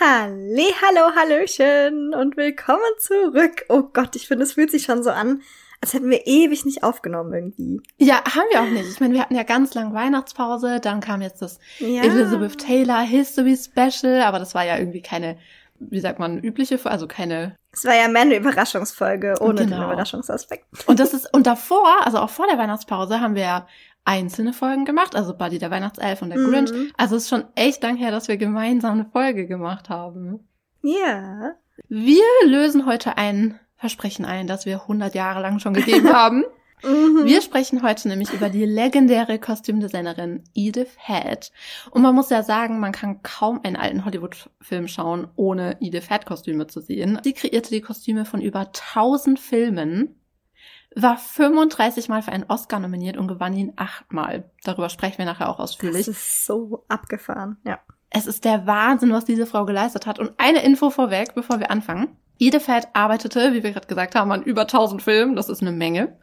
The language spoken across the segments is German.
Halli, hallo, hallöchen und willkommen zurück. Oh Gott, ich finde, es fühlt sich schon so an, als hätten wir ewig nicht aufgenommen irgendwie. Ja, haben wir auch nicht. Ich meine, wir hatten ja ganz lang Weihnachtspause, dann kam jetzt das Ja. Elizabeth Taylor History Special, aber das war ja irgendwie keine, wie sagt man, übliche, also keine. Es war ja mehr eine Überraschungsfolge ohne den Genau. Überraschungsaspekt. Und das ist, und davor, also auch vor der Weihnachtspause, haben wir ja einzelne Folgen gemacht, also Buddy der Weihnachtself und der Mhm. Grinch. Also es ist schon echt lang her, dass wir gemeinsam eine Folge gemacht haben. Ja. Wir lösen heute ein Versprechen ein, das wir 100 Jahre lang schon gegeben haben. Mhm. Wir sprechen heute nämlich über die legendäre Kostümdesignerin Edith Head. Und man muss ja sagen, man kann kaum einen alten Hollywood-Film schauen, ohne Edith Head-Kostüme zu sehen. Sie kreierte die Kostüme von über 1000 Filmen, war 35 Mal für einen Oscar nominiert und gewann ihn achtmal. Darüber sprechen wir nachher auch das ausführlich. ist so abgefahren. Ja. Es ist der Wahnsinn, was diese Frau geleistet hat. Und eine Info vorweg, bevor wir anfangen. Edith Head arbeitete, wie wir gerade gesagt haben, an über 1000 Filmen. Das ist eine Menge.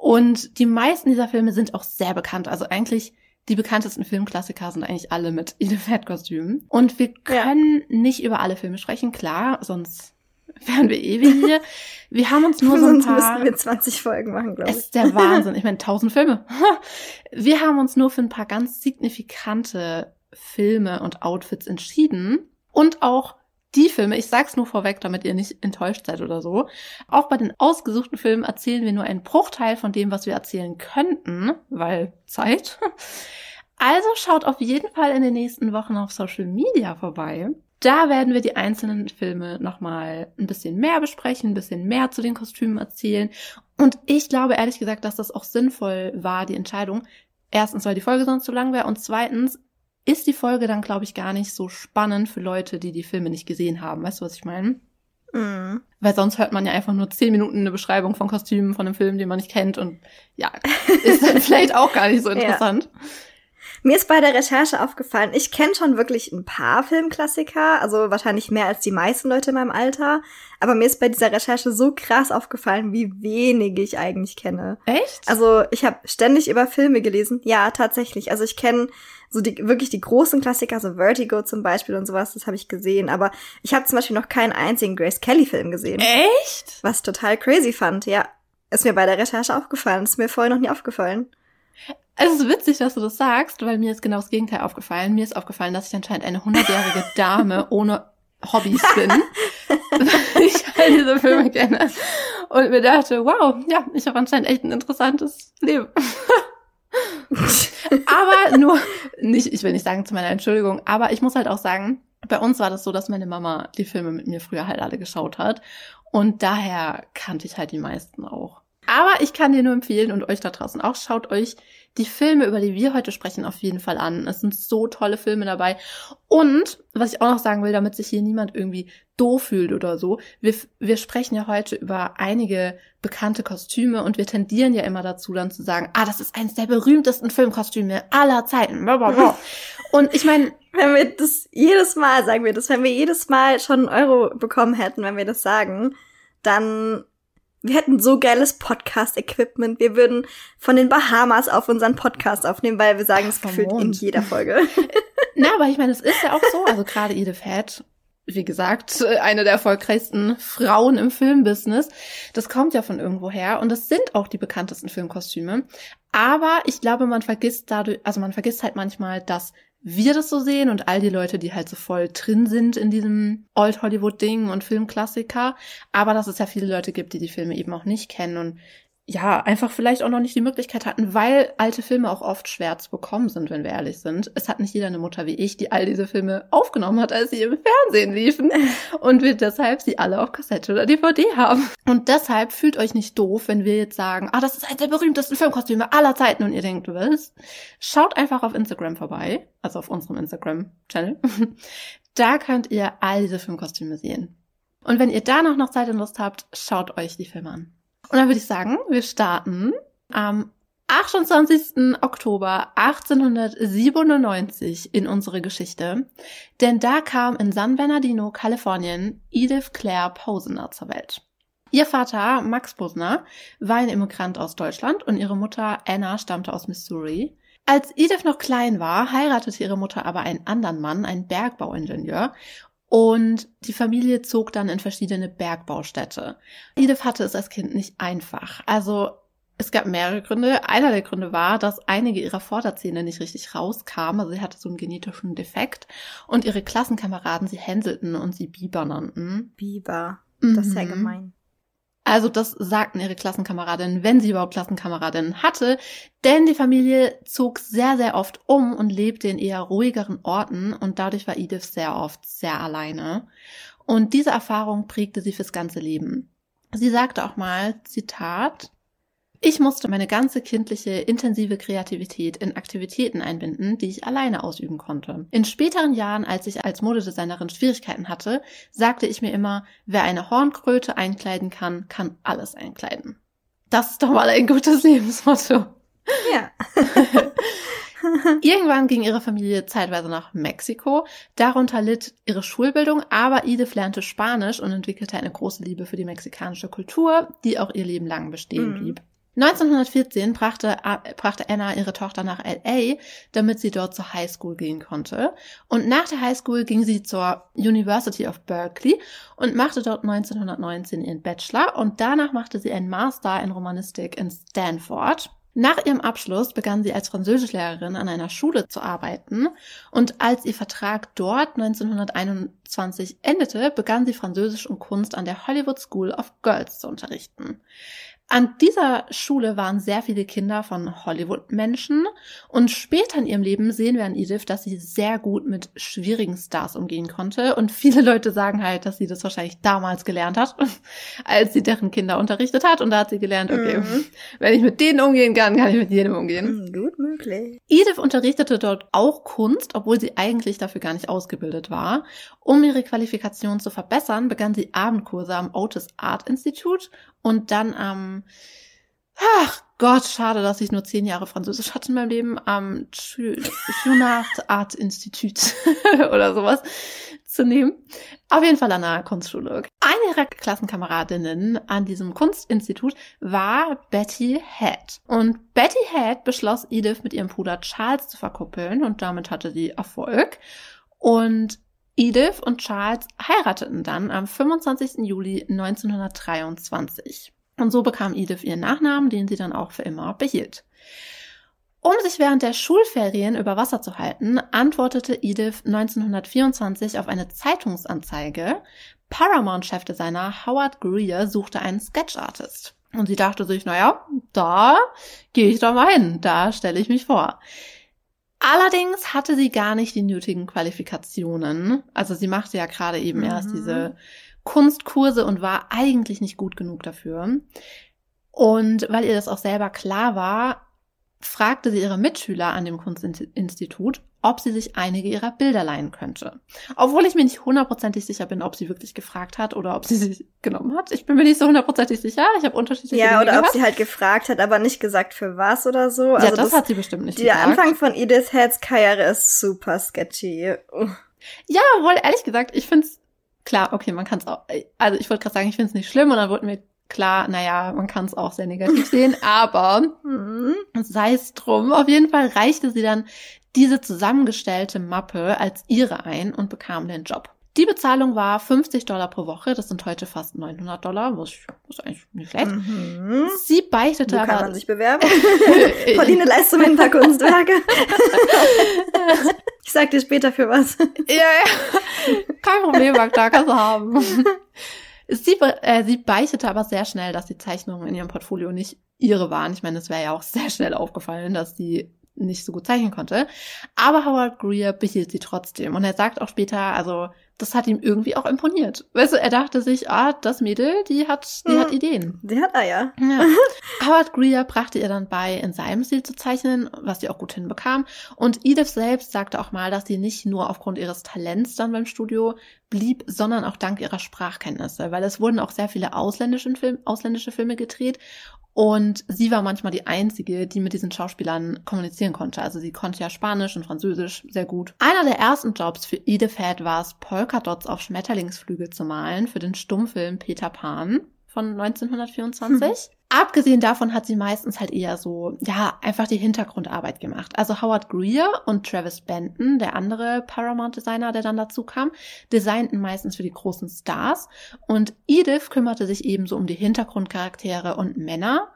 Und die meisten dieser Filme sind auch sehr bekannt. Also eigentlich die bekanntesten Filmklassiker sind eigentlich alle mit Edith Head-Kostümen. Und wir Ja. können nicht über alle Filme sprechen, klar, sonst wären wir ewig hier. Wir haben uns nur so ein Sonst paar... müssten wir 20 Folgen machen, glaube Es ich. ist der Wahnsinn. Ich meine, tausend Filme. Wir haben uns nur für ein paar ganz signifikante Filme und Outfits entschieden. Und auch die Filme, ich sag's nur vorweg, damit ihr nicht enttäuscht seid oder so. Auch bei den ausgesuchten Filmen erzählen wir nur einen Bruchteil von dem, was wir erzählen könnten, weil Zeit. Also schaut auf jeden Fall in den nächsten Wochen auf Social Media vorbei. Da werden wir die einzelnen Filme nochmal ein bisschen mehr besprechen, ein bisschen mehr zu den Kostümen erzählen. Und ich glaube ehrlich gesagt, dass das auch sinnvoll war, die Entscheidung. Erstens, weil die Folge sonst zu lang wäre und zweitens ist die Folge dann, glaube ich, gar nicht so spannend für Leute, die die Filme nicht gesehen haben. Weißt du, was ich meine? Mhm. Weil sonst hört man ja einfach nur zehn Minuten eine Beschreibung von Kostümen von einem Film, den man nicht kennt und ja, ist dann vielleicht auch gar nicht so Ja. Mir ist bei der Recherche aufgefallen, ich kenne schon wirklich ein paar Filmklassiker, also wahrscheinlich mehr als die meisten Leute in meinem Alter. Aber mir ist bei dieser Recherche so krass aufgefallen, wie wenig ich eigentlich kenne. Echt? Also ich habe ständig über Filme gelesen. Ja, tatsächlich. Also ich kenne so die wirklich die großen Klassiker, so Vertigo zum Beispiel und sowas, das habe ich gesehen. Aber ich habe zum Beispiel noch keinen einzigen Grace Kelly-Film gesehen, Echt? was total crazy fand. Ja, ist mir bei der Recherche aufgefallen. Ist mir vorher noch nie aufgefallen. Es ist witzig, dass du das sagst, weil mir ist genau das Gegenteil aufgefallen. Mir ist aufgefallen, dass ich anscheinend eine hundertjährige Dame ohne Hobbys bin. ich all diese Filme kenne. Und mir dachte, wow, ja, ich habe anscheinend echt ein interessantes Leben. aber nur, nicht, ich will nicht sagen zu meiner Entschuldigung, aber ich muss halt auch sagen, bei uns war das so, dass meine Mama die Filme mit mir früher halt alle geschaut hat. Und daher kannte ich halt die meisten auch. Aber ich kann dir nur empfehlen und euch da draußen auch, schaut euch die Filme, über die wir heute sprechen, auf jeden Fall an. Es sind so tolle Filme dabei. Und, was ich auch noch sagen will, damit sich hier niemand irgendwie doof fühlt oder so, wir, wir sprechen ja heute über einige bekannte Kostüme und wir tendieren ja immer dazu, dann zu sagen, ah, das ist eines der berühmtesten Filmkostüme aller Zeiten. Und ich meine, Wenn wir das jedes Mal, sagen wir das, wenn wir jedes Mal schon einen Euro bekommen hätten, wenn wir das sagen, dann wir hätten so geiles Podcast-Equipment. Wir würden von den Bahamas auf unseren Podcast aufnehmen, weil wir sagen es gefühlt in jeder Folge. Na, aber ich meine, es ist ja auch so, also gerade Edith Head, wie gesagt, eine der erfolgreichsten Frauen im Filmbusiness. Das kommt ja von irgendwoher und das sind auch die bekanntesten Filmkostüme. Aber ich glaube, man vergisst dadurch, also man vergisst halt manchmal, dass wir das so sehen und all die Leute, die halt so voll drin sind in diesem Old Hollywood Ding und Filmklassiker. Aber dass es ja viele Leute gibt, die die Filme eben auch nicht kennen und ja, einfach vielleicht auch noch nicht die Möglichkeit hatten, weil alte Filme auch oft schwer zu bekommen sind, wenn wir ehrlich sind. Es hat nicht jeder eine Mutter wie ich, die all diese Filme aufgenommen hat, als sie im Fernsehen liefen und wir deshalb sie alle auf Kassette oder DVD haben. Und deshalb fühlt euch nicht doof, wenn wir jetzt sagen, ah, das ist eines der berühmtesten Filmkostüme aller Zeiten und ihr denkt, was? Schaut einfach auf Instagram vorbei, also auf unserem Instagram-Channel. Da könnt ihr all diese Filmkostüme sehen. Und wenn ihr da noch, noch Zeit und Lust habt, schaut euch die Filme an. Und dann würde ich sagen, wir starten am 28. Oktober 1897 in unsere Geschichte. Denn da kam in San Bernardino, Kalifornien, Edith Claire Posener zur Welt. Ihr Vater, Max Posner, war ein Immigrant aus Deutschland und ihre Mutter Anna stammte aus Missouri. Als Edith noch klein war, heiratete ihre Mutter aber einen anderen Mann, einen Bergbauingenieur. Und die Familie zog dann in verschiedene Bergbaustädte. Edith hatte es als Kind nicht einfach. Also es gab mehrere Gründe. Einer der Gründe war, dass einige ihrer Vorderzähne nicht richtig rauskamen. Also sie hatte so einen genetischen Defekt. Und ihre Klassenkameraden sie hänselten und sie Biber nannten. Biber. Das ist ja Mhm. gemein. Also das sagten ihre Klassenkameradinnen, wenn sie überhaupt Klassenkameradinnen hatte. Denn die Familie zog sehr, sehr oft um und lebte in eher ruhigeren Orten. Und dadurch war Edith sehr oft sehr alleine. Und diese Erfahrung prägte sie fürs ganze Leben. Sie sagte auch mal, Zitat, ich musste meine ganze kindliche, intensive Kreativität in Aktivitäten einbinden, die ich alleine ausüben konnte. In späteren Jahren, als ich als Modedesignerin Schwierigkeiten hatte, sagte ich mir immer, wer eine Hornkröte einkleiden kann, kann alles einkleiden. Das ist doch mal ein gutes Lebensmotto. Ja. Irgendwann ging ihre Familie zeitweise nach Mexiko. Darunter litt ihre Schulbildung, aber Edith lernte Spanisch und entwickelte eine große Liebe für die mexikanische Kultur, die auch ihr Leben lang bestehen Mhm. blieb. 1914 brachte, brachte Anna ihre Tochter nach LA, damit sie dort zur Highschool gehen konnte. Und nach der Highschool ging sie zur University of Berkeley und machte dort 1919 ihren Bachelor und danach machte sie einen Master in Romanistik in Stanford. Nach ihrem Abschluss begann sie als Französischlehrerin an einer Schule zu arbeiten und als ihr Vertrag dort 1921 endete, begann sie Französisch und Kunst an der Hollywood School of Girls zu unterrichten. An dieser Schule waren sehr viele Kinder von Hollywood-Menschen und später in ihrem Leben sehen wir an Edith, dass sie sehr gut mit schwierigen Stars umgehen konnte und viele Leute sagen halt, dass sie das wahrscheinlich damals gelernt hat, als sie deren Kinder unterrichtet hat und da hat sie gelernt, okay, Mhm. wenn ich mit denen umgehen kann, kann ich mit jedem umgehen. Hm, Gut möglich. Edith unterrichtete dort auch Kunst, obwohl sie eigentlich dafür gar nicht ausgebildet war. Um ihre Qualifikation zu verbessern, begann sie Abendkurse am Otis Art Institute und dann am, ach Gott, schade, dass ich nur zehn Jahre Französisch hatte in meinem Leben, am Chunard Art Institute oder sowas zu nehmen. Auf jeden Fall an einer Kunstschule. Eine ihrer Klassenkameradinnen an diesem Kunstinstitut war Betty Head. Und Betty Head beschloss, Edith mit ihrem Bruder Charles zu verkuppeln und damit hatte sie Erfolg. Und Edith und Charles heirateten dann am 25. Juli 1923. Und so bekam Edith ihren Nachnamen, den sie dann auch für immer behielt. Um sich während der Schulferien über Wasser zu halten, antwortete Edith 1924 auf eine Zeitungsanzeige. Paramount-Chefdesigner Howard Greer suchte einen Sketchartist. Und sie dachte sich, naja, da gehe ich doch mal hin, da stelle ich mich vor. Allerdings hatte sie gar nicht die nötigen Qualifikationen. Also sie machte ja gerade eben Mhm. erst diese Kunstkurse und war eigentlich nicht gut genug dafür. Und weil ihr das auch selber klar war, fragte sie ihre Mitschüler an dem Kunstinstitut, ob sie sich einige ihrer Bilder leihen könnte. Obwohl ich mir nicht hundertprozentig sicher bin, ob sie wirklich gefragt hat oder ob sie sich genommen hat. Ich bin mir nicht so hundertprozentig sicher. Ich habe unterschiedliche Ja, Dinge oder ob gehört. sie halt gefragt hat, aber nicht gesagt für was oder so. ja, Also das, hat sie bestimmt nicht Der. Anfang von Edith Heads Karriere ist super sketchy. Ja, wohl ehrlich gesagt, ich find's klar, okay, man kann's auch, also ich wollte gerade sagen, ich find's nicht schlimm und dann wurde mir klar, naja, man kann's auch sehr negativ sehen, aber Hm. sei es drum. Auf jeden Fall reichte sie dann diese zusammengestellte Mappe als ihre ein und bekam den Job. Die Bezahlung war 50 Dollar pro Woche, das sind heute fast 900 Dollar, was ist eigentlich nicht schlecht. Mhm. Sie beichtete Wo kann aber... man sich bewerben? Pauline leistet mir ein paar Kunstwerke. ich sag dir später für was. Ja, ja. Kein Problem, Magda, kannst du haben. Sie, äh, sie beichtete aber sehr schnell, dass die Zeichnungen in ihrem Portfolio nicht ihre waren. Ich meine, es wäre ja auch sehr schnell aufgefallen, dass sie nicht so gut zeichnen konnte. Aber Howard Greer behielt sie trotzdem. Und er sagt auch später, also, das hat ihm irgendwie auch imponiert. Weißt du, er dachte sich, ah, das Mädel, die hat, die Hm. hat Ideen. Die hat Eier. Ja. Howard Greer brachte ihr dann bei, in seinem Stil zu zeichnen, was sie auch gut hinbekam. Und Edith selbst sagte auch mal, dass sie nicht nur aufgrund ihres Talents dann beim Studio blieb, sondern auch dank ihrer Sprachkenntnisse, weil es wurden auch sehr viele ausländische, Film, ausländische Filme gedreht und sie war manchmal die Einzige, die mit diesen Schauspielern kommunizieren konnte. Also sie konnte ja Spanisch und Französisch sehr gut. Einer der ersten Jobs für Edith Head war es, Polkadots auf Schmetterlingsflügel zu malen für den Stummfilm Peter Pan von 1924. Abgesehen davon hat sie meistens halt eher so, ja, einfach die Hintergrundarbeit gemacht. Also Howard Greer und Travis Benton, der andere Paramount-Designer, der dann dazu kam, designten meistens für die großen Stars. Und Edith kümmerte sich ebenso um die Hintergrundcharaktere und Männer.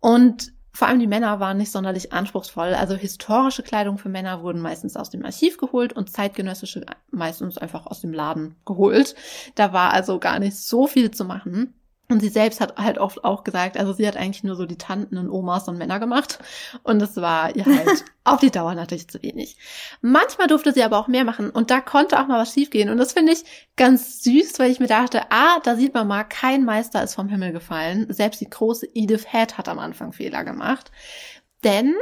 Und vor allem die Männer waren nicht sonderlich anspruchsvoll. Also historische Kleidung für Männer wurden meistens aus dem Archiv geholt und zeitgenössische meistens einfach aus dem Laden geholt. Da war also gar nicht so viel zu machen. Und sie selbst hat halt oft auch gesagt, also sie hat eigentlich nur so die Tanten und Omas und Männer gemacht. Und es war ihr halt auf die Dauer natürlich zu wenig. Manchmal durfte sie aber auch mehr machen und da konnte auch mal was schiefgehen. Und das finde ich ganz süß, weil ich mir dachte, ah, da sieht man mal, kein Meister ist vom Himmel gefallen. Selbst die große Edith Head hat am Anfang Fehler gemacht. Denn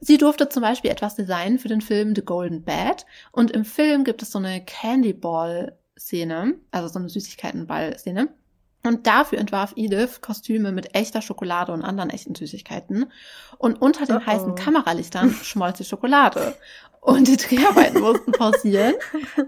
Sie durfte zum Beispiel etwas designen für den Film The Golden Bed. Und im Film gibt es so eine Candy Ball Szene, also so eine Süßigkeitenball Szene. Und dafür entwarf Edith Kostüme mit echter Schokolade und anderen echten Süßigkeiten. Und unter den oh oh. heißen Kameralichtern schmolz die Schokolade und die Dreharbeiten mussten pausieren.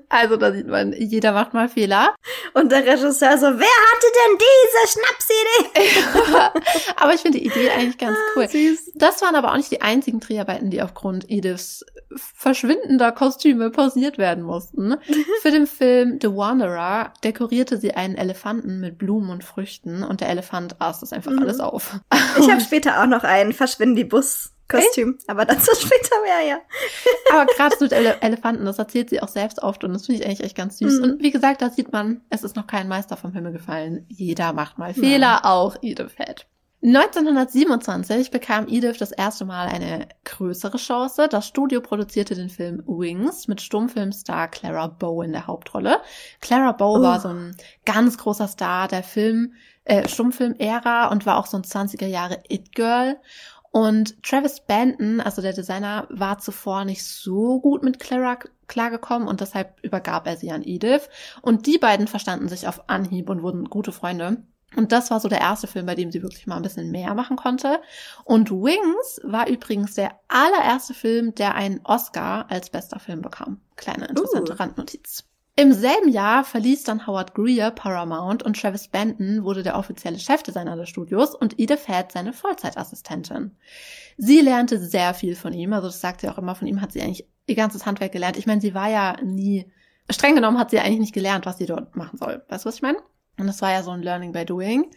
Also da sieht man, jeder macht mal Fehler. Und der Regisseur so, wer hatte denn diese Schnapsidee? aber ich finde die Idee eigentlich ganz ah, cool. Süß. Das waren aber auch nicht die einzigen Dreharbeiten, die aufgrund Ediths verschwindender Kostüme pausiert werden mussten. Für den Film The Wanderer dekorierte sie einen Elefanten mit Blumen und Früchten und der Elefant aß das einfach mhm. alles auf. Ich habe später auch noch einen Verschwinden die Bus Kostüm. Hey? Aber dazu später mehr, ja. Aber gerade mit Ele Elefanten, das erzählt sie auch selbst oft und das finde ich eigentlich echt ganz süß. Mhm. Und wie gesagt, da sieht man, es ist noch kein Meister vom Himmel gefallen. Jeder macht mal Fehler, ja. auch Edith Head. 1927 bekam Edith das erste Mal eine größere Chance. Das Studio produzierte den Film Wings mit Stummfilmstar Clara Bow in der Hauptrolle. Clara Bow uh. war so ein ganz großer Star der Film, äh, Stummfilm-Ära und war auch so ein 20er Jahre It-Girl. Und Travis Banton, also der Designer, war zuvor nicht so gut mit Clara klargekommen und deshalb übergab er sie an Edith. Und die beiden verstanden sich auf Anhieb und wurden gute Freunde. Und das war so der erste Film, bei dem sie wirklich mal ein bisschen mehr machen konnte. Und Wings war übrigens der allererste Film, der einen Oscar als bester Film bekam. Kleine interessante uh. Randnotiz. Im selben Jahr verließ dann Howard Greer Paramount und Travis Benton wurde der offizielle Chefdesigner des Studios und Edith Head seine Vollzeitassistentin. Sie lernte sehr viel von ihm, also das sagt sie auch immer, von ihm hat sie eigentlich ihr ganzes Handwerk gelernt. Ich meine, sie war ja nie, streng genommen hat sie eigentlich nicht gelernt, was sie dort machen soll. Weißt du, was ich meine? Und das war ja so ein Learning by Doing.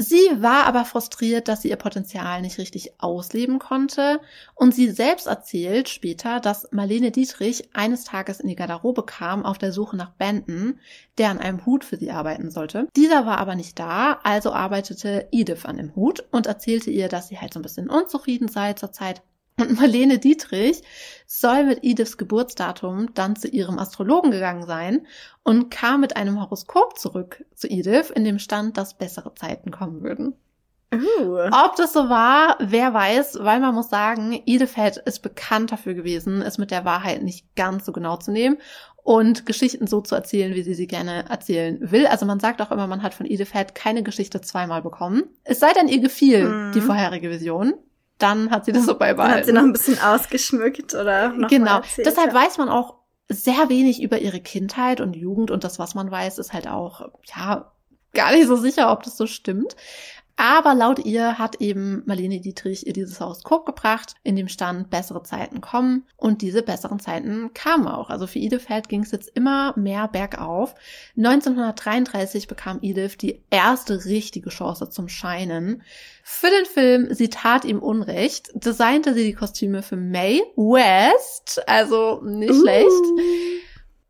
Sie war aber frustriert, dass sie ihr Potenzial nicht richtig ausleben konnte und sie selbst erzählt später, dass Marlene Dietrich eines Tages in die Garderobe kam auf der Suche nach Benton, der an einem Hut für sie arbeiten sollte. Dieser war aber nicht da, also arbeitete Edith an dem Hut und erzählte ihr, dass sie halt so ein bisschen unzufrieden sei zur Zeit und Marlene Dietrich soll mit Ediths Geburtsdatum dann zu ihrem Astrologen gegangen sein und kam mit einem Horoskop zurück zu Edith, in dem stand, dass bessere Zeiten kommen würden. Uh. Ob das so war, wer weiß, weil man muss sagen, Edith Head ist bekannt dafür gewesen, es mit der Wahrheit nicht ganz so genau zu nehmen und Geschichten so zu erzählen, wie sie sie gerne erzählen will. Also man sagt auch immer, man hat von Edith Head keine Geschichte zweimal bekommen. Es sei denn, ihr gefiel mm. die vorherige Vision dann hat sie das so beibehalten. Dann hat sie noch ein bisschen ausgeschmückt oder noch Genau. Deshalb weiß man auch sehr wenig über ihre Kindheit und Jugend und das, was man weiß, ist halt auch, ja, gar nicht so sicher, ob das so stimmt. Aber laut ihr hat eben Marlene Dietrich ihr dieses Horoskop gebracht, in dem stand, bessere Zeiten kommen. Und diese besseren Zeiten kamen auch. Also für Edith ging es jetzt immer mehr bergauf. 1933 bekam Edith die erste richtige Chance zum Scheinen. Für den Film Sie tat ihm Unrecht designte sie die Kostüme für Mae West. Also nicht uh. schlecht.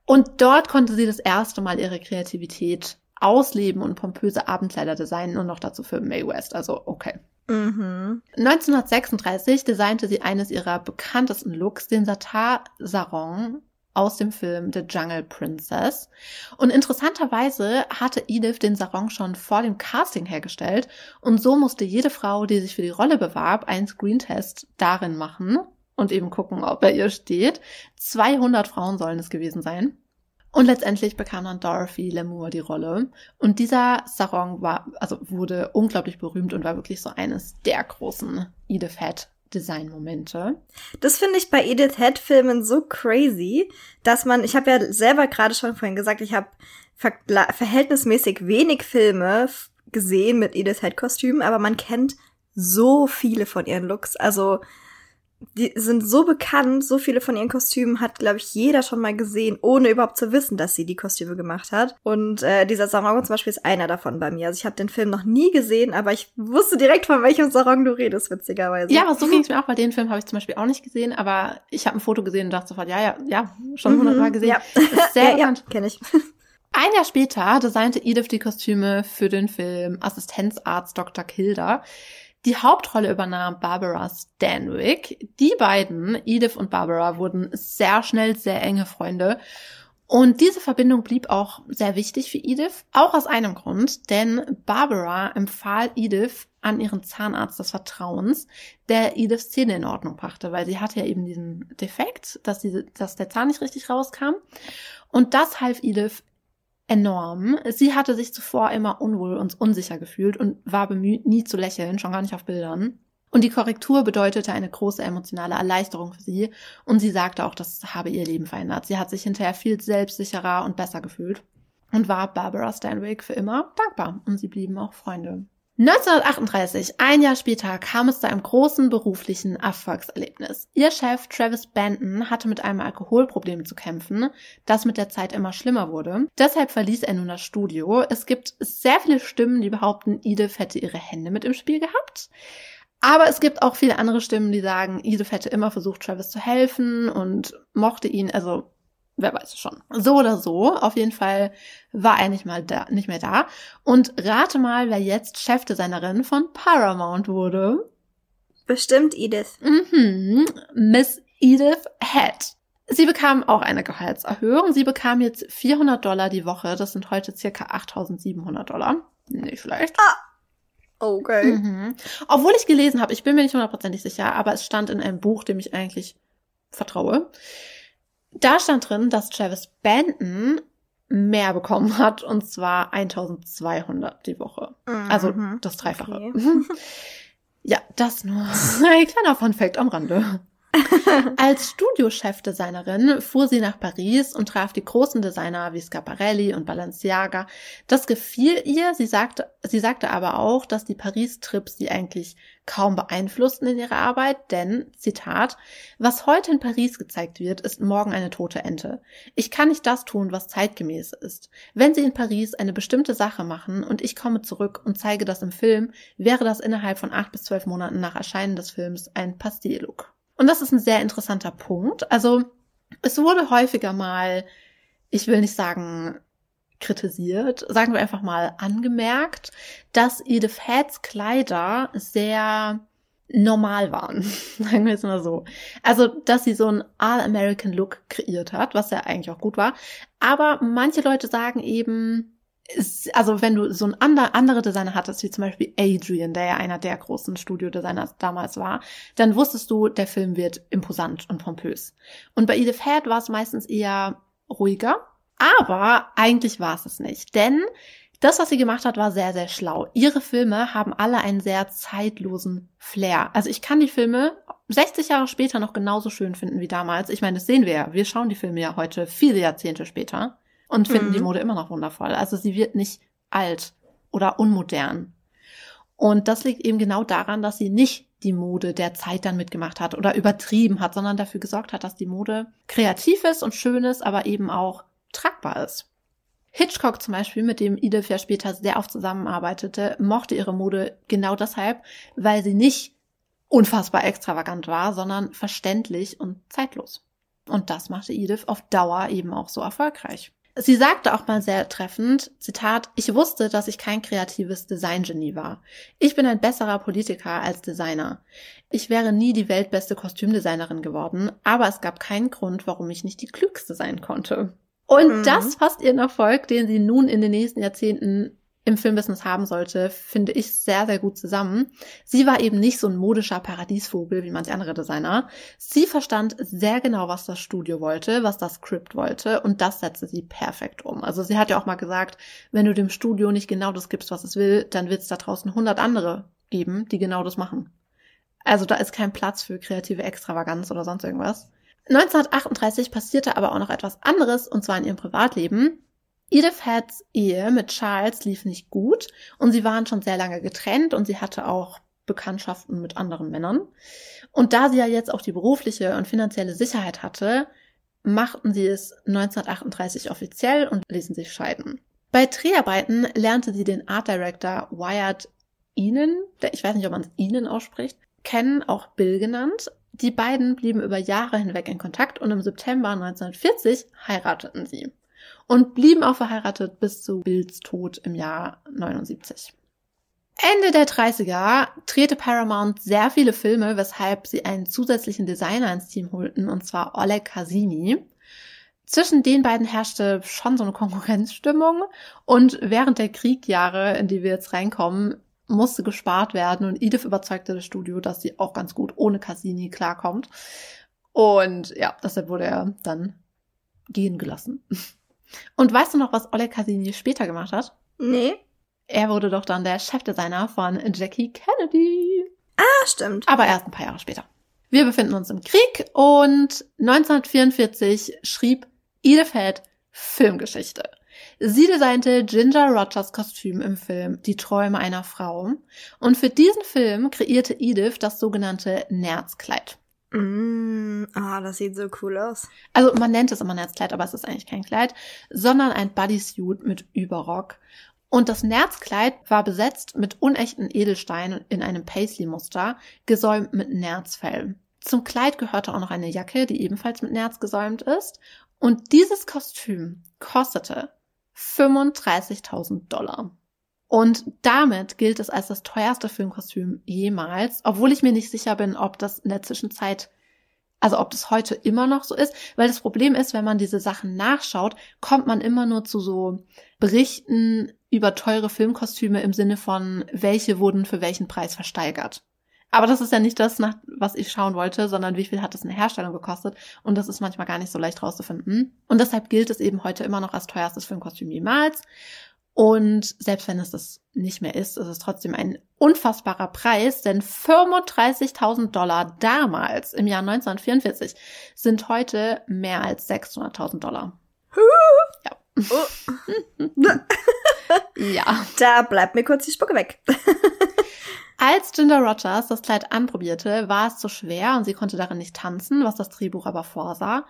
Und dort konnte sie das erste Mal ihre Kreativität ausleben und pompöse Abendkleider designen und noch dazu für Mae West. Also okay. Mhm. 1936 designte sie eines ihrer bekanntesten Looks, den Satar Sarong aus dem Film The Jungle Princess. Und interessanterweise hatte Edith den Sarong schon vor dem Casting hergestellt und so musste jede Frau, die sich für die Rolle bewarb, einen Screentest darin machen und eben gucken, ob er ihr steht. 200 Frauen sollen es gewesen sein. Und letztendlich bekam dann Dorothy Lamour die Rolle. Und dieser Sarong war, also wurde unglaublich berühmt und war wirklich so eines der großen Edith Head Design-Momente. Das finde ich bei Edith Head-Filmen so crazy, dass man, ich habe ja selber gerade schon vorhin gesagt, ich habe ver verhältnismäßig wenig Filme gesehen mit Edith Head-Kostümen, aber man kennt so viele von ihren Looks. Also die sind so bekannt, so viele von ihren Kostümen hat, glaube ich, jeder schon mal gesehen, ohne überhaupt zu wissen, dass sie die Kostüme gemacht hat. Und äh, dieser Sarong zum Beispiel ist einer davon bei mir. Also ich habe den Film noch nie gesehen, aber ich wusste direkt, von welchem Sarong du redest, witzigerweise. Ja, aber so ging es mir auch. Bei den Film habe ich zum Beispiel auch nicht gesehen, aber ich habe ein Foto gesehen und dachte sofort, ja, ja, ja, schon hundertmal mhm, gesehen. Ja, ist sehr ja, bekannt. Ja, kenne ich. Ein Jahr später designte Edith die Kostüme für den Film Assistenzarzt Dr. Kilder. Die Hauptrolle übernahm Barbara Stanwyck. Die beiden, Edith und Barbara, wurden sehr schnell sehr enge Freunde. Und diese Verbindung blieb auch sehr wichtig für Edith, auch aus einem Grund, denn Barbara empfahl Edith an ihren Zahnarzt des Vertrauens, der Ediths Zähne in Ordnung brachte, weil sie hatte ja eben diesen Defekt, dass, diese, dass der Zahn nicht richtig rauskam. Und das half Edith enorm. Sie hatte sich zuvor immer unwohl und unsicher gefühlt und war bemüht, nie zu lächeln, schon gar nicht auf Bildern. Und die Korrektur bedeutete eine große emotionale Erleichterung für sie. Und sie sagte auch, das habe ihr Leben verändert. Sie hat sich hinterher viel selbstsicherer und besser gefühlt und war Barbara Stanwyck für immer dankbar. Und sie blieben auch Freunde. 1938, ein Jahr später, kam es zu einem großen beruflichen Erfolgserlebnis. Ihr Chef Travis Benton hatte mit einem Alkoholproblem zu kämpfen, das mit der Zeit immer schlimmer wurde. Deshalb verließ er nun das Studio. Es gibt sehr viele Stimmen, die behaupten, Edith hätte ihre Hände mit im Spiel gehabt. Aber es gibt auch viele andere Stimmen, die sagen, Edith hätte immer versucht, Travis zu helfen und mochte ihn, also wer weiß es schon. So oder so, auf jeden Fall war er nicht mal da, nicht mehr da. Und rate mal, wer jetzt Chefdesignerin von Paramount wurde. Bestimmt Edith. Mhm, Miss Edith Head. Sie bekam auch eine Gehaltserhöhung. Sie bekam jetzt 400 Dollar die Woche. Das sind heute circa 8700 Dollar. Nicht schlecht. Ah. Okay. Mhm. Obwohl ich gelesen habe, ich bin mir nicht hundertprozentig sicher, aber es stand in einem Buch, dem ich eigentlich vertraue, da stand drin, dass Travis Benton mehr bekommen hat, und zwar 1200 die Woche. Mhm. Also das Dreifache. Okay. ja, das nur ein kleiner Funfact am Rande. Als Studiochefdesignerin fuhr sie nach Paris und traf die großen Designer wie Schiaparelli und Balenciaga. Das gefiel ihr. Sie sagte, sie sagte aber auch, dass die Paris-Trips sie eigentlich kaum beeinflussten in ihrer Arbeit, denn, Zitat, was heute in Paris gezeigt wird, ist morgen eine tote Ente. Ich kann nicht das tun, was zeitgemäß ist. Wenn Sie in Paris eine bestimmte Sache machen und ich komme zurück und zeige das im Film, wäre das innerhalb von acht bis zwölf Monaten nach Erscheinen des Films ein Pastel-Look. Und das ist ein sehr interessanter Punkt. Also es wurde häufiger mal, ich will nicht sagen kritisiert, sagen wir einfach mal angemerkt, dass Edith Heads Kleider sehr normal waren, sagen wir es mal so. Also, dass sie so einen All-American-Look kreiert hat, was ja eigentlich auch gut war. Aber manche Leute sagen eben, also wenn du so ein ander, andere Designer hattest, wie zum Beispiel Adrian, der ja einer der großen Studiodesigner damals war, dann wusstest du, der Film wird imposant und pompös. Und bei Edith Head war es meistens eher ruhiger, aber eigentlich war es es nicht, denn das, was sie gemacht hat, war sehr, sehr schlau. Ihre Filme haben alle einen sehr zeitlosen Flair. Also ich kann die Filme 60 Jahre später noch genauso schön finden wie damals. Ich meine, das sehen wir ja. Wir schauen die Filme ja heute viele Jahrzehnte später und finden mhm. die Mode immer noch wundervoll. Also sie wird nicht alt oder unmodern. Und das liegt eben genau daran, dass sie nicht die Mode der Zeit dann mitgemacht hat oder übertrieben hat, sondern dafür gesorgt hat, dass die Mode kreativ ist und schön ist, aber eben auch tragbar ist. Hitchcock zum Beispiel, mit dem Edith ja später sehr oft zusammenarbeitete, mochte ihre Mode genau deshalb, weil sie nicht unfassbar extravagant war, sondern verständlich und zeitlos. Und das machte Edith auf Dauer eben auch so erfolgreich. Sie sagte auch mal sehr treffend, Zitat, ich wusste, dass ich kein kreatives Designgenie war. Ich bin ein besserer Politiker als Designer. Ich wäre nie die weltbeste Kostümdesignerin geworden, aber es gab keinen Grund, warum ich nicht die klügste sein konnte. Und mhm. das fasst ihren Erfolg, den sie nun in den nächsten Jahrzehnten im Filmbusiness haben sollte, finde ich sehr, sehr gut zusammen. Sie war eben nicht so ein modischer Paradiesvogel wie manche andere Designer. Sie verstand sehr genau, was das Studio wollte, was das Script wollte und das setzte sie perfekt um. Also sie hat ja auch mal gesagt, wenn du dem Studio nicht genau das gibst, was es will, dann wird es da draußen 100 andere geben, die genau das machen. Also da ist kein Platz für kreative Extravaganz oder sonst irgendwas. 1938 passierte aber auch noch etwas anderes, und zwar in ihrem Privatleben. Edith Heads Ehe mit Charles lief nicht gut und sie waren schon sehr lange getrennt und sie hatte auch Bekanntschaften mit anderen Männern. Und da sie ja jetzt auch die berufliche und finanzielle Sicherheit hatte, machten sie es 1938 offiziell und ließen sich scheiden. Bei Dreharbeiten lernte sie den Art Director Wyatt Ihnen, ich weiß nicht, ob man es Ihnen ausspricht, kennen, auch Bill genannt. Die beiden blieben über Jahre hinweg in Kontakt und im September 1940 heirateten sie und blieben auch verheiratet bis zu Bills Tod im Jahr 79. Ende der 30er drehte Paramount sehr viele Filme, weshalb sie einen zusätzlichen Designer ins Team holten, und zwar Oleg Kasini. Zwischen den beiden herrschte schon so eine Konkurrenzstimmung und während der Kriegjahre, in die wir jetzt reinkommen, musste gespart werden und Edith überzeugte das Studio, dass sie auch ganz gut ohne Cassini klarkommt. Und ja, deshalb wurde er dann gehen gelassen. Und weißt du noch, was Oleg Cassini später gemacht hat? Nee. Er wurde doch dann der Chefdesigner von Jackie Kennedy. Ah, stimmt. Aber erst ein paar Jahre später. Wir befinden uns im Krieg und 1944 schrieb Edith Head Filmgeschichte. Sie designte Ginger Rogers Kostüm im Film Die Träume einer Frau und für diesen Film kreierte Edith das sogenannte Nerzkleid. Mm, ah, das sieht so cool aus. Also man nennt es immer Nerzkleid, aber es ist eigentlich kein Kleid, sondern ein Bodysuit mit Überrock. Und das Nerzkleid war besetzt mit unechten Edelsteinen in einem Paisley-Muster, gesäumt mit Nerzfell. Zum Kleid gehörte auch noch eine Jacke, die ebenfalls mit Nerz gesäumt ist. Und dieses Kostüm kostete 35.000 Dollar. Und damit gilt es als das teuerste Filmkostüm jemals, obwohl ich mir nicht sicher bin, ob das in der Zwischenzeit, also ob das heute immer noch so ist, weil das Problem ist, wenn man diese Sachen nachschaut, kommt man immer nur zu so Berichten über teure Filmkostüme im Sinne von, welche wurden für welchen Preis versteigert. Aber das ist ja nicht das, nach was ich schauen wollte, sondern wie viel hat es eine Herstellung gekostet. Und das ist manchmal gar nicht so leicht rauszufinden. Und deshalb gilt es eben heute immer noch als teuerstes Filmkostüm jemals. Und selbst wenn es das nicht mehr ist, ist es trotzdem ein unfassbarer Preis, denn 35.000 Dollar damals im Jahr 1944 sind heute mehr als 600.000 Dollar. Ja. Ja. Da bleibt mir kurz die Spucke weg. Als Ginger Rogers das Kleid anprobierte, war es zu schwer und sie konnte darin nicht tanzen, was das Drehbuch aber vorsah.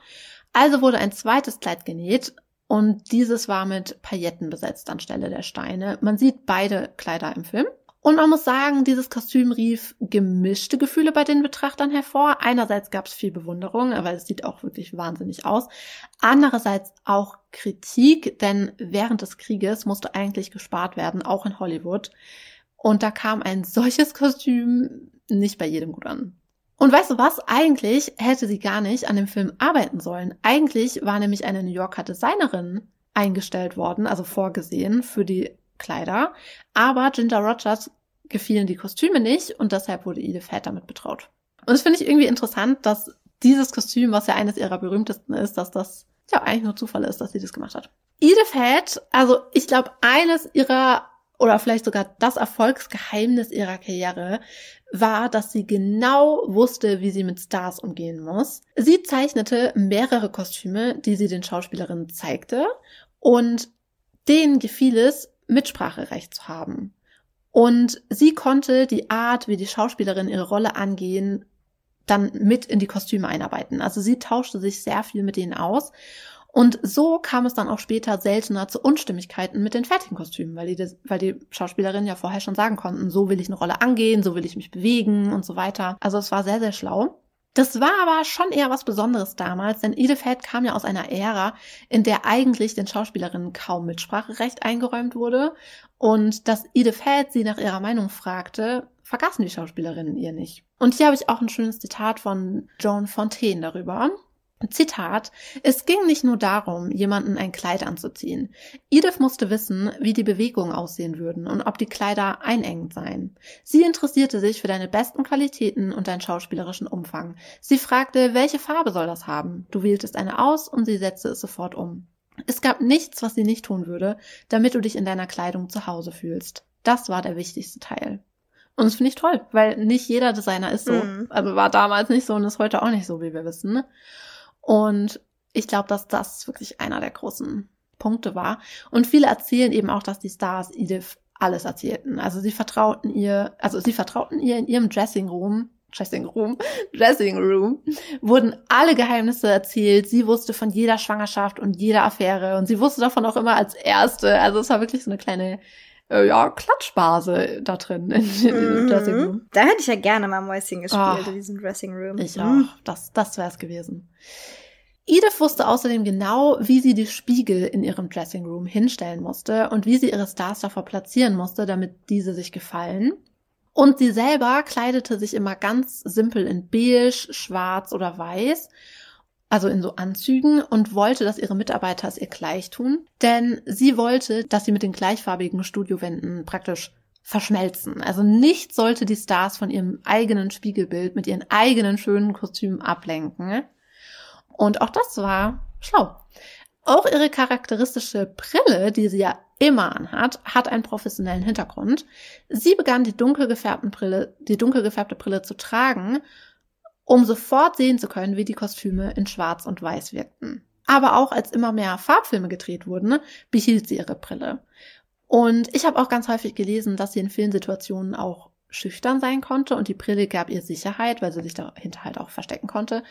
Also wurde ein zweites Kleid genäht und dieses war mit Pailletten besetzt anstelle der Steine. Man sieht beide Kleider im Film. Und man muss sagen, dieses Kostüm rief gemischte Gefühle bei den Betrachtern hervor. Einerseits gab es viel Bewunderung, weil es sieht auch wirklich wahnsinnig aus. Andererseits auch Kritik, denn während des Krieges musste eigentlich gespart werden, auch in Hollywood. Und da kam ein solches Kostüm nicht bei jedem gut an. Und weißt du was? Eigentlich hätte sie gar nicht an dem Film arbeiten sollen. Eigentlich war nämlich eine New Yorker Designerin eingestellt worden, also vorgesehen für die Kleider. Aber Ginger Rogers gefielen die Kostüme nicht und deshalb wurde Edith Head damit betraut. Und das finde ich irgendwie interessant, dass dieses Kostüm, was ja eines ihrer berühmtesten ist, dass das ja eigentlich nur Zufall ist, dass sie das gemacht hat. Edith Head, also ich glaube, eines ihrer oder vielleicht sogar das Erfolgsgeheimnis ihrer Karriere war, dass sie genau wusste, wie sie mit Stars umgehen muss. Sie zeichnete mehrere Kostüme, die sie den Schauspielerinnen zeigte und denen gefiel es, Mitspracherecht zu haben. Und sie konnte die Art, wie die Schauspielerin ihre Rolle angehen, dann mit in die Kostüme einarbeiten. Also sie tauschte sich sehr viel mit denen aus und so kam es dann auch später seltener zu Unstimmigkeiten mit den fertigen Kostümen, weil die, weil die Schauspielerinnen ja vorher schon sagen konnten, so will ich eine Rolle angehen, so will ich mich bewegen und so weiter. Also es war sehr, sehr schlau. Das war aber schon eher was Besonderes damals, denn Head kam ja aus einer Ära, in der eigentlich den Schauspielerinnen kaum Mitspracherecht eingeräumt wurde. Und dass Head sie nach ihrer Meinung fragte, vergaßen die Schauspielerinnen ihr nicht. Und hier habe ich auch ein schönes Zitat von Joan Fontaine darüber. Zitat, es ging nicht nur darum, jemanden ein Kleid anzuziehen. Edith musste wissen, wie die Bewegungen aussehen würden und ob die Kleider einengend seien. Sie interessierte sich für deine besten Qualitäten und deinen schauspielerischen Umfang. Sie fragte, welche Farbe soll das haben? Du wähltest eine aus und sie setzte es sofort um. Es gab nichts, was sie nicht tun würde, damit du dich in deiner Kleidung zu Hause fühlst. Das war der wichtigste Teil. Und das finde ich toll, weil nicht jeder Designer ist so. Mhm. Also war damals nicht so und ist heute auch nicht so, wie wir wissen. Und ich glaube, dass das wirklich einer der großen Punkte war. Und viele erzählen eben auch, dass die Stars Edith alles erzählten. Also sie vertrauten ihr, also sie vertrauten ihr in ihrem Dressing Room, Dressing Room, Dressing Room, wurden alle Geheimnisse erzählt. Sie wusste von jeder Schwangerschaft und jeder Affäre und sie wusste davon auch immer als Erste. Also es war wirklich so eine kleine äh, ja, Klatschbase da drin in, in Mhm. Dressing Room. Da hätte ich ja gerne mal Mäuschen gespielt Oh. in diesem Dressing Room. Ich Mhm. auch. Das, das wäre es gewesen. Edith wusste außerdem genau, wie sie die Spiegel in ihrem Dressing Room hinstellen musste und wie sie ihre Stars davor platzieren musste, damit diese sich gefallen. Und sie selber kleidete sich immer ganz simpel in beige, schwarz oder weiß, also in so Anzügen und wollte, dass ihre Mitarbeiter es ihr gleich tun, denn sie wollte, dass sie mit den gleichfarbigen Studiowänden praktisch verschmelzen. Also nichts sollte die Stars von ihrem eigenen Spiegelbild mit ihren eigenen schönen Kostümen ablenken. Und auch das war schlau. Auch ihre charakteristische Brille, die sie ja immer anhat, hat einen professionellen Hintergrund. Sie begann die dunkel gefärbten Brille, die dunkel gefärbte Brille zu tragen, um sofort sehen zu können, wie die Kostüme in Schwarz und Weiß wirkten. Aber auch als immer mehr Farbfilme gedreht wurden, behielt sie ihre Brille. Und ich habe auch ganz häufig gelesen, dass sie in vielen Situationen auch schüchtern sein konnte und die Brille gab ihr Sicherheit, weil sie sich dahinter halt auch verstecken konnte.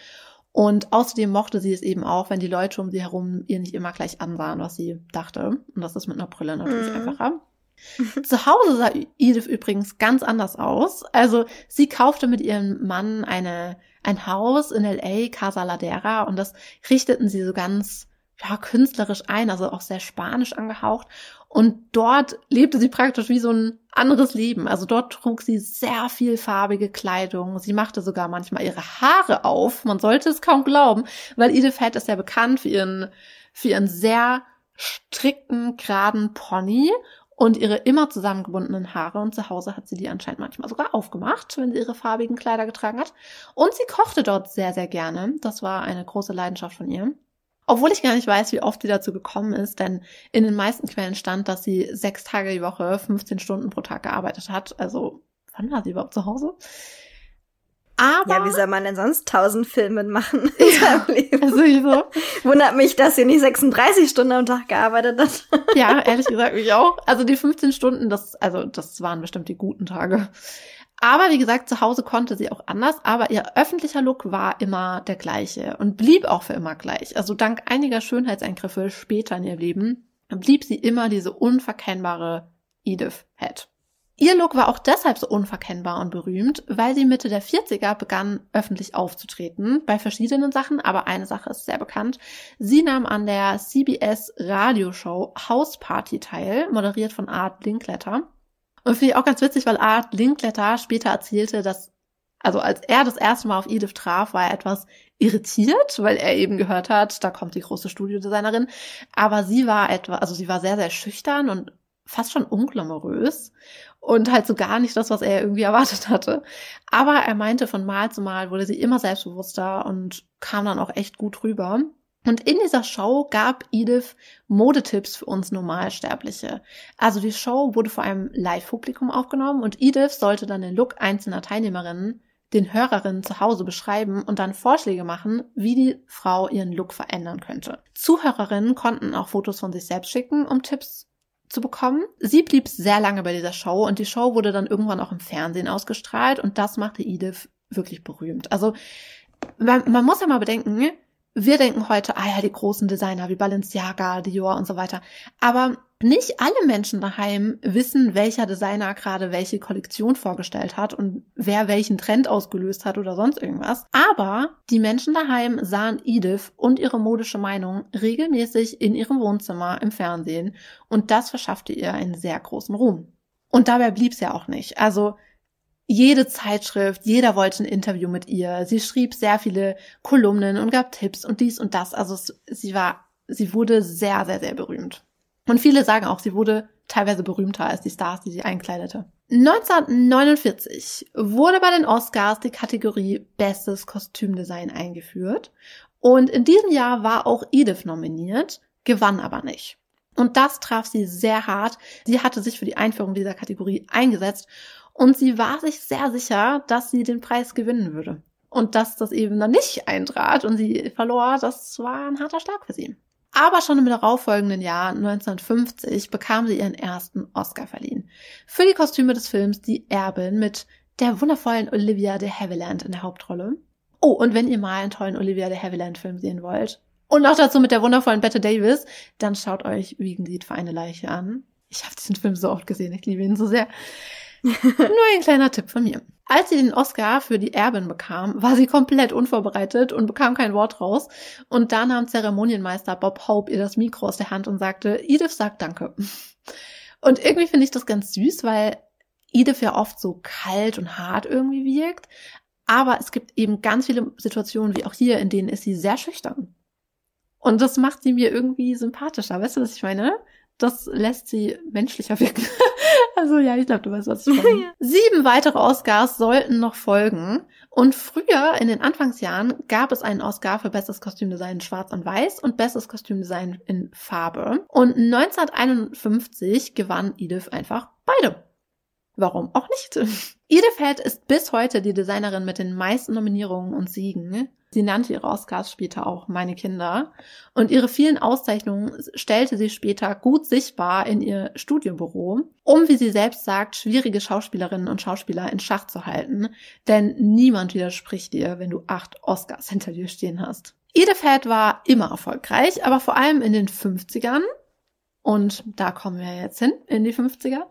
Und außerdem mochte sie es eben auch, wenn die Leute um sie herum ihr nicht immer gleich ansahen, was sie dachte. Und das ist mit einer Brille natürlich Mhm. einfacher. Zu Hause sah Edith übrigens ganz anders aus. Also sie kaufte mit ihrem Mann eine, ein Haus in LA, Casa Ladera, und das richteten sie so ganz ja, künstlerisch ein, also auch sehr spanisch angehaucht. Und dort lebte sie praktisch wie so ein anderes Leben. Also dort trug sie sehr viel farbige Kleidung. Sie machte sogar manchmal ihre Haare auf. Man sollte es kaum glauben, weil Edith Head ist ja bekannt für ihren, für ihren sehr strikten, geraden Pony und ihre immer zusammengebundenen Haare. Und zu Hause hat sie die anscheinend manchmal sogar aufgemacht, wenn sie ihre farbigen Kleider getragen hat. Und sie kochte dort sehr, sehr gerne. Das war eine große Leidenschaft von ihr. Obwohl ich gar nicht weiß, wie oft sie dazu gekommen ist, denn in den meisten Quellen stand, dass sie sechs Tage die Woche, 15 Stunden pro Tag gearbeitet hat. Also, wann war sie überhaupt zu Hause? Aber, Ja, wie soll man denn sonst tausend Filme machen in Ja. seinem Leben? also so, Wundert mich, dass sie nicht 36 Stunden am Tag gearbeitet hat. ja, ehrlich gesagt, mich auch. Also die 15 Stunden, das, also das waren bestimmt die guten Tage. Aber wie gesagt, zu Hause konnte sie auch anders, aber ihr öffentlicher Look war immer der gleiche und blieb auch für immer gleich. Also dank einiger Schönheitseingriffe später in ihr Leben blieb sie immer diese unverkennbare Edith Head. Ihr Look war auch deshalb so unverkennbar und berühmt, weil sie Mitte der 40er begann, öffentlich aufzutreten, bei verschiedenen Sachen, aber eine Sache ist sehr bekannt. Sie nahm an der CBS Radioshow House Party teil, moderiert von Art Linkletter. Und finde ich auch ganz witzig, weil Art Linkletter später erzählte, dass, also als er das erste Mal auf Edith traf, war er etwas irritiert, weil er eben gehört hat, da kommt die große Studiodesignerin. Aber sie war etwa, also sie war sehr, sehr schüchtern und fast schon unglamourös und halt so gar nicht das, was er irgendwie erwartet hatte. Aber er meinte, von Mal zu Mal wurde sie immer selbstbewusster und kam dann auch echt gut rüber. Und in dieser Show gab Edith Modetipps für uns Normalsterbliche. Also die Show wurde vor einem Live-Publikum aufgenommen und Edith sollte dann den Look einzelner Teilnehmerinnen den Hörerinnen zu Hause beschreiben und dann Vorschläge machen, wie die Frau ihren Look verändern könnte. Zuhörerinnen konnten auch Fotos von sich selbst schicken, um Tipps zu bekommen. Sie blieb sehr lange bei dieser Show und die Show wurde dann irgendwann auch im Fernsehen ausgestrahlt und das machte Edith wirklich berühmt. Also man, man muss ja mal bedenken, wir denken heute, ah ja, die großen Designer wie Balenciaga, Dior und so weiter. Aber nicht alle Menschen daheim wissen, welcher Designer gerade welche Kollektion vorgestellt hat und wer welchen Trend ausgelöst hat oder sonst irgendwas. Aber die Menschen daheim sahen Edith und ihre modische Meinung regelmäßig in ihrem Wohnzimmer im Fernsehen und das verschaffte ihr einen sehr großen Ruhm. Und dabei blieb's ja auch nicht. Also jede Zeitschrift, jeder wollte ein Interview mit ihr. Sie schrieb sehr viele Kolumnen und gab Tipps und dies und das. Also sie war, sie wurde sehr, sehr, sehr berühmt. Und viele sagen auch, sie wurde teilweise berühmter als die Stars, die sie einkleidete. 1949 wurde bei den Oscars die Kategorie Bestes Kostümdesign eingeführt. Und in diesem Jahr war auch Edith nominiert, gewann aber nicht. Und das traf sie sehr hart. Sie hatte sich für die Einführung dieser Kategorie eingesetzt und sie war sich sehr sicher, dass sie den Preis gewinnen würde. Und dass das eben dann nicht eintrat und sie verlor, das war ein harter Schlag für sie. Aber schon im darauffolgenden Jahr, 1950, bekam sie ihren ersten Oscar verliehen. Für die Kostüme des Films Die Erbin mit der wundervollen Olivia de Havilland in der Hauptrolle. Oh, und wenn ihr mal einen tollen Olivia de Havilland Film sehen wollt, und noch dazu mit der wundervollen Bette Davis, dann schaut euch Wiegenlied für eine Leiche an. Ich habe diesen Film so oft gesehen, ich liebe ihn so sehr. Nur ein kleiner Tipp von mir. Als sie den Oscar für die Erbin bekam, war sie komplett unvorbereitet und bekam kein Wort raus. Und da nahm Zeremonienmeister Bob Hope ihr das Mikro aus der Hand und sagte, Edith sagt Danke. Und irgendwie finde ich das ganz süß, weil Edith ja oft so kalt und hart irgendwie wirkt. Aber es gibt eben ganz viele Situationen, wie auch hier, in denen ist sie sehr schüchtern. Und das macht sie mir irgendwie sympathischer. Weißt du, was ich meine? Das lässt sie menschlicher wirken. also ja, ich glaube, du weißt, was ich meine. ja. Sieben weitere Oscars sollten noch folgen. Und früher, in den Anfangsjahren, gab es einen Oscar für bestes Kostümdesign in Schwarz und Weiß und bestes Kostümdesign in Farbe. Und 1951 gewann Edith einfach beide. Warum auch nicht? Edith Head ist bis heute die Designerin mit den meisten Nominierungen und Siegen. Sie nannte ihre Oscars später auch meine Kinder. Und ihre vielen Auszeichnungen stellte sie später gut sichtbar in ihr Studiobüro, um, wie sie selbst sagt, schwierige Schauspielerinnen und Schauspieler in Schach zu halten. Denn niemand widerspricht dir, wenn du acht Oscars hinter dir stehen hast. Head war immer erfolgreich, aber vor allem in den 50ern und da kommen wir jetzt hin, in die 50er.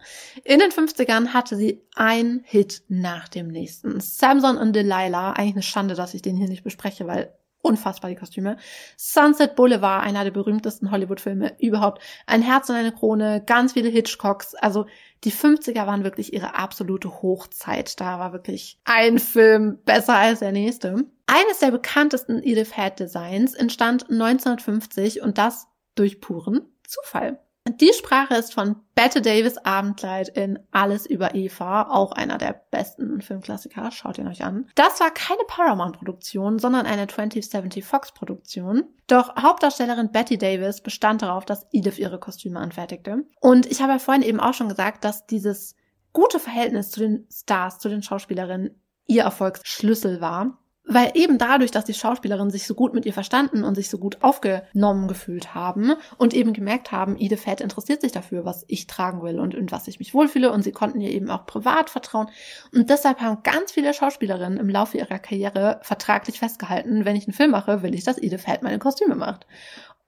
In den 50ern hatte sie ein Hit nach dem nächsten. Samson und Delilah, eigentlich eine Schande, dass ich den hier nicht bespreche, weil unfassbar die Kostüme. Sunset Boulevard, einer der berühmtesten Hollywood-Filme überhaupt. Ein Herz und eine Krone, ganz viele Hitchcocks. Also die 50er waren wirklich ihre absolute Hochzeit. Da war wirklich ein Film besser als der nächste. Eines der bekanntesten Edith Head Designs entstand 1950 und das durch puren Zufall. Die Sprache ist von Bette Davis Abendkleid in Alles über Eva, auch einer der besten Filmklassiker. Schaut ihn euch an. Das war keine Paramount-Produktion, sondern eine 2070 Fox-Produktion. Doch Hauptdarstellerin Betty Davis bestand darauf, dass Edith ihre Kostüme anfertigte. Und ich habe ja vorhin eben auch schon gesagt, dass dieses gute Verhältnis zu den Stars, zu den Schauspielerinnen ihr Erfolgsschlüssel war weil eben dadurch, dass die Schauspielerinnen sich so gut mit ihr verstanden und sich so gut aufgenommen gefühlt haben und eben gemerkt haben, Ide Fett interessiert sich dafür, was ich tragen will und in was ich mich wohlfühle und sie konnten ihr eben auch privat vertrauen und deshalb haben ganz viele Schauspielerinnen im Laufe ihrer Karriere vertraglich festgehalten, wenn ich einen Film mache, will ich, dass Ide Fett meine Kostüme macht.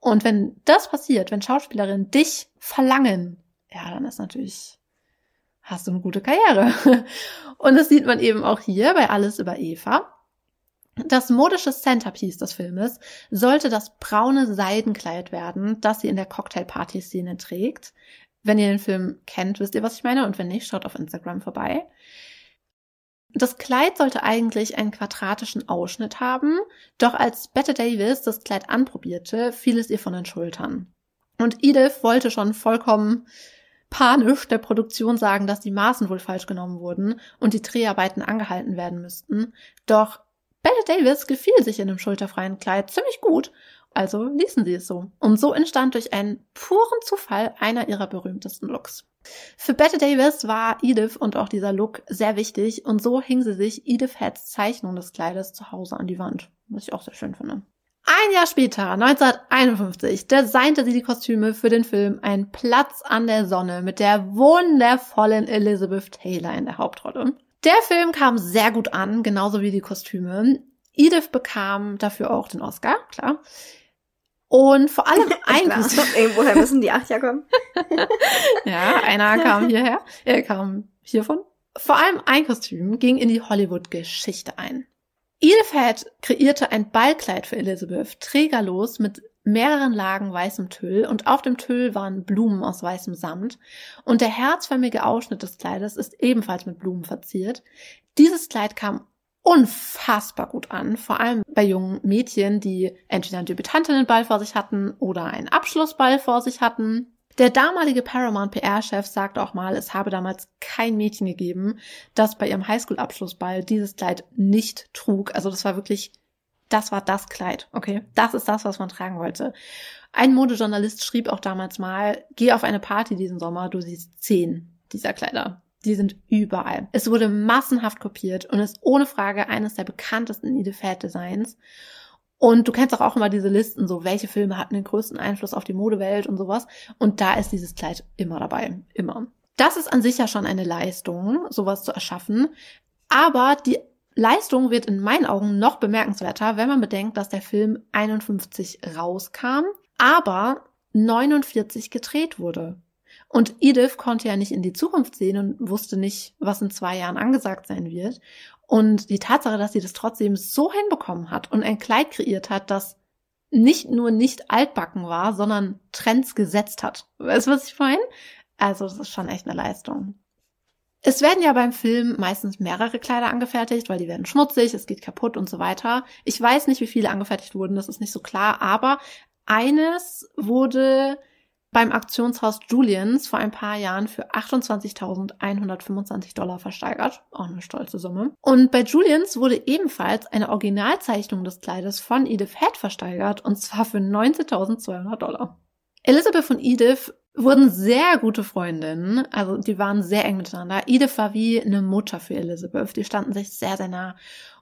Und wenn das passiert, wenn Schauspielerinnen dich verlangen, ja, dann ist natürlich hast du eine gute Karriere. Und das sieht man eben auch hier bei Alles über Eva. Das modische Centerpiece des Filmes sollte das braune Seidenkleid werden, das sie in der Cocktailparty-Szene trägt. Wenn ihr den Film kennt, wisst ihr, was ich meine, und wenn nicht, schaut auf Instagram vorbei. Das Kleid sollte eigentlich einen quadratischen Ausschnitt haben, doch als Bette Davis das Kleid anprobierte, fiel es ihr von den Schultern. Und Edith wollte schon vollkommen panisch der Produktion sagen, dass die Maßen wohl falsch genommen wurden und die Dreharbeiten angehalten werden müssten. Doch Bette Davis gefiel sich in dem schulterfreien Kleid ziemlich gut, also ließen sie es so. Und so entstand durch einen puren Zufall einer ihrer berühmtesten Looks. Für Bette Davis war Edith und auch dieser Look sehr wichtig und so hing sie sich Edith Heads Zeichnung des Kleides zu Hause an die Wand, was ich auch sehr schön finde. Ein Jahr später, 1951, designte sie die Kostüme für den Film Ein Platz an der Sonne mit der wundervollen Elizabeth Taylor in der Hauptrolle. Der Film kam sehr gut an, genauso wie die Kostüme. Edith bekam dafür auch den Oscar, klar. Und vor allem ein Kostüm. Woher müssen die acht ja kommen? ja, einer kam hierher, er kam hiervon. Vor allem ein Kostüm ging in die Hollywood-Geschichte ein. Edith Head kreierte ein Ballkleid für Elizabeth, trägerlos mit mehreren Lagen weißem Tüll und auf dem Tüll waren Blumen aus weißem Samt und der herzförmige Ausschnitt des Kleides ist ebenfalls mit Blumen verziert. Dieses Kleid kam unfassbar gut an, vor allem bei jungen Mädchen, die entweder einen Debütantinnenball vor sich hatten oder einen Abschlussball vor sich hatten. Der damalige Paramount PR-Chef sagte auch mal, es habe damals kein Mädchen gegeben, das bei ihrem Highschool-Abschlussball dieses Kleid nicht trug. Also das war wirklich das war das Kleid, okay? Das ist das, was man tragen wollte. Ein Modejournalist schrieb auch damals mal, geh auf eine Party diesen Sommer, du siehst zehn dieser Kleider. Die sind überall. Es wurde massenhaft kopiert und ist ohne Frage eines der bekanntesten Edith Designs. Und du kennst auch, auch immer diese Listen, so welche Filme hatten den größten Einfluss auf die Modewelt und sowas. Und da ist dieses Kleid immer dabei. Immer. Das ist an sich ja schon eine Leistung, sowas zu erschaffen. Aber die Leistung wird in meinen Augen noch bemerkenswerter, wenn man bedenkt, dass der Film 51 rauskam, aber 49 gedreht wurde. Und Edith konnte ja nicht in die Zukunft sehen und wusste nicht, was in zwei Jahren angesagt sein wird. Und die Tatsache, dass sie das trotzdem so hinbekommen hat und ein Kleid kreiert hat, das nicht nur nicht altbacken war, sondern Trends gesetzt hat. Weißt du, was ich meine? Also, das ist schon echt eine Leistung. Es werden ja beim Film meistens mehrere Kleider angefertigt, weil die werden schmutzig, es geht kaputt und so weiter. Ich weiß nicht, wie viele angefertigt wurden, das ist nicht so klar, aber eines wurde beim Auktionshaus Julians vor ein paar Jahren für 28.125 Dollar versteigert. Auch eine stolze Summe. Und bei Julians wurde ebenfalls eine Originalzeichnung des Kleides von Edith Head versteigert und zwar für 19.200 Dollar. Elizabeth und Edith wurden sehr gute Freundinnen, also die waren sehr eng miteinander. Edith war wie eine Mutter für Elizabeth, die standen sich sehr, sehr nah.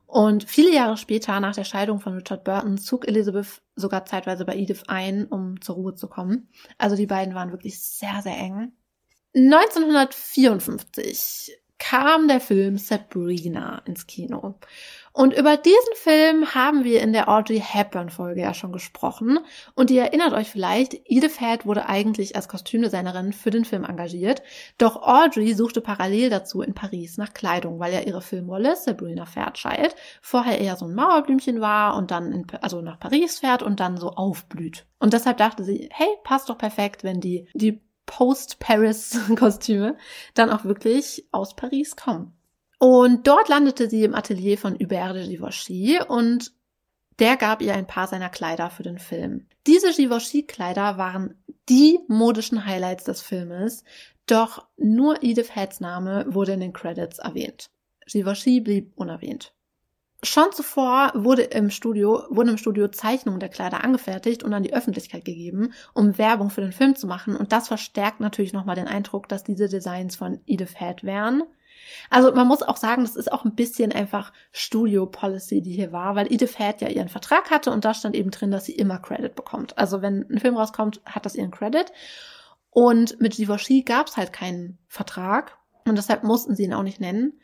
Und viele Jahre später, nach der Scheidung von Richard Burton, zog Elizabeth sogar zeitweise bei Edith ein, um zur Ruhe zu kommen. Also die beiden waren wirklich sehr, sehr eng. 1954 kam der Film Sabrina ins Kino. Und über diesen Film haben wir in der Audrey Hepburn Folge ja schon gesprochen. Und ihr erinnert euch vielleicht, Edith Head wurde eigentlich als Kostümdesignerin für den Film engagiert. Doch Audrey suchte parallel dazu in Paris nach Kleidung, weil ja ihre Filmrolle Sabrina Fairchild vorher eher so ein Mauerblümchen war und dann in, also nach Paris fährt und dann so aufblüht. Und deshalb dachte sie, hey, passt doch perfekt, wenn die, die Post-Paris-Kostüme dann auch wirklich aus Paris kommen. Und dort landete sie im Atelier von Hubert de Givenchy und der gab ihr ein paar seiner Kleider für den Film. Diese Givenchy-Kleider waren die modischen Highlights des Filmes, doch nur Edith Heads Name wurde in den Credits erwähnt. Givenchy blieb unerwähnt. Schon zuvor wurde im Studio, wurden im Studio Zeichnungen der Kleider angefertigt und an die Öffentlichkeit gegeben, um Werbung für den Film zu machen. Und das verstärkt natürlich nochmal den Eindruck, dass diese Designs von Edith Head wären. Also man muss auch sagen, das ist auch ein bisschen einfach Studio-Policy, die hier war, weil Edith Head ja ihren Vertrag hatte und da stand eben drin, dass sie immer Credit bekommt. Also wenn ein Film rauskommt, hat das ihren Credit. Und mit Givenchy gab es halt keinen Vertrag und deshalb mussten sie ihn auch nicht nennen.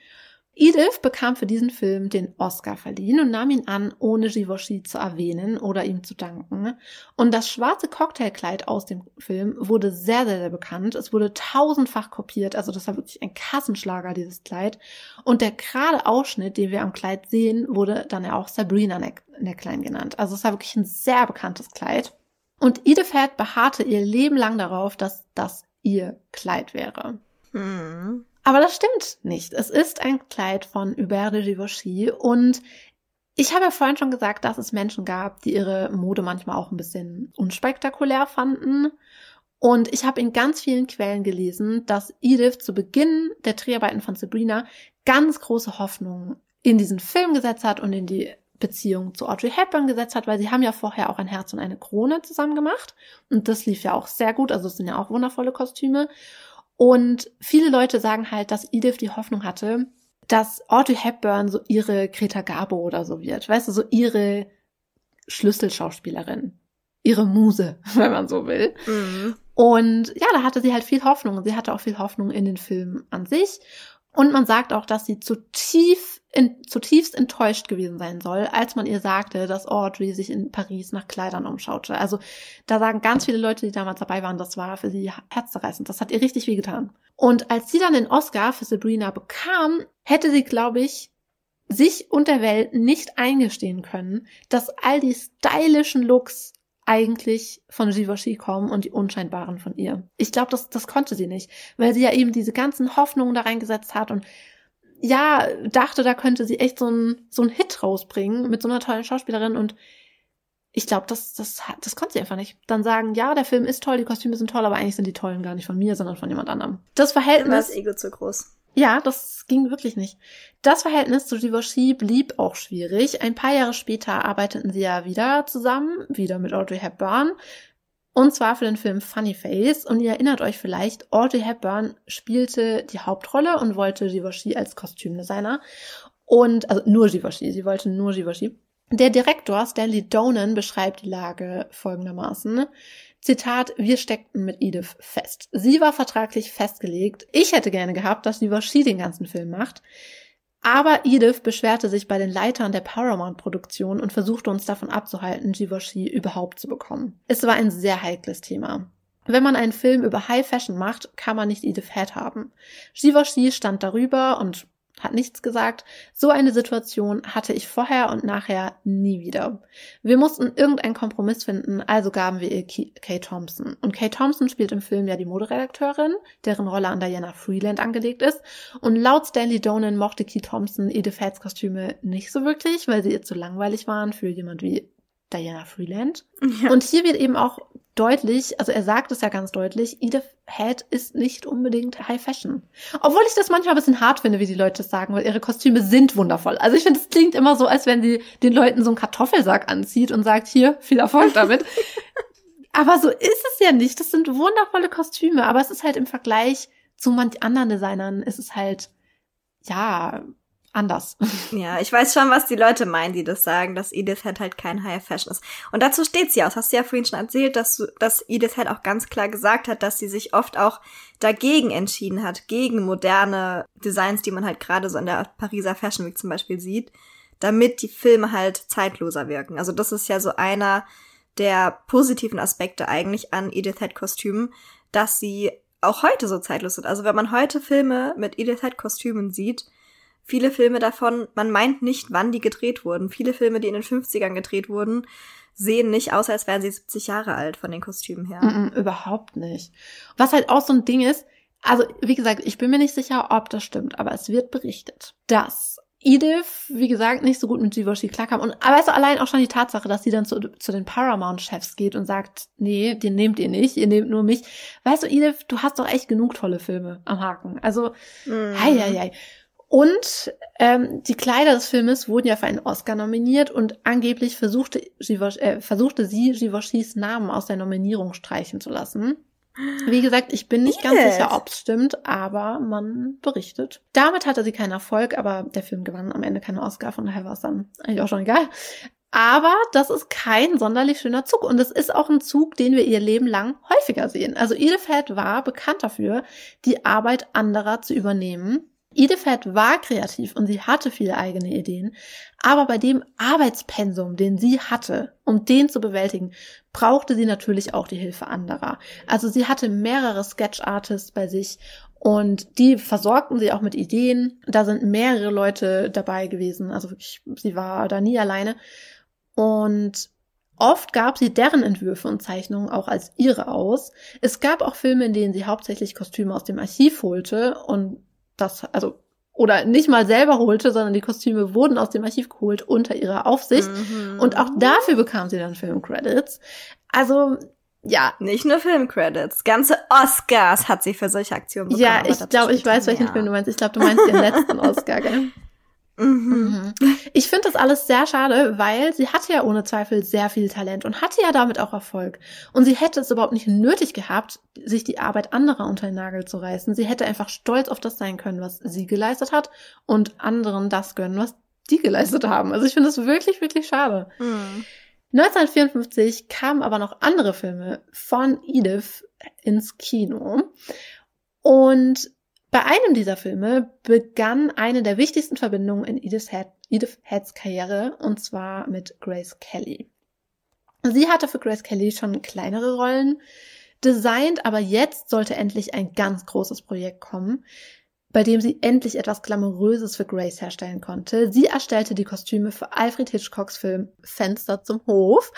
Edith bekam für diesen Film den Oscar verliehen und nahm ihn an, ohne Givenchy zu erwähnen oder ihm zu danken. Und das schwarze Cocktailkleid aus dem Film wurde sehr, sehr, sehr bekannt. Es wurde tausendfach kopiert, also das war wirklich ein Kassenschlager, dieses Kleid. Und der gerade Ausschnitt, den wir am Kleid sehen, wurde dann ja auch Sabrina Neckline genannt. Also es war wirklich ein sehr bekanntes Kleid. Und Edith Head beharrte ihr Leben lang darauf, dass das ihr Kleid wäre. Hm. Aber das stimmt nicht. Es ist ein Kleid von Hubert de Givenchy und ich habe ja vorhin schon gesagt, dass es Menschen gab, die ihre Mode manchmal auch ein bisschen unspektakulär fanden. Und ich habe in ganz vielen Quellen gelesen, dass Edith zu Beginn der Dreharbeiten von Sabrina ganz große Hoffnungen in diesen Film gesetzt hat und in die Beziehung zu Audrey Hepburn gesetzt hat, weil sie haben ja vorher auch ein Herz und eine Krone zusammen gemacht. Und das lief ja auch sehr gut. Also es sind ja auch wundervolle Kostüme. Und viele Leute sagen halt, dass Edith die Hoffnung hatte, dass Audrey Hepburn so ihre Greta Garbo oder so wird. Weißt du, so ihre Schlüsselschauspielerin. Ihre Muse, wenn man so will. Mhm. Und ja, da hatte sie halt viel Hoffnung. Sie hatte auch viel Hoffnung in den Film an sich. Und man sagt auch, dass sie zutiefst, in, zutiefst enttäuscht gewesen sein soll, als man ihr sagte, dass Audrey sich in Paris nach Kleidern umschaute. Also da sagen ganz viele Leute, die damals dabei waren, das war für sie herzzerreißend. Das hat ihr richtig wehgetan. Und als sie dann den Oscar für Sabrina bekam, hätte sie, glaube ich, sich und der Welt nicht eingestehen können, dass all die stylischen Looks eigentlich von Givenchy kommen und die unscheinbaren von ihr. Ich glaube, das, das konnte sie nicht, weil sie ja eben diese ganzen Hoffnungen da reingesetzt hat und ja, dachte, da könnte sie echt so ein so ein Hit rausbringen mit so einer tollen Schauspielerin und ich glaube, das, das, das konnte sie einfach nicht. Dann sagen, ja, der Film ist toll, die Kostüme sind toll, aber eigentlich sind die tollen gar nicht von mir, sondern von jemand anderem. Das Verhältnis. Immer das Ego zu groß. Ja, das ging wirklich nicht. Das Verhältnis zu Givenchy blieb auch schwierig. Ein paar Jahre später arbeiteten sie ja wieder zusammen, wieder mit Audrey Hepburn. Und zwar für den Film Funny Face. Und ihr erinnert euch vielleicht, Audrey Hepburn spielte die Hauptrolle und wollte Givenchy als Kostümdesigner. Und, also nur Givenchy, sie wollte nur Givenchy. Der Direktor Stanley Donen beschreibt die Lage folgendermaßen. Zitat, wir steckten mit Edith fest. Sie war vertraglich festgelegt. Ich hätte gerne gehabt, dass Givenchy den ganzen Film macht. Aber Edith beschwerte sich bei den Leitern der Paramount-Produktion und versuchte uns davon abzuhalten, Givenchy überhaupt zu bekommen. Es war ein sehr heikles Thema. Wenn man einen Film über High Fashion macht, kann man nicht Edith Head haben. Givenchy stand darüber und hat nichts gesagt. So eine Situation hatte ich vorher und nachher nie wieder. Wir mussten irgendeinen Kompromiss finden, also gaben wir ihr Kay Thompson. Und Kay Thompson spielt im Film ja die Moderedakteurin, deren Rolle an Diana Freeland angelegt ist. Und laut Stanley Donen mochte Kay Thompson Edith Heads Kostüme nicht so wirklich, weil sie ihr zu langweilig waren für jemand wie Diana Freeland. Ja. Und hier wird eben auch deutlich, also er sagt es ja ganz deutlich, Edith Head ist nicht unbedingt High Fashion. Obwohl ich das manchmal ein bisschen hart finde, wie die Leute das sagen, weil ihre Kostüme sind wundervoll. Also ich finde, es klingt immer so, als wenn sie den Leuten so einen Kartoffelsack anzieht und sagt, hier, viel Erfolg damit. aber so ist es ja nicht. Das sind wundervolle Kostüme, aber es ist halt im Vergleich zu manch anderen Designern, ist es halt, ja, anders. Ja, ich weiß schon, was die Leute meinen, die das sagen, dass Edith Head halt kein High Fashion ist. Und dazu steht sie aus. Hast du ja vorhin schon erzählt, dass, du, dass Edith Head auch ganz klar gesagt hat, dass sie sich oft auch dagegen entschieden hat, gegen moderne Designs, die man halt gerade so in der Pariser Fashion Week zum Beispiel sieht, damit die Filme halt zeitloser wirken. Also das ist ja so einer der positiven Aspekte eigentlich an Edith Head Kostümen, dass sie auch heute so zeitlos sind. Also wenn man heute Filme mit Edith Head Kostümen sieht, Viele Filme davon, man meint nicht, wann die gedreht wurden. Viele Filme, die in den 50ern gedreht wurden, sehen nicht aus, als wären sie 70 Jahre alt von den Kostümen her. Mm -mm, überhaupt nicht. Was halt auch so ein Ding ist, also wie gesagt, ich bin mir nicht sicher, ob das stimmt, aber es wird berichtet, dass Edith, wie gesagt, nicht so gut mit Givenchy klarkam. Und weißt du, allein auch schon die Tatsache, dass sie dann zu, zu den Paramount-Chefs geht und sagt, nee, den nehmt ihr nicht, ihr nehmt nur mich. Weißt du, Edith, du hast doch echt genug tolle Filme am Haken. Also, mm. hei, hei, hei. Und ähm, die Kleider des Filmes wurden ja für einen Oscar nominiert und angeblich versuchte, Givenchy, äh, versuchte sie, Givenchys Namen aus der Nominierung streichen zu lassen. Wie gesagt, ich bin nicht yes. ganz sicher, ob es stimmt, aber man berichtet. Damit hatte sie keinen Erfolg, aber der Film gewann am Ende keine Oscar, von daher war es dann eigentlich auch schon egal. Aber das ist kein sonderlich schöner Zug und es ist auch ein Zug, den wir ihr Leben lang häufiger sehen. Also Head war bekannt dafür, die Arbeit anderer zu übernehmen Idefett war kreativ und sie hatte viele eigene Ideen, aber bei dem Arbeitspensum, den sie hatte, um den zu bewältigen, brauchte sie natürlich auch die Hilfe anderer. Also sie hatte mehrere Sketch-Artists bei sich und die versorgten sie auch mit Ideen. Da sind mehrere Leute dabei gewesen, also wirklich, sie war da nie alleine. Und Oft gab sie deren Entwürfe und Zeichnungen auch als ihre aus. Es gab auch Filme, in denen sie hauptsächlich Kostüme aus dem Archiv holte und das, also, oder nicht mal selber holte, sondern die Kostüme wurden aus dem Archiv geholt unter ihrer Aufsicht. Mhm. Und auch dafür bekam sie dann Filmcredits. Also, ja. Nicht nur Filmcredits. Ganze Oscars hat sie für solche Aktionen bekommen. Ja, ich glaube, ich weiß, welchen ja. Film du meinst. Ich glaube, du meinst den letzten Oscar, gell? Mhm. mhm. Ich finde das alles sehr schade, weil sie hatte ja ohne Zweifel sehr viel Talent und hatte ja damit auch Erfolg. Und sie hätte es überhaupt nicht nötig gehabt, sich die Arbeit anderer unter den Nagel zu reißen. Sie hätte einfach stolz auf das sein können, was sie geleistet hat und anderen das gönnen, was die geleistet haben. Also ich finde das wirklich, wirklich schade. Mhm. 1954 kamen aber noch andere Filme von Edith ins Kino. Und bei einem dieser Filme begann eine der wichtigsten Verbindungen in Edith, Head, Edith Heads Karriere, und zwar mit Grace Kelly. Sie hatte für Grace Kelly schon kleinere Rollen designt, aber jetzt sollte endlich ein ganz großes Projekt kommen, bei dem sie endlich etwas Glamouröses für Grace herstellen konnte. Sie erstellte die Kostüme für Alfred Hitchcocks Film Fenster zum Hof.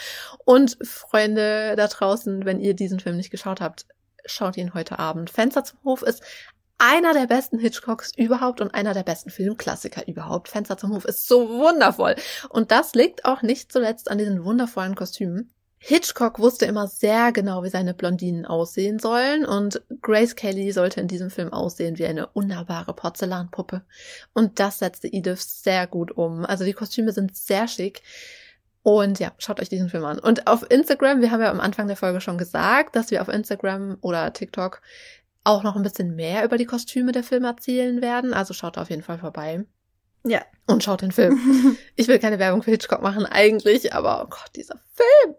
Und Freunde da draußen, wenn ihr diesen Film nicht geschaut habt, schaut ihn heute Abend. Fenster zum Hof ist einer der besten Hitchcocks überhaupt und einer der besten Filmklassiker überhaupt. Fenster zum Hof ist so wundervoll. Und das liegt auch nicht zuletzt an diesen wundervollen Kostümen. Hitchcock wusste immer sehr genau, wie seine Blondinen aussehen sollen und Grace Kelly sollte in diesem Film aussehen wie eine wunderbare Porzellanpuppe. Und das setzte Edith sehr gut um. Also die Kostüme sind sehr schick. Und ja, schaut euch diesen Film an. Und auf Instagram, wir haben ja am Anfang der Folge schon gesagt, dass wir auf Instagram oder TikTok auch noch ein bisschen mehr über die Kostüme der Filme erzählen werden. Also schaut auf jeden Fall vorbei. Ja. Und schaut den Film. ich will keine Werbung für Hitchcock machen, eigentlich, aber oh Gott, dieser Film.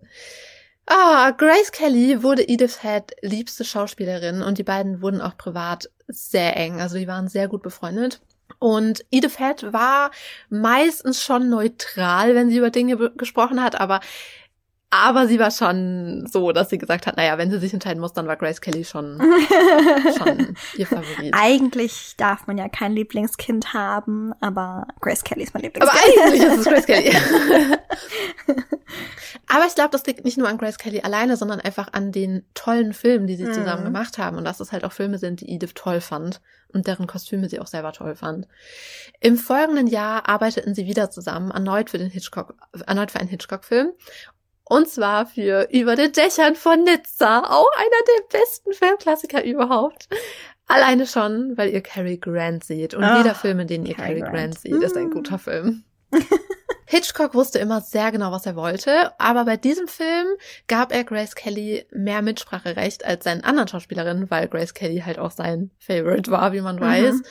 Ah, Grace Kelly wurde Edith Head liebste Schauspielerin und die beiden wurden auch privat sehr eng. Also die waren sehr gut befreundet. Und Edith Head war meistens schon neutral, wenn sie über Dinge gesprochen hat, aber aber sie war schon so, dass sie gesagt hat, naja, wenn sie sich entscheiden muss, dann war Grace Kelly schon, schon ihr Favorit. Eigentlich darf man ja kein Lieblingskind haben, aber Grace Kelly ist mein Lieblingskind. Aber eigentlich ist es Grace Kelly. aber ich glaube, das liegt nicht nur an Grace Kelly alleine, sondern einfach an den tollen Filmen, die sie mhm. zusammen gemacht haben. Und dass es halt auch Filme sind, die Edith toll fand und deren Kostüme sie auch selber toll fand. Im folgenden Jahr arbeiteten sie wieder zusammen, erneut für den Hitchcock, erneut für einen Hitchcock-Film und zwar für Über den Dächern von Nizza. Auch einer der besten Filmklassiker überhaupt. Alleine schon, weil ihr Cary Grant seht. Und oh, jeder Film, in dem ihr Cary Grant, Grant seht, ist ein guter Film. Hitchcock wusste immer sehr genau, was er wollte, aber bei diesem Film gab er Grace Kelly mehr Mitspracherecht als seinen anderen Schauspielerinnen, weil Grace Kelly halt auch sein Favorite war, wie man mhm. weiß.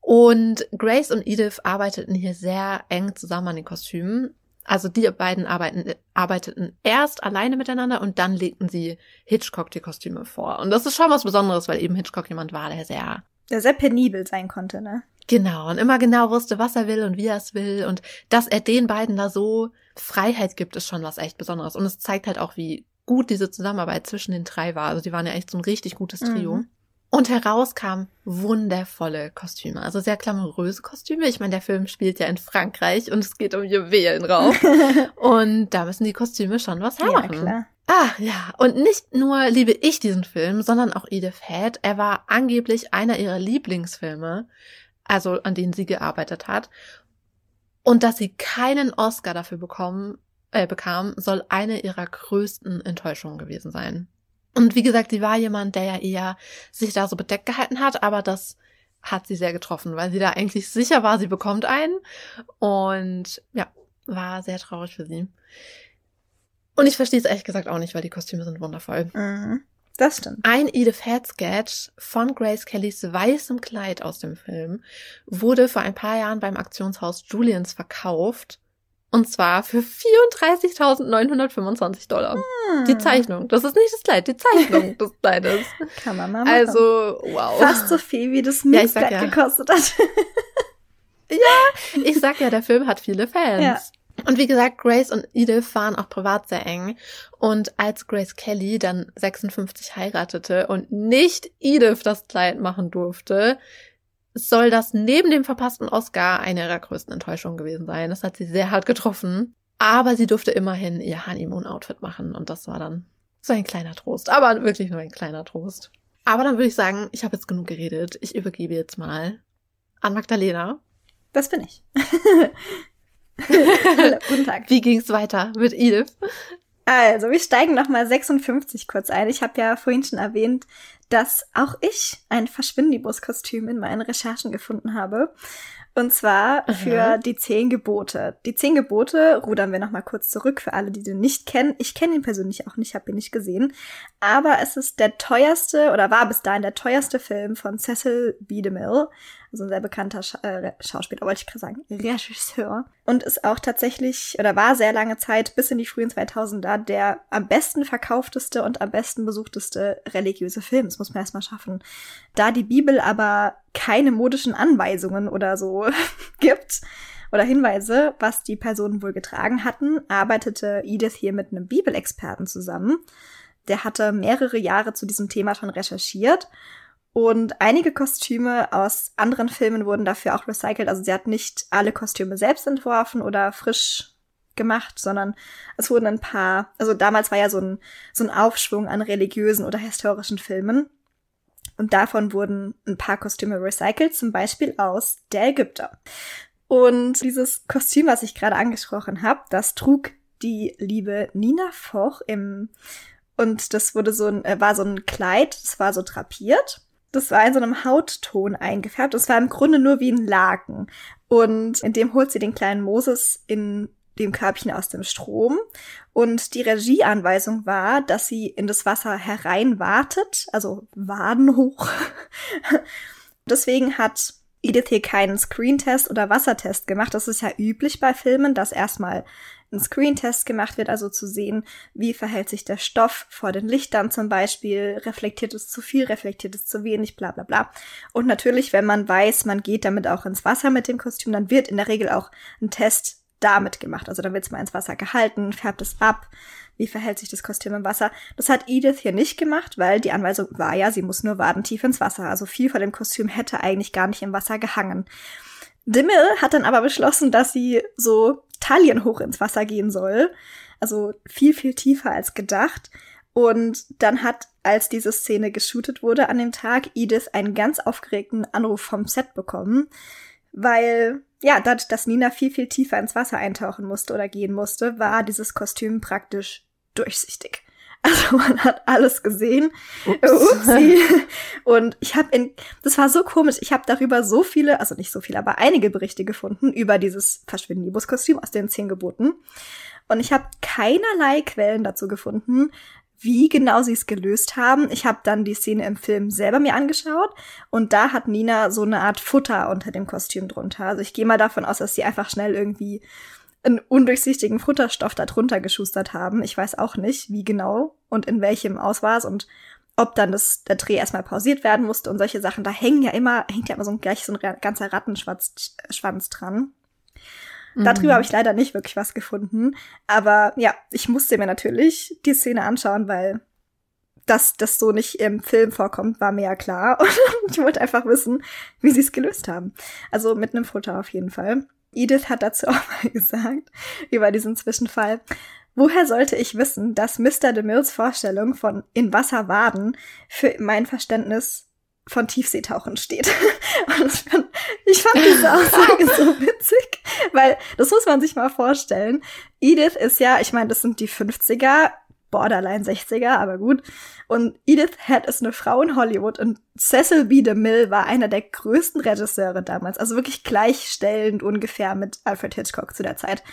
Und Grace und Edith arbeiteten hier sehr eng zusammen an den Kostümen also die beiden arbeiten, arbeiteten erst alleine miteinander und dann legten sie Hitchcock die Kostüme vor. Und das ist schon was Besonderes, weil eben Hitchcock jemand war, der sehr der sehr penibel sein konnte, ne? Genau, und immer genau wusste, was er will und wie er es will. Und dass er den beiden da so Freiheit gibt, ist schon was echt Besonderes. Und es zeigt halt auch, wie gut diese Zusammenarbeit zwischen den drei war. Also die waren ja echt so ein richtig gutes Trio. Mhm. Und heraus kamen wundervolle Kostüme, also sehr glamouröse Kostüme. Ich meine, der Film spielt ja in Frankreich und es geht um Juwelenraub. und da müssen die Kostüme schon was hermachen. Ja, klar. Ah, ja. Und nicht nur liebe ich diesen Film, sondern auch Edith Head. Er war angeblich einer ihrer Lieblingsfilme, also an denen sie gearbeitet hat. Und dass sie keinen Oscar dafür bekommen, äh, bekam, soll eine ihrer größten Enttäuschungen gewesen sein. Und wie gesagt, sie war jemand, der ja eher sich da so bedeckt gehalten hat, aber das hat sie sehr getroffen, weil sie da eigentlich sicher war, sie bekommt einen. Und ja, war sehr traurig für sie. Und ich verstehe es ehrlich gesagt auch nicht, weil die Kostüme sind wundervoll. Mhm, das stimmt. Ein Edith Head Sketch von Grace Kellys weißem Kleid aus dem Film wurde vor ein paar Jahren beim Aktionshaus Julians verkauft und zwar für 34.925 Dollar. Hm. Die Zeichnung. Das ist nicht das Kleid, die Zeichnung des Kleides. Kann man mal machen. Also, wow. Fast so viel, wie das Mixkleid ja, ja. gekostet hat. ja, ich sag ja, der Film hat viele Fans. Ja. Und wie gesagt, Grace und Edith waren auch privat sehr eng. Und als Grace Kelly dann 56 heiratete und nicht Edith das Kleid machen durfte, soll das neben dem verpassten Oscar eine ihrer größten Enttäuschungen gewesen sein. Das hat sie sehr hart getroffen. Aber sie durfte immerhin ihr Honeymoon-Outfit machen und das war dann so ein kleiner Trost. Aber wirklich nur ein kleiner Trost. Aber dann würde ich sagen, ich habe jetzt genug geredet. Ich übergebe jetzt mal an Magdalena. Das bin ich. Hallo, guten Tag. Wie ging's weiter mit Edith? Also, wir steigen nochmal 56 kurz ein. Ich habe ja vorhin schon erwähnt, dass auch ich ein Verschwindibus-Kostüm in meinen Recherchen gefunden habe. Und zwar für Aha. die zehn Gebote. Die zehn Gebote rudern wir nochmal kurz zurück für alle, die den nicht kennen. Ich kenne ihn persönlich auch nicht, habe ihn nicht gesehen. Aber es ist der teuerste oder war bis dahin der teuerste Film von Cecil B. DeMille also ein sehr bekannter Scha äh, Schauspieler, wollte ich gerade sagen, Regisseur. Und ist auch tatsächlich, oder war sehr lange Zeit, bis in die frühen 2000er, der am besten verkaufteste und am besten besuchteste religiöse Film. Das muss man erstmal schaffen. Da die Bibel aber keine modischen Anweisungen oder so gibt, oder Hinweise, was die Personen wohl getragen hatten, arbeitete Edith hier mit einem Bibelexperten zusammen. Der hatte mehrere Jahre zu diesem Thema schon recherchiert und einige Kostüme aus anderen Filmen wurden dafür auch recycelt. Also sie hat nicht alle Kostüme selbst entworfen oder frisch gemacht, sondern es wurden ein paar, also damals war ja so ein, so ein Aufschwung an religiösen oder historischen Filmen. Und davon wurden ein paar Kostüme recycelt, zum Beispiel aus Der Ägypter. Und dieses Kostüm, was ich gerade angesprochen habe, das trug die liebe Nina Foch im und das wurde so ein, äh, war so ein Kleid, das war so drapiert das war in so einem Hautton eingefärbt. Das war im Grunde nur wie ein Laken. Und in dem holt sie den kleinen Moses in dem Körbchen aus dem Strom. Und die Regieanweisung war, dass sie in das Wasser hereinwartet, also Waden hoch. Deswegen hat Edith hier keinen Screentest oder Wassertest gemacht. Das ist ja üblich bei Filmen, dass erstmal ein Screentest gemacht wird, also zu sehen, wie verhält sich der Stoff vor den Lichtern zum Beispiel, reflektiert es zu viel, reflektiert es zu wenig, bla bla bla. Und natürlich, wenn man weiß, man geht damit auch ins Wasser mit dem Kostüm, dann wird in der Regel auch ein Test damit gemacht. Also dann wird es mal ins Wasser gehalten, färbt es ab, wie verhält sich das Kostüm im Wasser. Das hat Edith hier nicht gemacht, weil die Anweisung war ja, sie muss nur wadentief ins Wasser. Also viel von dem Kostüm hätte eigentlich gar nicht im Wasser gehangen. Dimmel hat dann aber beschlossen, dass sie so talienhoch ins Wasser gehen soll. Also viel, viel tiefer als gedacht. Und dann hat, als diese Szene geshootet wurde an dem Tag, Edith einen ganz aufgeregten Anruf vom Set bekommen, weil ja, dadurch, dass Nina viel, viel tiefer ins Wasser eintauchen musste oder gehen musste, war dieses Kostüm praktisch durchsichtig. Also man hat alles gesehen. Upsi. Und ich habe in, das war so komisch, ich habe darüber so viele, also nicht so viele, aber einige Berichte gefunden über dieses Verschwindibus-Kostüm aus den zehn Geboten. Und ich habe keinerlei Quellen dazu gefunden, wie genau sie es gelöst haben. Ich habe dann die Szene im Film selber mir angeschaut und da hat Nina so eine Art Futter unter dem Kostüm drunter. Also ich gehe mal davon aus, dass sie einfach schnell irgendwie einen undurchsichtigen Futterstoff da drunter geschustert haben. Ich weiß auch nicht, wie genau und in welchem Ausmaß und ob dann das, der Dreh erstmal pausiert werden musste und solche Sachen. Da hängen ja immer, hängt ja immer so ein, gleich so ein ganzer Rattenschwanz Schwanz dran. Darüber mhm. habe ich leider nicht wirklich was gefunden. Aber ja, ich musste mir natürlich die Szene anschauen, weil dass das so nicht im Film vorkommt, war mir ja klar. Und ich wollte einfach wissen, wie sie es gelöst haben. Also mit einem Futter auf jeden Fall. Edith hat dazu auch mal gesagt, über diesen Zwischenfall. Woher sollte ich wissen, dass Mr. DeMills Vorstellung von in Wasser waden für mein Verständnis von Tiefseetauchen steht. Und fand, ich fand diese Aussage so witzig, weil das muss man sich mal vorstellen. Edith ist ja, ich meine, das sind die 50er, Borderline 60er, aber gut. Und Edith Head ist eine Frau in Hollywood und Cecil B. DeMille war einer der größten Regisseure damals, also wirklich gleichstellend ungefähr mit Alfred Hitchcock zu der Zeit.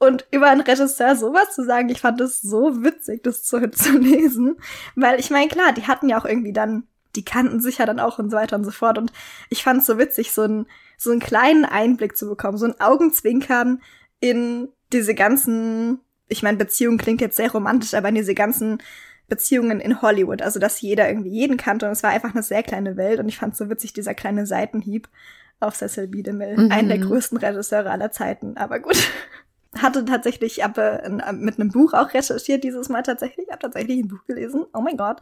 Und über einen Regisseur sowas zu sagen, ich fand es so witzig, das zu, zu lesen. Weil ich meine, klar, die hatten ja auch irgendwie dann die kannten sich ja dann auch und so weiter und so fort. Und ich fand es so witzig, so, ein, so einen kleinen Einblick zu bekommen, so ein Augenzwinkern in diese ganzen, ich meine, Beziehungen klingt jetzt sehr romantisch, aber in diese ganzen Beziehungen in Hollywood. Also, dass jeder irgendwie jeden kannte und es war einfach eine sehr kleine Welt und ich fand so witzig, dieser kleine Seitenhieb auf Cecil B. DeMille, mhm. einen der größten Regisseure aller Zeiten. Aber gut. Hatte tatsächlich, habe äh, mit einem Buch auch recherchiert dieses Mal tatsächlich. Ich habe tatsächlich ein Buch gelesen. Oh mein Gott.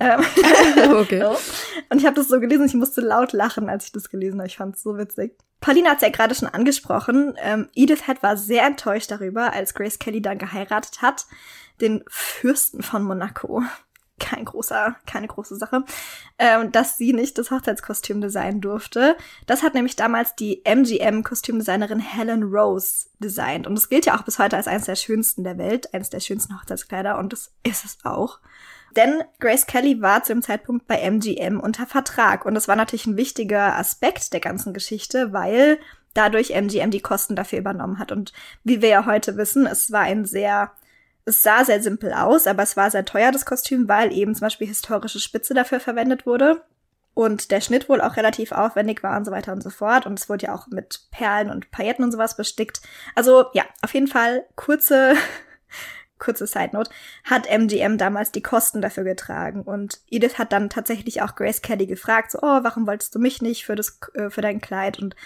Ähm, okay. Und ich habe das so gelesen, ich musste laut lachen, als ich das gelesen habe. Ich fand es so witzig. Pauline hat es ja gerade schon angesprochen. Ähm, Edith Head war sehr enttäuscht darüber, als Grace Kelly dann geheiratet hat, den Fürsten von Monaco kein großer, keine große Sache, ähm, dass sie nicht das Hochzeitskostüm designen durfte. Das hat nämlich damals die MGM-Kostümdesignerin Helen Rose designt. Und das gilt ja auch bis heute als eines der schönsten der Welt, eines der schönsten Hochzeitskleider. Und das ist es auch. Denn Grace Kelly war zu dem Zeitpunkt bei MGM unter Vertrag. Und das war natürlich ein wichtiger Aspekt der ganzen Geschichte, weil dadurch MGM die Kosten dafür übernommen hat. Und wie wir ja heute wissen, es war ein sehr es sah sehr simpel aus, aber es war sehr teuer, das Kostüm, weil eben zum Beispiel historische Spitze dafür verwendet wurde. Und der Schnitt wohl auch relativ aufwendig war und so weiter und so fort. Und es wurde ja auch mit Perlen und Pailletten und sowas bestickt. Also ja, auf jeden Fall kurze, kurze Side Note, hat MGM damals die Kosten dafür getragen. Und Edith hat dann tatsächlich auch Grace Kelly gefragt, so, oh, warum wolltest du mich nicht für das, äh, für dein Kleid? Und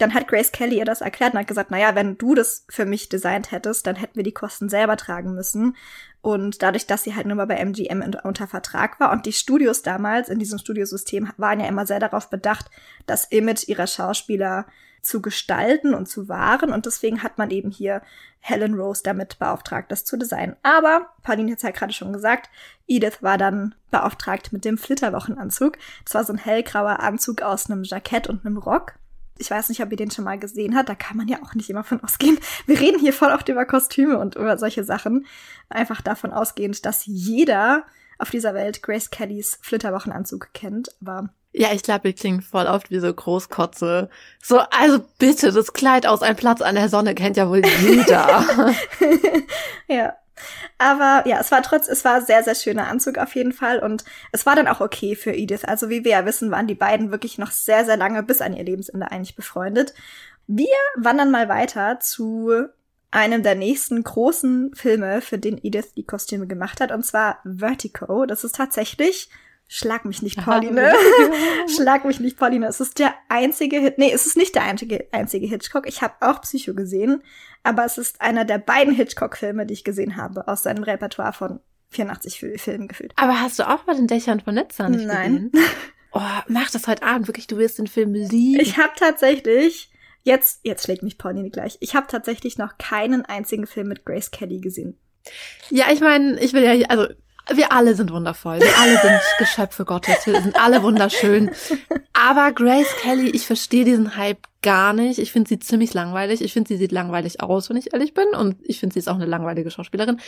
dann hat Grace Kelly ihr das erklärt und hat gesagt, naja, wenn du das für mich designt hättest, dann hätten wir die Kosten selber tragen müssen. Und dadurch, dass sie halt nur mal bei MGM unter Vertrag war und die Studios damals in diesem Studiosystem waren ja immer sehr darauf bedacht, das Image ihrer Schauspieler zu gestalten und zu wahren. Und deswegen hat man eben hier Helen Rose damit beauftragt, das zu designen. Aber, Pauline hat es ja gerade schon gesagt, Edith war dann beauftragt mit dem Flitterwochenanzug. Das war so ein hellgrauer Anzug aus einem Jackett und einem Rock ich weiß nicht, ob ihr den schon mal gesehen habt, da kann man ja auch nicht immer von ausgehen. Wir reden hier voll oft über Kostüme und über solche Sachen. Einfach davon ausgehend, dass jeder auf dieser Welt Grace Kellys Flitterwochenanzug kennt, aber ja, ich glaube, wir klingen voll oft wie so Großkotze. So, also bitte, das Kleid aus Ein Platz an der Sonne kennt ja wohl jeder. ja. Aber ja, es war trotz, es war sehr, sehr schöner Anzug auf jeden Fall. Und es war dann auch okay für Edith. Also wie wir ja wissen, waren die beiden wirklich noch sehr, sehr lange bis an ihr Lebensende eigentlich befreundet. Wir wandern mal weiter zu einem der nächsten großen Filme, für den Edith die Kostüme gemacht hat, und zwar Vertigo. Das ist tatsächlich Schlag mich nicht, Pauline. Schlag mich nicht, Pauline. Es ist der einzige Hit. Nee, es ist nicht der einzige, einzige Hitchcock. Ich habe auch Psycho gesehen, aber es ist einer der beiden Hitchcock-Filme, die ich gesehen habe, aus seinem Repertoire von 84 Filmen gefühlt. Aber hast du auch mal den Dächern von Nizza nicht Nein. gesehen? Oh, mach das heute Abend, wirklich, du wirst den Film lieben. Ich habe tatsächlich, jetzt, jetzt schlägt mich Pauline gleich, ich habe tatsächlich noch keinen einzigen Film mit Grace Kelly gesehen. Ja, ich meine, ich will ja, also wir alle sind wundervoll. Wir alle sind Geschöpfe Gottes. Wir sind alle wunderschön. Aber Grace Kelly, ich verstehe diesen Hype gar nicht. Ich finde sie ziemlich langweilig. Ich finde, sie sieht langweilig aus, wenn ich ehrlich bin. Und ich finde, sie ist auch eine langweilige Schauspielerin.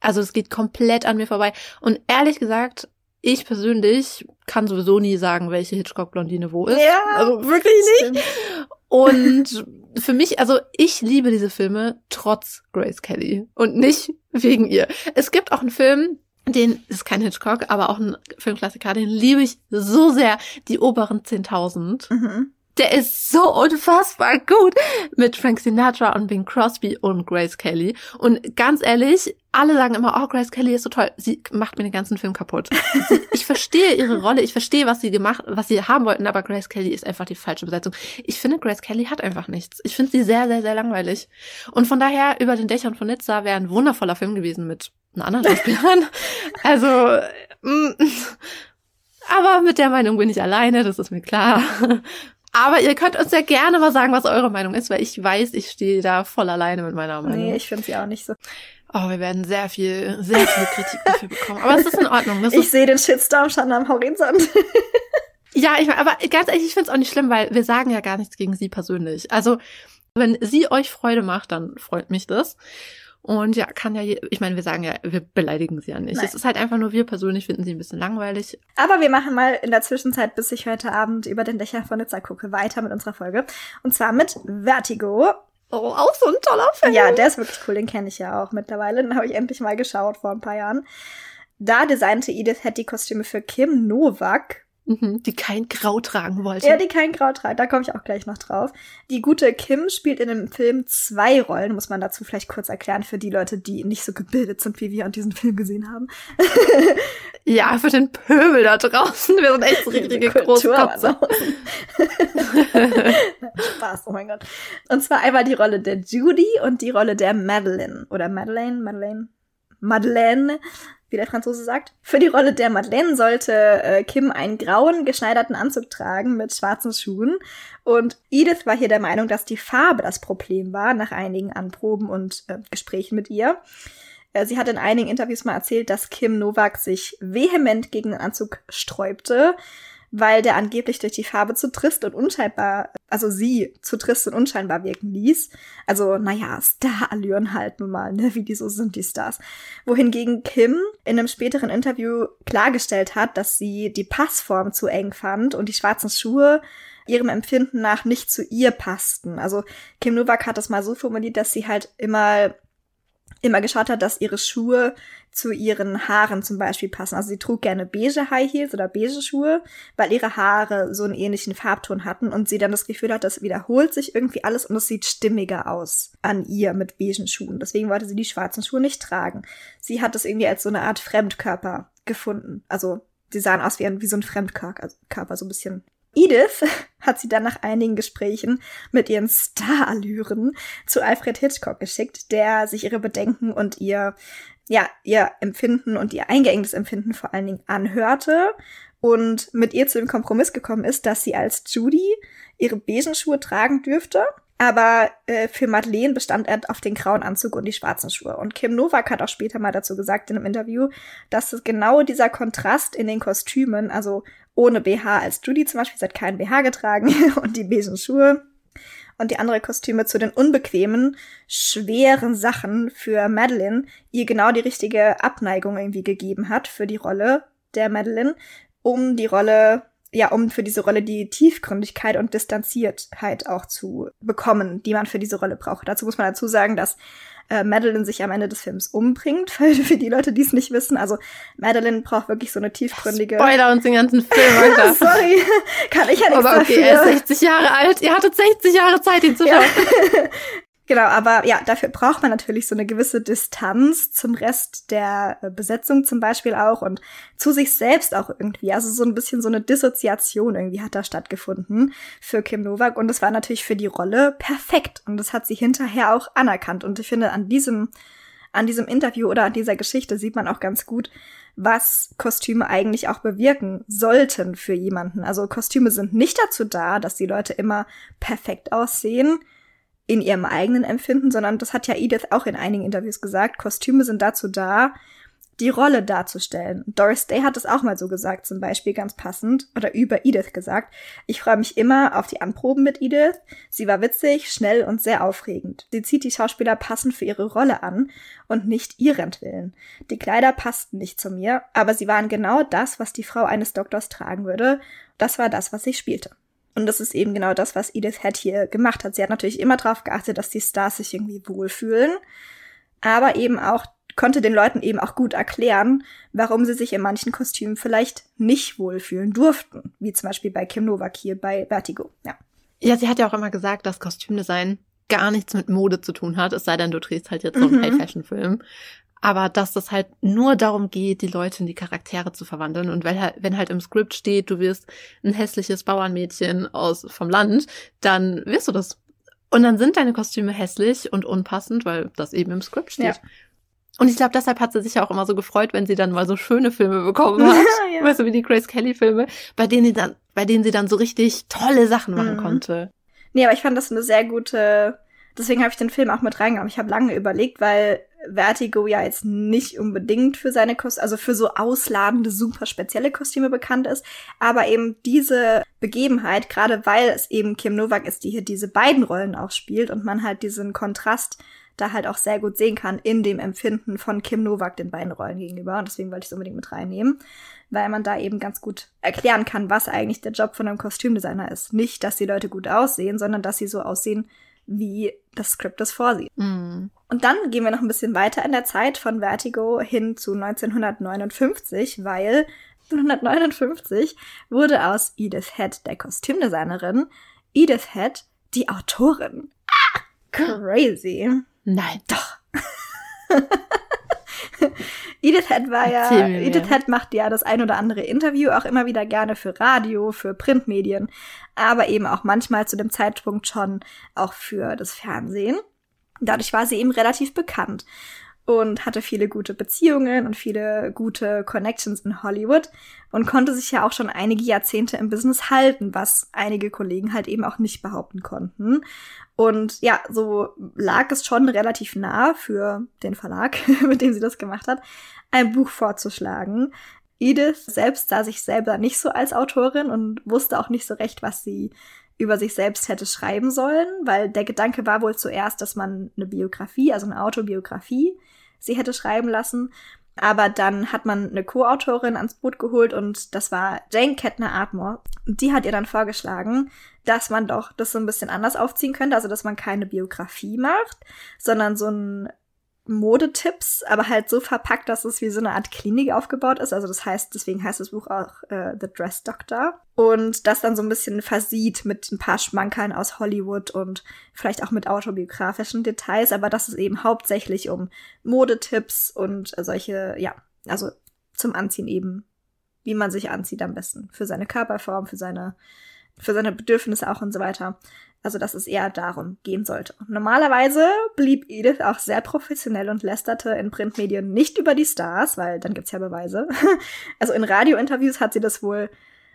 Also es geht komplett an mir vorbei. Und ehrlich gesagt, ich persönlich kann sowieso nie sagen, welche Hitchcock-Blondine wo ist. Ja, also wirklich nicht. Und für mich, also ich liebe diese Filme trotz Grace Kelly und nicht wegen ihr. Es gibt auch einen Film, den ist kein Hitchcock, aber auch ein Filmklassiker, den liebe ich so sehr, die oberen 10.000. Mhm. Der ist so unfassbar gut mit Frank Sinatra und Bing Crosby und Grace Kelly. Und ganz ehrlich, alle sagen immer, oh, Grace Kelly ist so toll. Sie macht mir den ganzen Film kaputt. Ich verstehe ihre Rolle, ich verstehe, was sie gemacht, was sie haben wollten, aber Grace Kelly ist einfach die falsche Besetzung. Ich finde, Grace Kelly hat einfach nichts. Ich finde sie sehr, sehr, sehr langweilig. Und von daher, über den Dächern von Nizza wäre ein wundervoller Film gewesen mit einer anderen Schauspielerin. also, mh, aber mit der Meinung bin ich alleine, das ist mir klar. Aber ihr könnt uns ja gerne mal sagen, was eure Meinung ist, weil ich weiß, ich stehe da voll alleine mit meiner Meinung. Nee, ich finde sie auch nicht so. Oh, wir werden sehr viel, sehr viel Kritik dafür bekommen. Aber es ist in Ordnung. Das ich sehe den Shitstorm schon am Horizont. ja, ich meine, aber ganz ehrlich, ich finde es auch nicht schlimm, weil wir sagen ja gar nichts gegen sie persönlich. Also, wenn sie euch Freude macht, dann freut mich das. Und ja, kann ja, ich meine, wir sagen ja, wir beleidigen sie ja nicht. Nein. Es ist halt einfach nur, wir persönlich finden sie ein bisschen langweilig. Aber wir machen mal in der Zwischenzeit, bis ich heute Abend über den Dächer von Nizza gucke, weiter mit unserer Folge. Und zwar mit Vertigo. Oh, auch so ein toller Film. Ja, der ist wirklich cool, den kenne ich ja auch mittlerweile. Den habe ich endlich mal geschaut vor ein paar Jahren. Da designte Edith Head die Kostüme für Kim Novak. Mhm, die kein Grau tragen wollte. Ja, die kein Kraut trägt, da komme ich auch gleich noch drauf. Die gute Kim spielt in dem Film zwei Rollen, muss man dazu vielleicht kurz erklären für die Leute, die nicht so gebildet sind wie wir und diesen Film gesehen haben. ja, für den Pöbel da draußen. Wir sind echt so richtige Großkotze. Spaß, oh mein Gott. Und zwar einmal die Rolle der Judy und die Rolle der Madeleine. Oder Madeleine, Madeleine, Madeleine, wie der Franzose sagt. Für die Rolle der Madeleine sollte äh, Kim einen grauen, geschneiderten Anzug tragen mit schwarzen Schuhen. Und Edith war hier der Meinung, dass die Farbe das Problem war, nach einigen Anproben und äh, Gesprächen mit ihr. Äh, Sie hat in einigen Interviews mal erzählt, dass Kim Novak sich vehement gegen den Anzug sträubte, weil der angeblich durch die Farbe zu trist und unscheinbar, also sie zu trist und unscheinbar wirken ließ. Also, naja, Star-Allüren halt nun mal, ne, wie die so sind, die Stars. Wohingegen Kim in einem späteren Interview klargestellt hat, dass sie die Passform zu eng fand und die schwarzen Schuhe ihrem Empfinden nach nicht zu ihr passten. Also Kim Novak hat das mal so formuliert, dass sie halt immer immer geschaut hat, dass ihre Schuhe zu ihren Haaren zum Beispiel passen. Also sie trug gerne beige High Heels oder beige Schuhe, weil ihre Haare so einen ähnlichen Farbton hatten und sie dann das Gefühl hat, das wiederholt sich irgendwie alles und es sieht stimmiger aus an ihr mit beigen Schuhen. Deswegen wollte sie die schwarzen Schuhe nicht tragen. Sie hat es irgendwie als so eine Art Fremdkörper gefunden. Also die sahen aus wie, ein, wie so ein Fremdkörper, also so ein bisschen Edith hat sie dann nach einigen Gesprächen mit ihren Starallüren zu Alfred Hitchcock geschickt, der sich ihre Bedenken und ihr, ja, ihr Empfinden und ihr eingeengtes Empfinden vor allen Dingen anhörte und mit ihr zu dem Kompromiss gekommen ist, dass sie als Judy ihre beigen Schuhe tragen dürfte. Aber äh, für Madeleine bestand er auf den grauen Anzug und die schwarzen Schuhe. Und Kim Novak hat auch später mal dazu gesagt in einem Interview, dass es genau dieser Kontrast in den Kostümen, also ohne BH als Judy zum Beispiel, sie hat keinen BH getragen und die beigen Schuhe und die andere Kostüme zu den unbequemen, schweren Sachen für Madeline ihr genau die richtige Abneigung irgendwie gegeben hat für die Rolle der Madeline, um die Rolle, ja, um für diese Rolle die Tiefgründigkeit und Distanziertheit auch zu bekommen, die man für diese Rolle braucht. Dazu muss man dazu sagen, dass äh, Madeline sich am Ende des Films umbringt, für, für die Leute, die es nicht wissen. Also Madeline braucht wirklich so eine tiefgründige. Spoiler uns den ganzen Film, Alter. Sorry, kann ich ja nichts Aber okay, dafür. er ist 60 Jahre alt. Ihr hattet 60 Jahre Zeit, ihn zu schauen. Ja. Genau, aber ja, dafür braucht man natürlich so eine gewisse Distanz zum Rest der äh, Besetzung zum Beispiel auch und zu sich selbst auch irgendwie. Also so ein bisschen so eine Dissoziation irgendwie hat da stattgefunden für Kim Novak und das war natürlich für die Rolle perfekt und das hat sie hinterher auch anerkannt und ich finde an diesem an diesem Interview oder an dieser Geschichte sieht man auch ganz gut, was Kostüme eigentlich auch bewirken sollten für jemanden. Also Kostüme sind nicht dazu da, dass die Leute immer perfekt aussehen in ihrem eigenen Empfinden, sondern das hat ja Edith auch in einigen Interviews gesagt. Kostüme sind dazu da, die Rolle darzustellen. Doris Day hat es auch mal so gesagt, zum Beispiel ganz passend, oder über Edith gesagt. Ich freue mich immer auf die Anproben mit Edith. Sie war witzig, schnell und sehr aufregend. Sie zieht die Schauspieler passend für ihre Rolle an und nicht ihrentwillen. Die Kleider passten nicht zu mir, aber sie waren genau das, was die Frau eines Doktors tragen würde. Das war das, was ich spielte. Und das ist eben genau das, was Edith Head hier gemacht hat. Sie hat natürlich immer darauf geachtet, dass die Stars sich irgendwie wohlfühlen, aber eben auch konnte den Leuten eben auch gut erklären, warum sie sich in manchen Kostümen vielleicht nicht wohlfühlen durften, wie zum Beispiel bei Kim Novak hier bei Vertigo. Ja. Ja, sie hat ja auch immer gesagt, dass Kostümdesign gar nichts mit Mode zu tun hat, es sei denn, du drehst halt jetzt so einen Mhm. High-Fashion-Film. Aber dass das halt nur darum geht, die Leute in die Charaktere zu verwandeln. Und wenn halt, wenn halt im Skript steht, du wirst ein hässliches Bauernmädchen aus vom Land, dann wirst du das. Und dann sind deine Kostüme hässlich und unpassend, weil das eben im Skript steht. Ja. Und ich glaube, deshalb hat sie sich ja auch immer so gefreut, wenn sie dann mal so schöne Filme bekommen hat. Ja. Weißt du, wie die Grace Kelly Filme, bei denen sie dann, bei denen sie dann so richtig tolle Sachen machen Mhm. konnte. Nee, aber ich fand das eine sehr gute. Deswegen habe ich den Film auch mit reingenommen. Ich habe lange überlegt, weil Vertigo ja jetzt nicht unbedingt für seine Kostüme, also für so ausladende, super spezielle Kostüme bekannt ist, aber eben diese Begebenheit, gerade weil es eben Kim Novak ist, die hier diese beiden Rollen auch spielt und man halt diesen Kontrast da halt auch sehr gut sehen kann in dem Empfinden von Kim Novak den beiden Rollen gegenüber. Und deswegen wollte ich es unbedingt mit reinnehmen, weil man da eben ganz gut erklären kann, was eigentlich der Job von einem Kostümdesigner ist. Nicht, dass die Leute gut aussehen, sondern dass sie so aussehen, wie das Skript es vorsieht. Mhm. Und dann gehen wir noch ein bisschen weiter in der Zeit von Vertigo hin zu 1959, weil 1959 wurde aus Edith Head, der Kostümdesignerin, Edith Head, die Autorin. Ah, crazy. Nein. Doch. Edith Head war ja, Edith. Head macht ja das ein oder andere Interview auch immer wieder gerne für Radio, für Printmedien, aber eben auch manchmal zu dem Zeitpunkt schon auch für das Fernsehen. Dadurch war sie eben relativ bekannt und hatte viele gute Beziehungen und viele gute Connections in Hollywood und konnte sich ja auch schon einige Jahrzehnte im Business halten, was einige Kollegen halt eben auch nicht behaupten konnten. Und ja, so lag es schon relativ nah für den Verlag, mit dem sie das gemacht hat, ein Buch vorzuschlagen. Edith selbst sah sich selber nicht so als Autorin und wusste auch nicht so recht, was sie über sich selbst hätte schreiben sollen, weil der Gedanke war wohl zuerst, dass man eine Biografie, also eine Autobiografie, sie hätte schreiben lassen. Aber dann hat man eine Co-Autorin ans Boot geholt und das war Jane Kettner Ardmore. Und die hat ihr dann vorgeschlagen, dass man doch das so ein bisschen anders aufziehen könnte, also dass man keine Biografie macht, sondern so ein Modetipps, aber halt so verpackt, dass es wie so eine Art Klinik aufgebaut ist. Also das heißt, deswegen heißt das Buch auch äh, The Dress Doctor. Und das dann so ein bisschen versieht mit ein paar Schmankerln aus Hollywood und vielleicht auch mit autobiografischen Details, aber dass es eben hauptsächlich um Modetipps und solche, ja, also zum Anziehen eben, wie man sich anzieht am besten. Für seine Körperform, für seine, für seine Bedürfnisse auch und so weiter. Also, dass es eher darum gehen sollte. Normalerweise blieb Edith auch sehr professionell und lästerte in Printmedien nicht über die Stars, weil dann gibt's ja Beweise. Also in Radiointerviews hat sie das wohl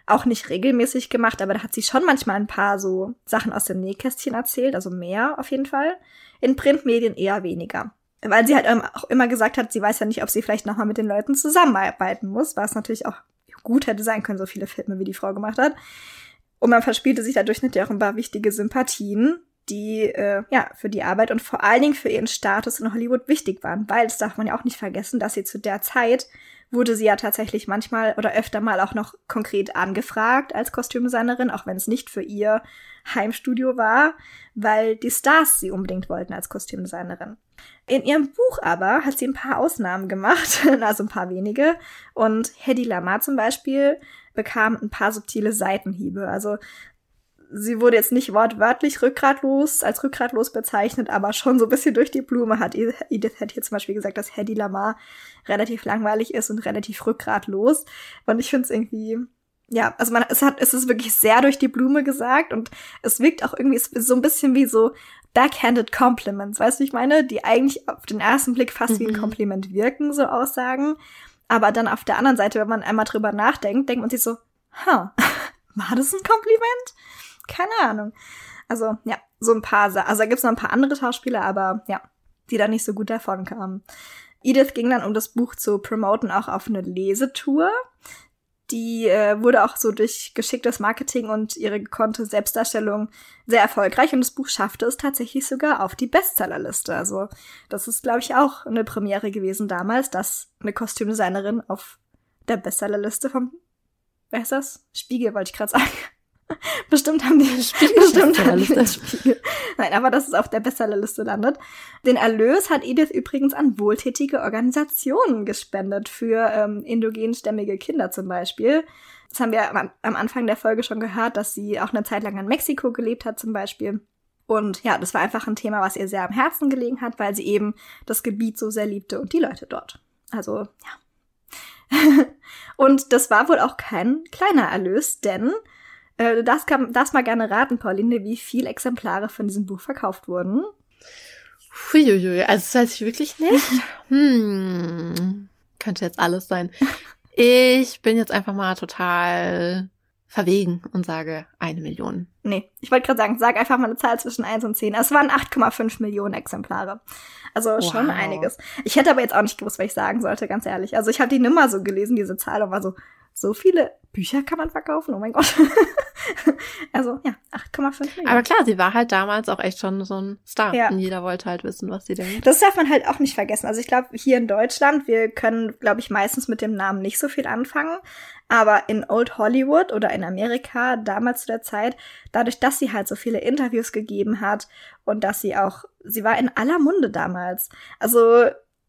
auch nicht regelmäßig gemacht, aber da hat sie schon manchmal ein paar so Sachen aus dem Nähkästchen erzählt, also mehr auf jeden Fall. In Printmedien eher weniger. Weil sie halt ähm, auch immer gesagt hat, sie weiß ja nicht, ob sie vielleicht nochmal mit den Leuten zusammenarbeiten muss, was natürlich auch gut hätte sein können, so viele Filme, wie die Frau gemacht hat. Und man verspielte sich dadurch natürlich auch ein paar wichtige Sympathien. die äh, ja für die Arbeit und vor allen Dingen für ihren Status in Hollywood wichtig waren, weil das darf man ja auch nicht vergessen, dass sie zu der Zeit wurde sie ja tatsächlich manchmal oder öfter mal auch noch konkret angefragt als Kostümdesignerin, auch wenn es nicht für ihr Heimstudio war, weil die Stars sie unbedingt wollten als Kostümdesignerin. In ihrem Buch aber hat sie ein paar Ausnahmen gemacht, also ein paar wenige. Und Hedy Lamar zum Beispiel bekam ein paar subtile Seitenhiebe. Also sie wurde jetzt nicht wortwörtlich rückgratlos, als rückgratlos bezeichnet, aber schon so ein bisschen durch die Blume hat Edith hat hier zum Beispiel gesagt, dass Hedy Lamar relativ langweilig ist und relativ rückgratlos. Und ich finde es irgendwie, ja, also man, es hat, es ist wirklich sehr durch die Blume gesagt und es wirkt auch irgendwie so ein bisschen wie so backhanded Compliments, weißt du, ich meine, die eigentlich auf den ersten Blick fast mhm. wie ein mhm. Kompliment wirken, so Aussagen. Aber dann auf der anderen Seite, wenn man einmal drüber nachdenkt, denkt man sich so, ha, war das ein Kompliment? Keine Ahnung. Also, ja, so ein paar, also da gibt's noch ein paar andere Schauspieler, aber ja, die da nicht so gut davon kamen. Edith ging dann, um das Buch zu promoten, auch auf eine Lesetour. Die äh, wurde auch so durch geschicktes Marketing und ihre gekonnte Selbstdarstellung sehr erfolgreich und das Buch schaffte es tatsächlich sogar auf die Bestsellerliste. Also das ist, glaube ich, auch eine Premiere gewesen damals, dass eine Kostümdesignerin auf der Bestsellerliste vom, wer ist das? Spiegel, wollte ich gerade sagen, Bestimmt haben die Spiegel. Bestimmt haben die den Spiegel. Nein, aber dass es auf der Bestsellerliste landet. Den Erlös hat Edith übrigens an wohltätige Organisationen gespendet für ähm, indogenstämmige Kinder zum Beispiel. Das haben wir am, am Anfang der Folge schon gehört, dass sie auch eine Zeit lang in Mexiko gelebt hat zum Beispiel. Und ja, das war einfach ein Thema, was ihr sehr am Herzen gelegen hat, weil sie eben das Gebiet so sehr liebte und die Leute dort. Also, ja. und das war wohl auch kein kleiner Erlös, denn äh, du darfst, kann, darfst mal gerne raten, Pauline, wie viele Exemplare von diesem Buch verkauft wurden. Huiuiui, also das weiß ich wirklich nicht. Hm, könnte jetzt alles sein. Ich bin jetzt einfach mal total verwegen und sage eine Million. Nee, ich wollte gerade sagen, sag einfach mal eine Zahl zwischen 1 und 10. Es waren 8,5 Millionen Exemplare. Also wow. schon einiges. Ich hätte aber jetzt auch nicht gewusst, was ich sagen sollte, ganz ehrlich. Also ich habe die Nummer so gelesen, diese Zahl, und war so, so viele Bücher kann man verkaufen? Oh mein Gott. also ja, 8,5 Millionen. Aber klar, sie war halt damals auch echt schon so ein Star. Ja. Und jeder wollte halt wissen, was sie denkt. Das darf man halt auch nicht vergessen. Also ich glaube, hier in Deutschland, wir können, glaube ich, meistens mit dem Namen nicht so viel anfangen. Aber in Old Hollywood oder in Amerika, damals zu der Zeit, dadurch, dass sie halt so viele Interviews gegeben hat und dass sie auch, sie war in aller Munde damals. Also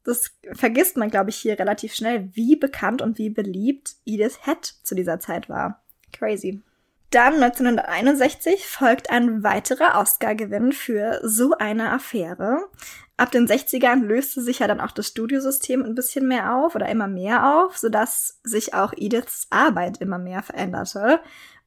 das vergisst man, glaube ich, hier relativ schnell, wie bekannt und wie beliebt Edith Head zu dieser Zeit war. Crazy. Dann 1961 folgt ein weiterer Oscar-Gewinn für so eine Affäre. Ab den 60ern löste sich ja dann auch das Studiosystem ein bisschen mehr auf oder immer mehr auf, sodass sich auch Ediths Arbeit immer mehr veränderte.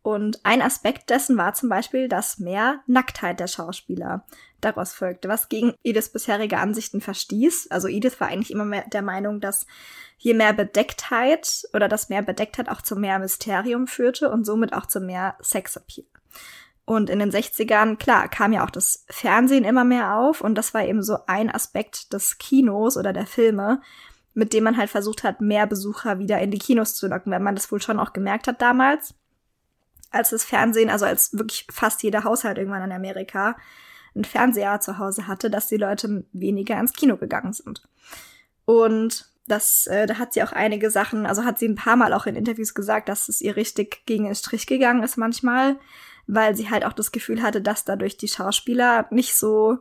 Und ein Aspekt dessen war zum Beispiel, dass mehr Nacktheit der Schauspieler daraus folgte, was gegen Ediths bisherige Ansichten verstieß. Also Edith war eigentlich immer mehr der Meinung, dass je mehr Bedecktheit oder dass mehr Bedecktheit auch zu mehr Mysterium führte und somit auch zu mehr Sexappeal. Und in den 60ern, klar, kam ja auch das Fernsehen immer mehr auf und das war eben so ein Aspekt des Kinos oder der Filme, mit dem man halt versucht hat, mehr Besucher wieder in die Kinos zu locken, wenn man das wohl schon auch gemerkt hat damals als das Fernsehen, also als wirklich fast jeder Haushalt irgendwann in Amerika einen Fernseher zu Hause hatte, dass die Leute weniger ins Kino gegangen sind. Und das, äh, da hat sie auch einige Sachen, also hat sie ein paar Mal auch in Interviews gesagt, dass es ihr richtig gegen den Strich gegangen ist manchmal, weil sie halt auch das Gefühl hatte, dass dadurch die Schauspieler nicht so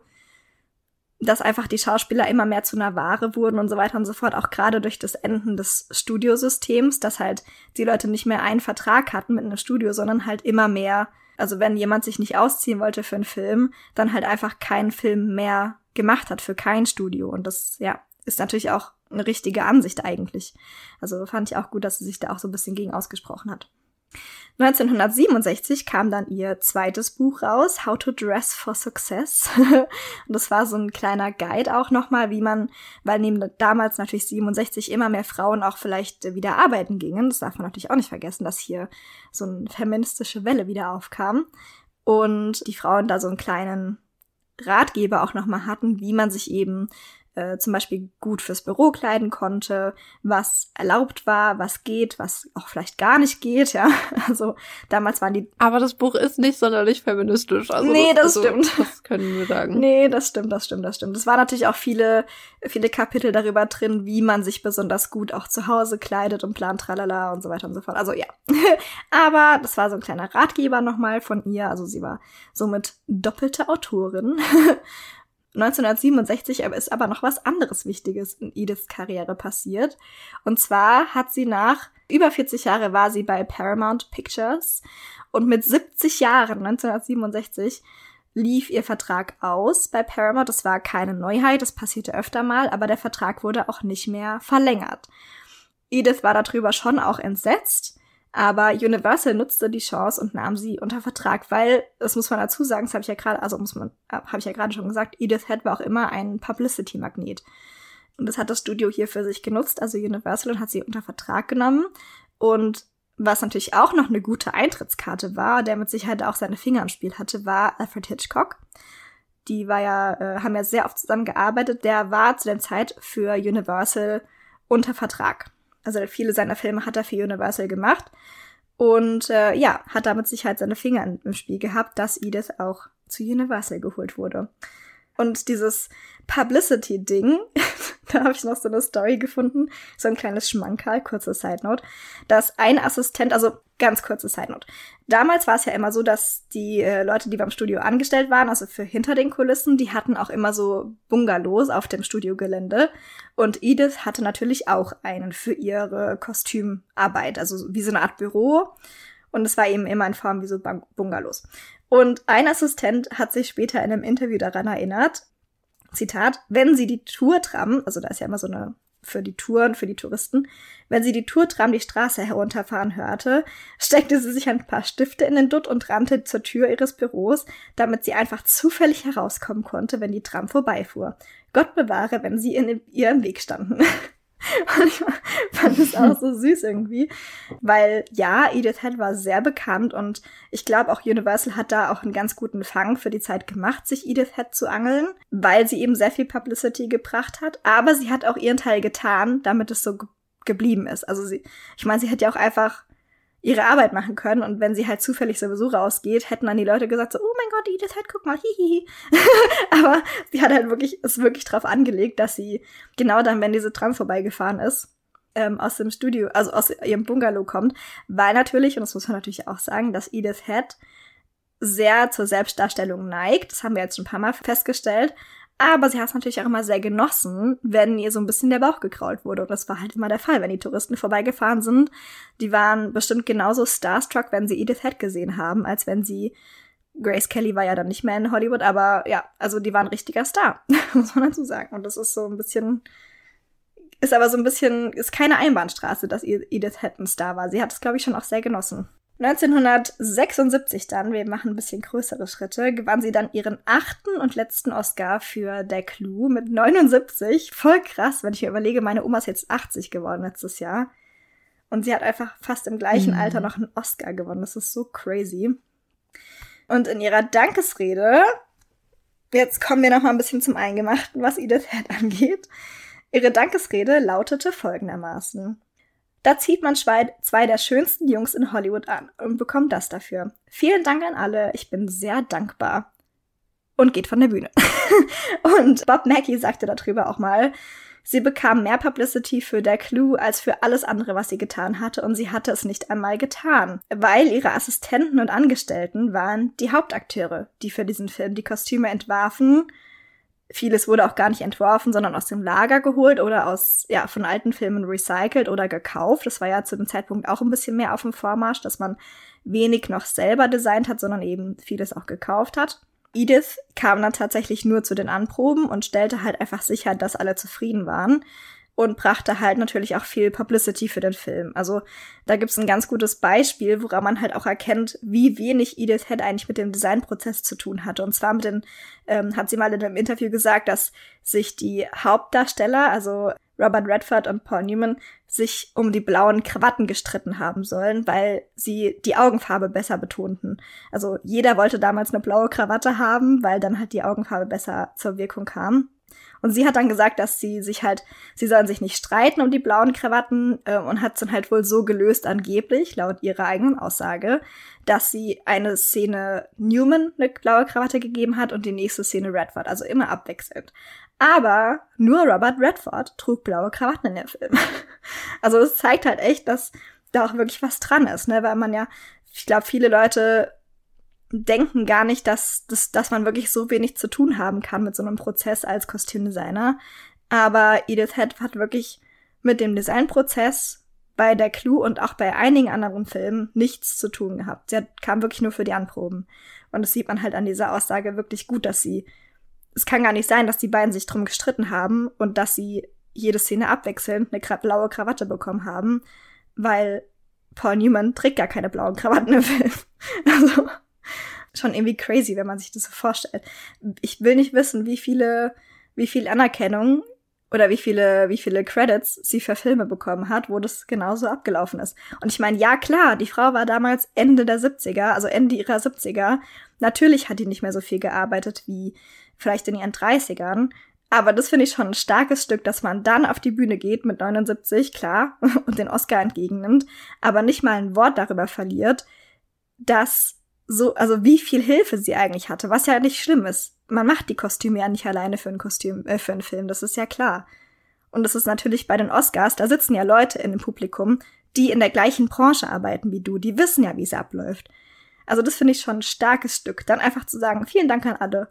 dass einfach die Schauspieler immer mehr zu einer Ware wurden und so weiter und so fort, auch gerade durch das Enden des Studiosystems, dass halt die Leute nicht mehr einen Vertrag hatten mit einem Studio, sondern halt immer mehr, also wenn jemand sich nicht ausziehen wollte für einen Film, dann halt einfach keinen Film mehr gemacht hat für kein Studio. Und das, ja, ist natürlich auch eine richtige Ansicht eigentlich. Also fand ich auch gut, dass sie sich da auch so ein bisschen gegen ausgesprochen hat. 1967 kam dann ihr zweites Buch raus, How to Dress for Success. und das war so ein kleiner Guide auch nochmal, wie man, weil neben damals natürlich 67 immer mehr Frauen auch vielleicht wieder arbeiten gingen. Das darf man natürlich auch nicht vergessen, dass hier so eine feministische Welle wieder aufkam. Und die Frauen da so einen kleinen Ratgeber auch nochmal hatten, wie man sich eben äh, zum Beispiel gut fürs Büro kleiden konnte, was erlaubt war, was geht, was auch vielleicht gar nicht geht, ja. Also damals waren die. Aber das Buch ist nicht sonderlich feministisch. Also nee, das also, stimmt. Das können wir sagen. Nee, das stimmt, das stimmt, das stimmt. Es waren natürlich auch viele, viele Kapitel darüber drin, wie man sich besonders gut auch zu Hause kleidet und plant, tralala und so weiter und so fort. Also ja. Aber das war so ein kleiner Ratgeber nochmal von ihr. Also sie war somit doppelte Autorin. 1967 ist aber noch was anderes Wichtiges in Ediths Karriere passiert. Und zwar hat sie nach über 40 Jahre war sie bei Paramount Pictures und mit 70 Jahren, 1967, lief ihr Vertrag aus bei Paramount. Das war keine Neuheit, das passierte öfter mal, aber der Vertrag wurde auch nicht mehr verlängert. Edith war darüber schon auch entsetzt, aber Universal nutzte die Chance und nahm sie unter Vertrag, weil, das muss man dazu sagen, das habe ich ja gerade, also muss man, äh, habe ich ja gerade schon gesagt, Edith Head war auch immer ein Publicity-Magnet. Und das hat das Studio hier für sich genutzt, also Universal, und hat sie unter Vertrag genommen. Und was natürlich auch noch eine gute Eintrittskarte war, der mit Sicherheit auch seine Finger im Spiel hatte, war Alfred Hitchcock. Die war ja, äh, haben ja sehr oft zusammengearbeitet. Der war zu der Zeit für Universal unter Vertrag. Also viele seiner Filme hat er für Universal gemacht. Und äh, ja, hat damit sich halt seine Finger im Spiel gehabt, dass Edith auch zu Universal geholt wurde. Und dieses Publicity-Ding, da habe ich noch so eine Story gefunden, so ein kleines Schmankerl, kurze Side Note, dass ein Assistent, also ganz kurze Side Note. Damals war es ja immer so, dass die äh, Leute, die beim Studio angestellt waren, also für hinter den Kulissen, die hatten auch immer so Bungalows auf dem Studiogelände. Und Edith hatte natürlich auch einen für ihre Kostümarbeit, also wie so eine Art Büro. Und es war eben immer in Form wie so Bungalows. Und ein Assistent hat sich später in einem Interview daran erinnert, Zitat, wenn sie die Tourtram, also da ist ja immer so eine für die Touren, für die Touristen, wenn sie die Tourtram die Straße herunterfahren hörte, steckte sie sich ein paar Stifte in den Dutt und rannte zur Tür ihres Büros, damit sie einfach zufällig herauskommen konnte, wenn die Tram vorbeifuhr. Gott bewahre, wenn sie in ihrem Weg standen. Und ich fand es auch so süß irgendwie, weil ja, Edith Head war sehr bekannt und ich glaube auch Universal hat da auch einen ganz guten Fang für die Zeit gemacht, sich Edith Head zu angeln, weil sie eben sehr viel Publicity gebracht hat, aber sie hat auch ihren Teil getan, damit es so ge geblieben ist. Also sie, ich meine, sie hätte ja auch einfach ihre Arbeit machen können und wenn sie halt zufällig sowieso rausgeht, hätten dann die Leute gesagt so, oh mein Gott, Edith Head, guck mal, hihihi. Aber sie hat halt wirklich, ist wirklich drauf angelegt, dass sie genau dann, wenn diese Tram vorbeigefahren ist, ähm, aus dem Studio, also aus ihrem Bungalow kommt, weil natürlich, und das muss man natürlich auch sagen, dass Edith Head sehr zur Selbstdarstellung neigt. Das haben wir jetzt schon ein paar Mal festgestellt. Aber sie hat es natürlich auch immer sehr genossen, wenn ihr so ein bisschen der Bauch gekrault wurde. Und das war halt immer der Fall, wenn die Touristen vorbeigefahren sind. Die waren bestimmt genauso starstruck, wenn sie Edith Head gesehen haben, als wenn sie Grace Kelly war ja dann nicht mehr in Hollywood, aber ja, also die war ein richtiger Star, muss man dazu sagen. Und das ist so ein bisschen, ist aber so ein bisschen, ist keine Einbahnstraße, dass Edith Head ein Star war. Sie hat es, glaube ich, schon auch sehr genossen. 1976 dann, wir machen ein bisschen größere Schritte, gewann sie dann ihren achten und letzten Oscar für Der Clou mit 79. Voll krass, wenn ich mir überlege, meine Oma ist jetzt 80 geworden letztes Jahr. Und sie hat einfach fast im gleichen mhm. Alter noch einen Oscar gewonnen. Das ist so crazy. Und in ihrer Dankesrede, jetzt kommen wir noch mal ein bisschen zum Eingemachten, was Edith Head angeht. Ihre Dankesrede lautete folgendermaßen. Da zieht man zwei der schönsten Jungs in Hollywood an und bekommt das dafür. Vielen Dank an alle, ich bin sehr dankbar. Und geht von der Bühne. und Bob Mackey sagte darüber auch mal, sie bekam mehr Publicity für der Clue als für alles andere, was sie getan hatte, und sie hatte es nicht einmal getan, weil ihre Assistenten und Angestellten waren die Hauptakteure, die für diesen Film die Kostüme entwarfen Vieles wurde auch gar nicht entworfen, sondern aus dem Lager geholt oder aus, ja, von alten Filmen recycelt oder gekauft. Das war ja zu dem Zeitpunkt auch ein bisschen mehr auf dem Vormarsch, dass man wenig noch selber designt hat, sondern eben vieles auch gekauft hat. Edith kam dann tatsächlich nur zu den Anproben und stellte halt einfach sicher, dass alle zufrieden waren und brachte halt natürlich auch viel Publicity für den Film. Also da gibt's ein ganz gutes Beispiel, woran man halt auch erkennt, wie wenig Edith Head eigentlich mit dem Designprozess zu tun hatte. Und zwar mit den, ähm, hat sie mal in einem Interview gesagt, dass sich die Hauptdarsteller, also Robert Redford und Paul Newman, sich um die blauen Krawatten gestritten haben sollen, weil sie die Augenfarbe besser betonten. Also jeder wollte damals eine blaue Krawatte haben, weil dann halt die Augenfarbe besser zur Wirkung kam. Und sie hat dann gesagt, dass sie sich halt, sie sollen sich nicht streiten um die blauen Krawatten äh, und hat es dann halt wohl so gelöst, angeblich, laut ihrer eigenen Aussage, dass sie eine Szene Newman eine blaue Krawatte gegeben hat und die nächste Szene Redford, also immer abwechselnd. Aber nur Robert Redford trug blaue Krawatten in dem Film. also es zeigt halt echt, dass da auch wirklich was dran ist, ne? Weil man ja, ich glaube, viele Leute denken gar nicht, dass, dass, dass man wirklich so wenig zu tun haben kann mit so einem Prozess als Kostümdesigner. Aber Edith Head hat wirklich mit dem Designprozess bei der Clue und auch bei einigen anderen Filmen nichts zu tun gehabt. Sie hat, kam wirklich nur für die Anproben. Und das sieht man halt an dieser Aussage wirklich gut, dass sie, es kann gar nicht sein, dass die beiden sich drum gestritten haben und dass sie jede Szene abwechselnd eine blaue Krawatte bekommen haben, weil Paul Newman trägt gar keine blauen Krawatten im Film. Also, schon irgendwie crazy, wenn man sich das so vorstellt. Ich will nicht wissen, wie viele, wie viel Anerkennung oder wie viele, wie viele Credits sie für Filme bekommen hat, wo das genauso abgelaufen ist. Und ich meine, ja klar, die Frau war damals Ende der 70er, also Ende ihrer 70er. Natürlich hat die nicht mehr so viel gearbeitet wie vielleicht in ihren 30ern. Aber das finde ich schon ein starkes Stück, dass man dann auf die Bühne geht mit 79, klar, und den Oscar entgegennimmt, aber nicht mal ein Wort darüber verliert, dass so, also wie viel Hilfe sie eigentlich hatte, was ja nicht schlimm ist. Man macht die Kostüme ja nicht alleine für ein Kostüm, äh, für einen Film, das ist ja klar. Und das ist natürlich bei den Oscars, da sitzen ja Leute in dem Publikum, die in der gleichen Branche arbeiten wie du, die wissen ja, wie es abläuft. Also das finde ich schon ein starkes Stück. Dann einfach zu sagen, vielen Dank an alle.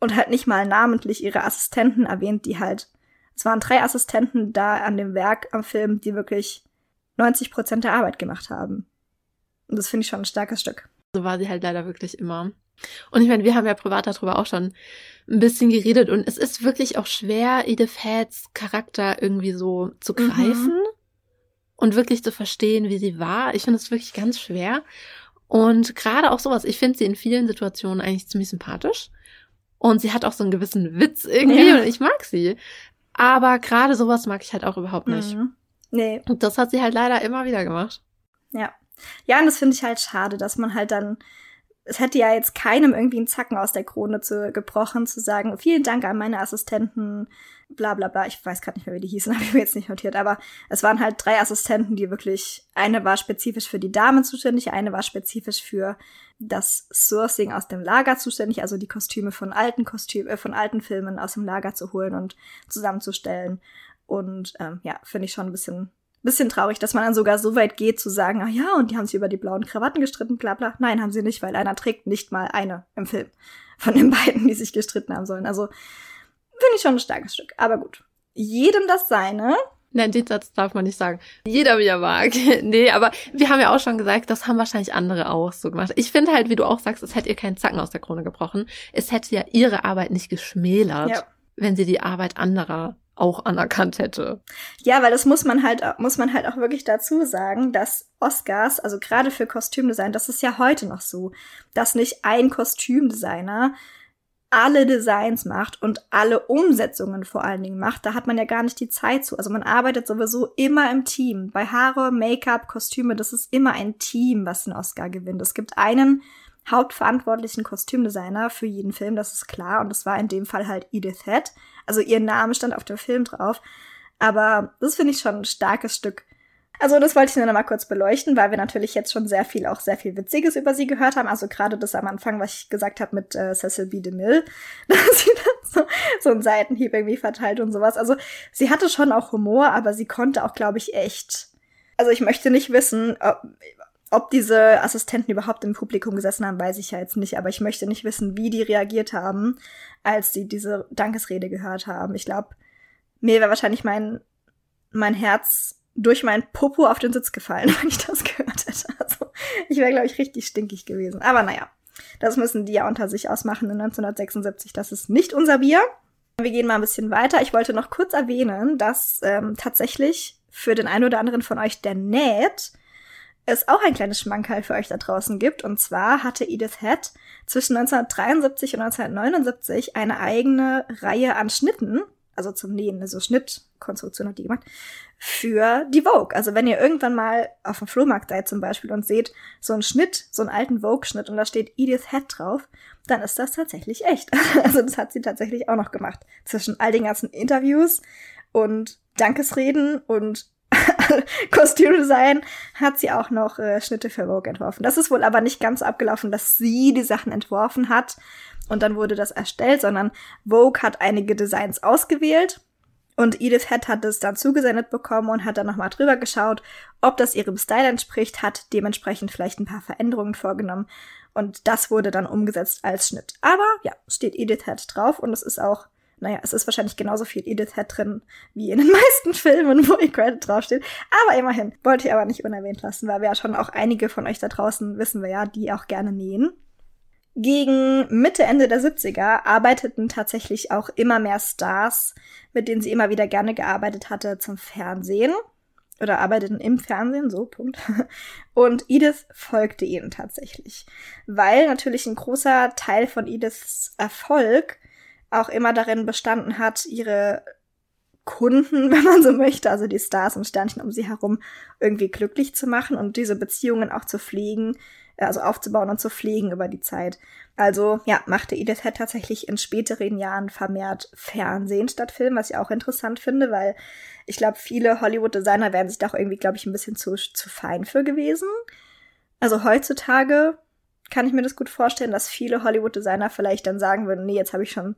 Und halt nicht mal namentlich ihre Assistenten erwähnt, die halt, es waren drei Assistenten da an dem Werk am Film, die wirklich 90 Prozent der Arbeit gemacht haben. Und das finde ich schon ein starkes Stück. So war sie halt leider wirklich immer. Und ich meine, wir haben ja privat darüber auch schon ein bisschen geredet und es ist wirklich auch schwer, Edith Heads Charakter irgendwie so zu mhm. greifen mhm. und wirklich zu verstehen, wie sie war. Ich finde es wirklich ganz schwer. Und gerade auch sowas, ich finde sie in vielen Situationen eigentlich ziemlich sympathisch. Und sie hat auch so einen gewissen Witz irgendwie ja. und ich mag sie. Aber gerade sowas mag ich halt auch überhaupt nicht. Mhm. Nee. Und das hat sie halt leider immer wieder gemacht. Ja. Ja, und das finde ich halt schade, dass man halt dann, es hätte ja jetzt keinem irgendwie einen Zacken aus der Krone zu, gebrochen, zu sagen, vielen Dank an meine Assistenten, bla bla bla. Ich weiß gerade nicht mehr, wie die hießen, habe ich mir jetzt nicht notiert, aber es waren halt drei Assistenten, die wirklich, eine war spezifisch für die Damen zuständig, eine war spezifisch für das Sourcing aus dem Lager zuständig, also die Kostüme von alten Kostümen, äh, von alten Filmen aus dem Lager zu holen und zusammenzustellen. Und ähm, ja, finde ich schon ein bisschen bisschen traurig, dass man dann sogar so weit geht zu sagen, ah ja, und die haben sich über die blauen Krawatten gestritten, bla bla. Nein, haben sie nicht, weil einer trägt nicht mal eine im Film von den beiden, die sich gestritten haben sollen. Also finde ich schon ein starkes Stück. Aber gut. Jedem das seine. Nein, den Satz darf man nicht sagen. Jeder wie er mag. nee, aber wir haben ja auch schon gesagt, das haben wahrscheinlich andere auch so gemacht. Ich finde halt, wie du auch sagst, es hätte ihr keinen Zacken aus der Krone gebrochen. Es hätte ja ihre Arbeit nicht geschmälert, ja. wenn sie die Arbeit anderer auch anerkannt hätte. Ja, weil das muss man halt, muss man halt auch wirklich dazu sagen, dass Oscars, also gerade für Kostümdesign, das ist ja heute noch so, dass nicht ein Kostümdesigner alle Designs macht und alle Umsetzungen vor allen Dingen macht, da hat man ja gar nicht die Zeit zu. Also man arbeitet sowieso immer im Team. Bei Haare, Make-up, Kostüme, das ist immer ein Team, was den Oscar gewinnt. Es gibt einen hauptverantwortlichen Kostümdesigner für jeden Film, das ist klar. Und das war in dem Fall halt Edith Head. Also ihr Name stand auf dem Film drauf. Aber das finde ich schon ein starkes Stück. Also das wollte ich nur noch mal kurz beleuchten, weil wir natürlich jetzt schon sehr viel, auch sehr viel Witziges über sie gehört haben. Also gerade das am Anfang, was ich gesagt habe mit äh, Cecil B. DeMille, dass sie dann so, so einen Seitenhieb irgendwie verteilt und sowas. Also sie hatte schon auch Humor, aber sie konnte auch, glaube ich, echt. Also ich möchte nicht wissen, ob, ob diese Assistenten überhaupt im Publikum gesessen haben, weiß ich ja jetzt nicht, aber ich möchte nicht wissen, wie die reagiert haben, als sie diese Dankesrede gehört haben. Ich glaube, mir wäre wahrscheinlich mein, mein Herz durch mein Popo auf den Sitz gefallen, wenn ich das gehört hätte. Also, ich wäre, glaube ich, richtig stinkig gewesen. Aber naja, das müssen die ja unter sich ausmachen in 1976. Das ist nicht unser Bier. Wir gehen mal ein bisschen weiter. Ich wollte noch kurz erwähnen, dass ähm, tatsächlich für den einen oder anderen von euch, der näht, es auch ein kleines Schmankerl für euch da draußen gibt. Und zwar hatte Edith Head zwischen 1973 und 1979 eine eigene Reihe an Schnitten also zum Nähen, also Schnittkonstruktion hat die gemacht, für die Vogue. Also wenn ihr irgendwann mal auf dem Flohmarkt seid zum Beispiel und seht so einen Schnitt, so einen alten Vogue-Schnitt und da steht Edith Head drauf, dann ist das tatsächlich echt. Also das hat sie tatsächlich auch noch gemacht. Zwischen all den ganzen Interviews und Dankesreden und Kostümdesign hat sie auch noch äh, Schnitte für Vogue entworfen. Das ist wohl aber nicht ganz abgelaufen, dass sie die Sachen entworfen hat und dann wurde das erstellt, sondern Vogue hat einige Designs ausgewählt und Edith Head hat es dann zugesendet bekommen und hat dann nochmal drüber geschaut, ob das ihrem Style entspricht, hat dementsprechend vielleicht ein paar Veränderungen vorgenommen und das wurde dann umgesetzt als Schnitt. Aber ja, steht Edith Head drauf und es ist auch naja, es ist wahrscheinlich genauso viel Edith Head drin wie in den meisten Filmen, wo ihr Credit draufsteht. Aber immerhin, wollte ich aber nicht unerwähnt lassen, weil wir ja schon auch einige von euch da draußen wissen wir ja, die auch gerne nähen. Gegen Mitte, Ende der 70er arbeiteten tatsächlich auch immer mehr Stars, mit denen sie immer wieder gerne gearbeitet hatte, zum Fernsehen. Oder arbeiteten im Fernsehen, so, Punkt. Und Edith folgte ihnen tatsächlich. Weil natürlich ein großer Teil von Ediths Erfolg auch immer darin bestanden hat, ihre Kunden, wenn man so möchte, also die Stars und Sternchen um sie herum, irgendwie glücklich zu machen und diese Beziehungen auch zu pflegen, also aufzubauen und zu pflegen über die Zeit. Also ja, machte Edith Head tatsächlich in späteren Jahren vermehrt Fernsehen statt Film, was ich auch interessant finde, weil ich glaube, viele Hollywood-Designer wären sich da auch irgendwie, glaube ich, ein bisschen zu, zu fein für gewesen. Also heutzutage kann ich mir das gut vorstellen, dass viele Hollywood-Designer vielleicht dann sagen würden, nee, jetzt habe ich schon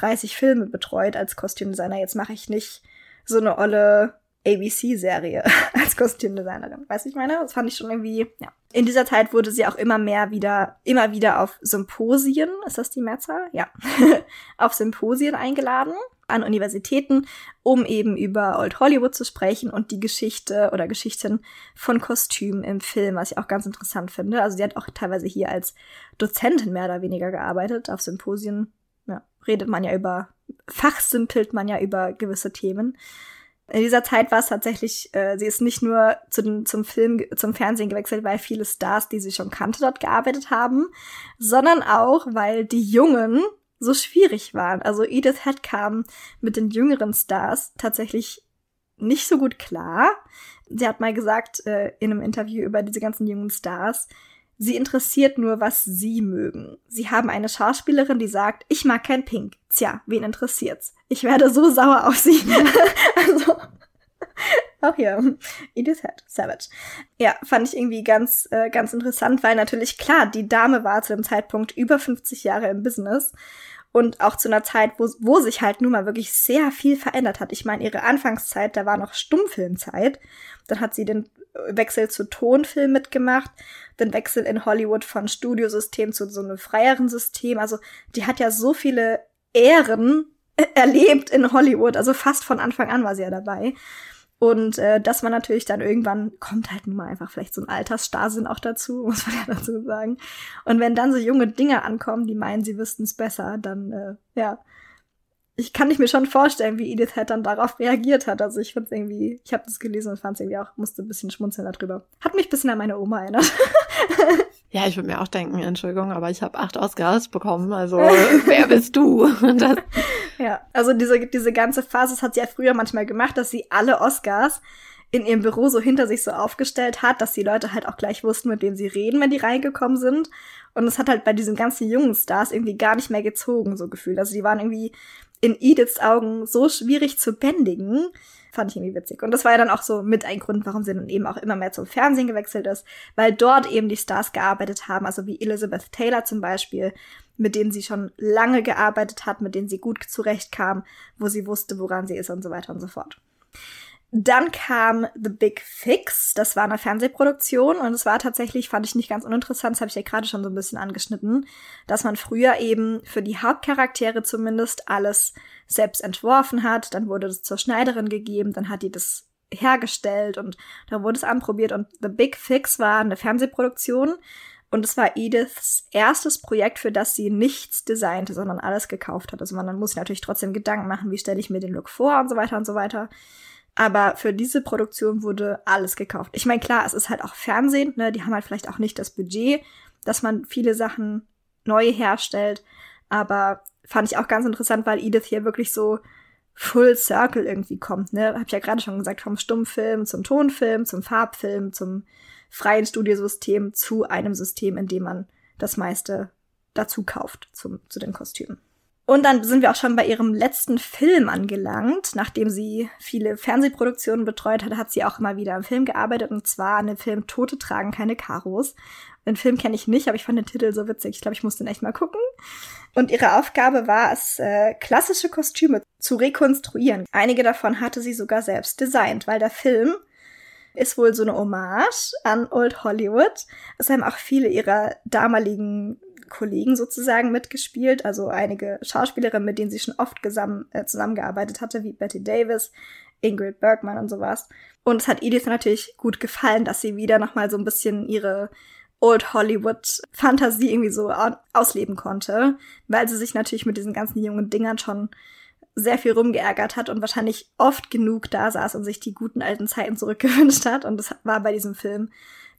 30 Filme betreut als Kostümdesigner. Jetzt mache ich nicht so eine olle ABC-Serie als Kostümdesignerin. Weißt du, ich meine? Das fand ich schon irgendwie, ja. In dieser Zeit wurde sie auch immer mehr wieder, immer wieder auf Symposien, ist das die Mehrzahl? Ja. auf Symposien eingeladen an Universitäten, um eben über Old Hollywood zu sprechen und die Geschichte oder Geschichten von Kostümen im Film, was ich auch ganz interessant finde. Also sie hat auch teilweise hier als Dozentin mehr oder weniger gearbeitet auf Symposien redet man ja über, fachsimpelt man ja über gewisse Themen. In dieser Zeit war es tatsächlich, äh, sie ist nicht nur zu den, zum Film, zum Fernsehen gewechselt, weil viele Stars, die sie schon kannte, dort gearbeitet haben, sondern auch, weil die Jungen so schwierig waren. Also Edith Head kam mit den jüngeren Stars tatsächlich nicht so gut klar. Sie hat mal gesagt äh, in einem Interview über diese ganzen jungen Stars, Sie interessiert nur, was Sie mögen. Sie haben eine Schauspielerin, die sagt, ich mag kein Pink. Tja, wen interessiert's? Ich werde so sauer auf Sie. also, auch hier, Edith Head, Savage. Ja, fand ich irgendwie ganz, äh, ganz interessant, weil natürlich klar, die Dame war zu dem Zeitpunkt über 50 Jahre im Business und auch zu einer Zeit, wo, wo sich halt nun mal wirklich sehr viel verändert hat. Ich meine, ihre Anfangszeit, da war noch Stummfilmzeit. Dann hat sie den Wechsel zu Tonfilm mitgemacht, den Wechsel in Hollywood von Studiosystem zu so einem freieren System. Also die hat ja so viele Ehren erlebt in Hollywood, also fast von Anfang an war sie ja dabei. Und äh, dass man natürlich dann irgendwann kommt halt nun mal einfach vielleicht so ein Altersstarrsinn auch dazu, muss man ja dazu sagen. Und wenn dann so junge Dinge ankommen, die meinen, sie wüssten es besser, dann äh, ja, ich kann nicht mir schon vorstellen, wie Edith Head dann darauf reagiert hat. Also ich find's irgendwie, ich habe das gelesen und fand es irgendwie auch, musste ein bisschen schmunzeln darüber. Hat mich ein bisschen an meine Oma erinnert. ja, ich würde mir auch denken, Entschuldigung, aber ich habe acht Oscars bekommen, also wer bist du? Das ja, also diese, diese ganze Phase, das hat sie ja früher manchmal gemacht, dass sie alle Oscars in ihrem Büro so hinter sich so aufgestellt hat, dass die Leute halt auch gleich wussten, mit wem sie reden, wenn die reingekommen sind. Und es hat halt bei diesen ganzen jungen Stars irgendwie gar nicht mehr gezogen, so gefühlt. Also die waren irgendwie in Ediths Augen so schwierig zu bändigen. Fand ich irgendwie witzig. Und das war ja dann auch so mit ein Grund, warum sie dann eben auch immer mehr zum Fernsehen gewechselt ist, weil dort eben die Stars gearbeitet haben, also wie Elizabeth Taylor zum Beispiel, mit denen sie schon lange gearbeitet hat, mit denen sie gut zurechtkam, wo sie wusste, woran sie ist und so weiter und so fort. Dann kam The Big Fix. Das war eine Fernsehproduktion und es war tatsächlich, fand ich nicht ganz uninteressant, das habe ich ja gerade schon so ein bisschen angeschnitten, dass man früher eben für die Hauptcharaktere zumindest alles selbst entworfen hat. Dann wurde es zur Schneiderin gegeben, dann hat die das hergestellt und dann wurde es anprobiert und The Big Fix war eine Fernsehproduktion und es war Ediths erstes Projekt, für das sie nichts designte, sondern alles gekauft hat. Also man muss sich natürlich trotzdem Gedanken machen, wie stelle ich mir den Look vor und so weiter und so weiter. Aber für diese Produktion wurde alles gekauft. Ich meine, klar, es ist halt auch Fernsehen, ne? Die haben halt vielleicht auch nicht das Budget, dass man viele Sachen neu herstellt. Aber fand ich auch ganz interessant, weil Edith hier wirklich so Full Circle irgendwie kommt, ne? Hab ich ja gerade schon gesagt, vom Stummfilm zum Tonfilm, zum Farbfilm, zum freien Studiosystem zu einem System, in dem man das meiste dazu kauft zum, zu den Kostümen. Und dann sind wir auch schon bei ihrem letzten Film angelangt. Nachdem sie viele Fernsehproduktionen betreut hat, hat sie auch immer wieder im Film gearbeitet. Und zwar an dem Film Tote tragen keine Karos. Den Film kenne ich nicht, aber ich fand den Titel so witzig. Ich glaube, ich muss den echt mal gucken. Und ihre Aufgabe war es, äh, klassische Kostüme zu rekonstruieren. Einige davon hatte sie sogar selbst designt, weil der Film ist wohl so eine Hommage an Old Hollywood. Es haben auch viele ihrer damaligen Kollegen sozusagen mitgespielt, also einige Schauspielerinnen, mit denen sie schon oft äh, zusammengearbeitet hatte, wie Betty Davis, Ingrid Bergman und sowas. Und es hat Edith natürlich gut gefallen, dass sie wieder nochmal so ein bisschen ihre Old Hollywood Fantasie irgendwie so ausleben konnte, weil sie sich natürlich mit diesen ganzen jungen Dingern schon sehr viel rumgeärgert hat und wahrscheinlich oft genug da saß und sich die guten alten Zeiten zurückgewünscht hat. Und das war bei diesem Film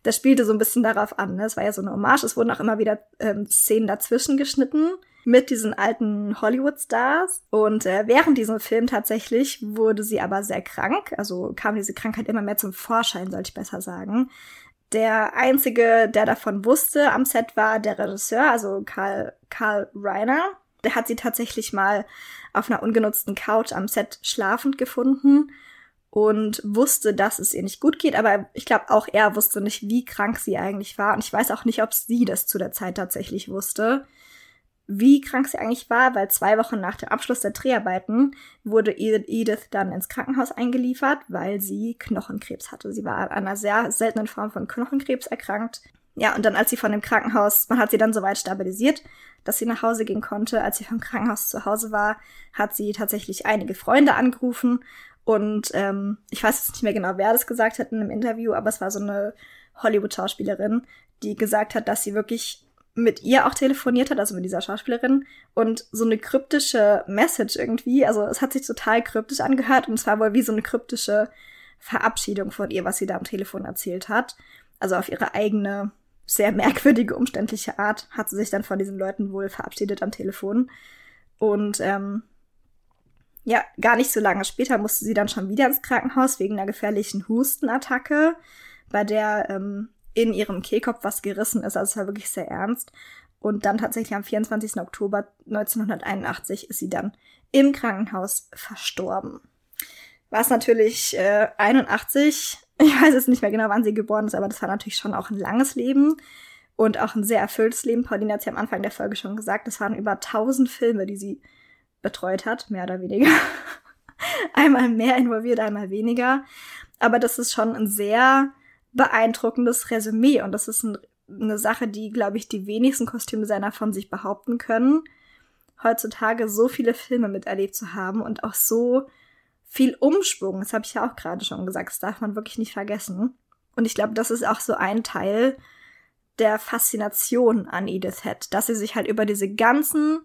das spielte so ein bisschen darauf an. Ne? Es war ja so eine Hommage. Es wurden auch immer wieder ähm, Szenen dazwischen geschnitten mit diesen alten Hollywood-Stars. Und äh, während diesem Film tatsächlich wurde sie aber sehr krank. Also kam diese Krankheit immer mehr zum Vorschein, sollte ich besser sagen. Der einzige, der davon wusste am Set, war der Regisseur, also Karl, Karl Reiner. Der hat sie tatsächlich mal auf einer ungenutzten Couch am Set schlafend gefunden und wusste, dass es ihr nicht gut geht, aber ich glaube auch er wusste nicht, wie krank sie eigentlich war und ich weiß auch nicht, ob sie das zu der Zeit tatsächlich wusste, wie krank sie eigentlich war, weil zwei Wochen nach dem Abschluss der Dreharbeiten wurde Edith dann ins Krankenhaus eingeliefert, weil sie Knochenkrebs hatte. Sie war an einer sehr seltenen Form von Knochenkrebs erkrankt. Ja, und dann als sie von dem Krankenhaus, man hat sie dann soweit stabilisiert, dass sie nach Hause gehen konnte. Als sie vom Krankenhaus zu Hause war, hat sie tatsächlich einige Freunde angerufen und ähm, ich weiß jetzt nicht mehr genau, wer das gesagt hat in einem Interview, aber es war so eine Hollywood-Schauspielerin, die gesagt hat, dass sie wirklich mit ihr auch telefoniert hat, also mit dieser Schauspielerin, und so eine kryptische Message irgendwie, also es hat sich total kryptisch angehört und es war wohl wie so eine kryptische Verabschiedung von ihr, was sie da am Telefon erzählt hat. Also auf ihre eigene, sehr merkwürdige, umständliche Art hat sie sich dann von diesen Leuten wohl verabschiedet am Telefon. Und ähm, ja, gar nicht so lange später musste sie dann schon wieder ins Krankenhaus wegen einer gefährlichen Hustenattacke, bei der ähm, in ihrem Kehlkopf was gerissen ist. Also es war wirklich sehr ernst. Und dann tatsächlich am 24. Oktober 1981 ist sie dann im Krankenhaus verstorben. Was natürlich äh, 81, ich weiß jetzt nicht mehr genau, wann sie geboren ist, aber das war natürlich schon auch ein langes Leben und auch ein sehr erfülltes Leben. Pauline hat ja am Anfang der Folge schon gesagt, es waren über 1000 Filme, die sie betreut hat, mehr oder weniger. einmal mehr involviert, einmal weniger. Aber das ist schon ein sehr beeindruckendes Resümee und das ist ein, eine Sache, die, glaube ich, die wenigsten Kostümdesigner von sich behaupten können, heutzutage so viele Filme miterlebt zu haben und auch so viel Umschwung. Das habe ich ja auch gerade schon gesagt, das darf man wirklich nicht vergessen. Und ich glaube, das ist auch so ein Teil der Faszination an Edith Head, dass sie sich halt über diese ganzen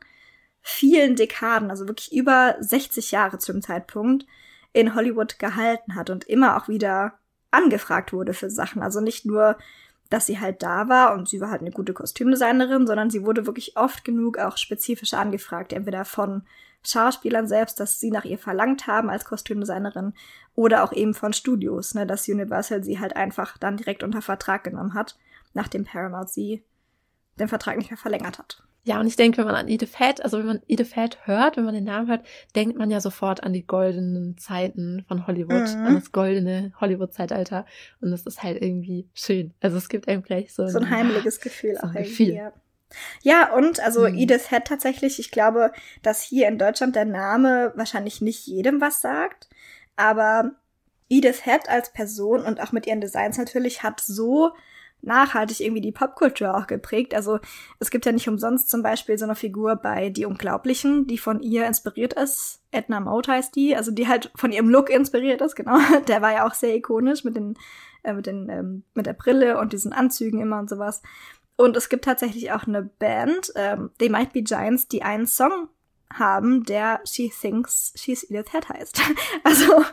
vielen Dekaden, also wirklich über 60 Jahre zu dem Zeitpunkt, in Hollywood gehalten hat und immer auch wieder angefragt wurde für Sachen. Also nicht nur, dass sie halt da war und sie war halt eine gute Kostümdesignerin, sondern sie wurde wirklich oft genug auch spezifisch angefragt, entweder von Schauspielern selbst, dass sie nach ihr verlangt haben als Kostümdesignerin oder auch eben von Studios, ne, dass Universal sie halt einfach dann direkt unter Vertrag genommen hat, nachdem Paramount sie den Vertrag nicht mehr verlängert hat. Ja, und ich denke, wenn man an Edith Head, also wenn man Edith Head hört, wenn man den Namen hört, denkt man ja sofort an die goldenen Zeiten von Hollywood, mhm. an das goldene Hollywood-Zeitalter. Und das ist halt irgendwie schön. Also es gibt einem gleich so, so ein, ein heimeliges Gefühl so auch irgendwie. Gefühl. Ja. ja, und also mhm. Edith Head tatsächlich, ich glaube, dass hier in Deutschland der Name wahrscheinlich nicht jedem was sagt, aber Edith Head als Person und auch mit ihren Designs natürlich hat so nachhaltig irgendwie die Popkultur auch geprägt. Also es gibt ja nicht umsonst zum Beispiel so eine Figur bei Die Unglaublichen, die von ihr inspiriert ist. Edna Mode heißt die, also die halt von ihrem Look inspiriert ist, genau. Der war ja auch sehr ikonisch mit den, äh, mit den, ähm, mit der Brille und diesen Anzügen immer und sowas. Und es gibt tatsächlich auch eine Band, ähm, They Might Be Giants, die einen Song haben, der She Thinks She's Edith Head heißt. Also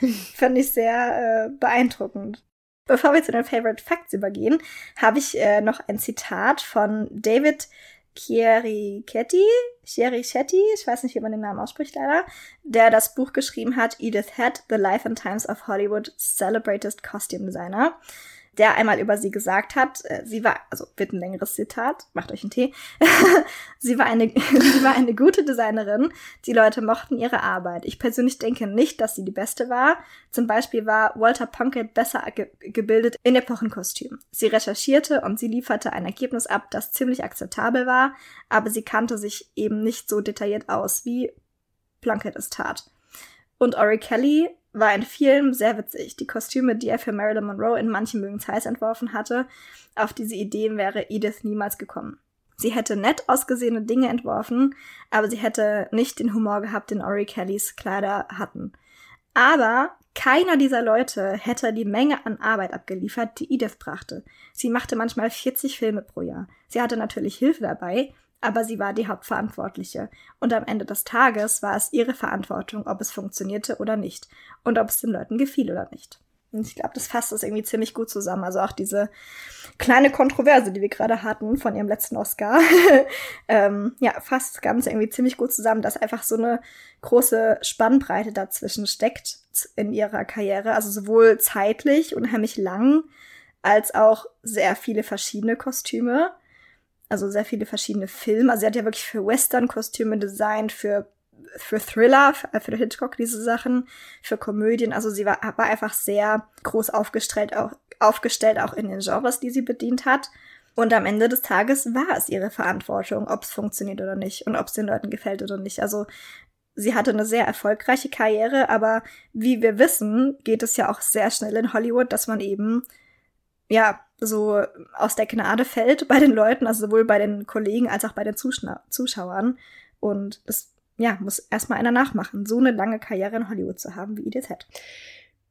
fand ich sehr äh, beeindruckend. Bevor wir zu den Favorite Facts übergehen, habe ich äh, noch ein Zitat von David Chierichetti, Chierichetti, ich weiß nicht, wie man den Namen ausspricht leider, der das Buch geschrieben hat, Edith Head, The Life and Times of Hollywood Celebrated Costume Designer der einmal über sie gesagt hat, äh, sie war, also wird ein längeres Zitat, macht euch einen Tee, sie, war eine, sie war eine gute Designerin, die Leute mochten ihre Arbeit. Ich persönlich denke nicht, dass sie die beste war. Zum Beispiel war Walter Plunkett besser ge gebildet in Epochenkostüm. Sie recherchierte und sie lieferte ein Ergebnis ab, das ziemlich akzeptabel war, aber sie kannte sich eben nicht so detailliert aus, wie Plunkett es tat. Und Ori Kelly war in vielen sehr witzig. Die Kostüme, die er für Marilyn Monroe in manchen Mögens heiß entworfen hatte, auf diese Ideen wäre Edith niemals gekommen. Sie hätte nett ausgesehene Dinge entworfen, aber sie hätte nicht den Humor gehabt, den Ori Kellys Kleider hatten. Aber keiner dieser Leute hätte die Menge an Arbeit abgeliefert, die Edith brachte. Sie machte manchmal 40 Filme pro Jahr. Sie hatte natürlich Hilfe dabei, aber sie war die Hauptverantwortliche. Und am Ende des Tages war es ihre Verantwortung, ob es funktionierte oder nicht. Und ob es den Leuten gefiel oder nicht. Und ich glaube, das fasst das irgendwie ziemlich gut zusammen. Also auch diese kleine Kontroverse, die wir gerade hatten von ihrem letzten Oscar, ähm, ja, fasst das Ganze irgendwie ziemlich gut zusammen, dass einfach so eine große Spannbreite dazwischen steckt in ihrer Karriere. Also sowohl zeitlich, unheimlich lang, als auch sehr viele verschiedene Kostüme also sehr viele verschiedene Filme. Also sie hat ja wirklich für Western-Kostüme designt, für, für Thriller, für, für Hitchcock diese Sachen, für Komödien. Also sie war, war einfach sehr groß aufgestellt, auch, aufgestellt, auch in den Genres, die sie bedient hat. Und am Ende des Tages war es ihre Verantwortung, ob es funktioniert oder nicht und ob es den Leuten gefällt oder nicht. Also sie hatte eine sehr erfolgreiche Karriere, aber wie wir wissen, geht es ja auch sehr schnell in Hollywood, dass man eben ja so aus der Gnade fällt bei den Leuten, also sowohl bei den Kollegen als auch bei den Zuschauer Zuschauern. Und das, ja, muss erstmal einer nachmachen, so eine lange Karriere in Hollywood zu haben wie Edith Head.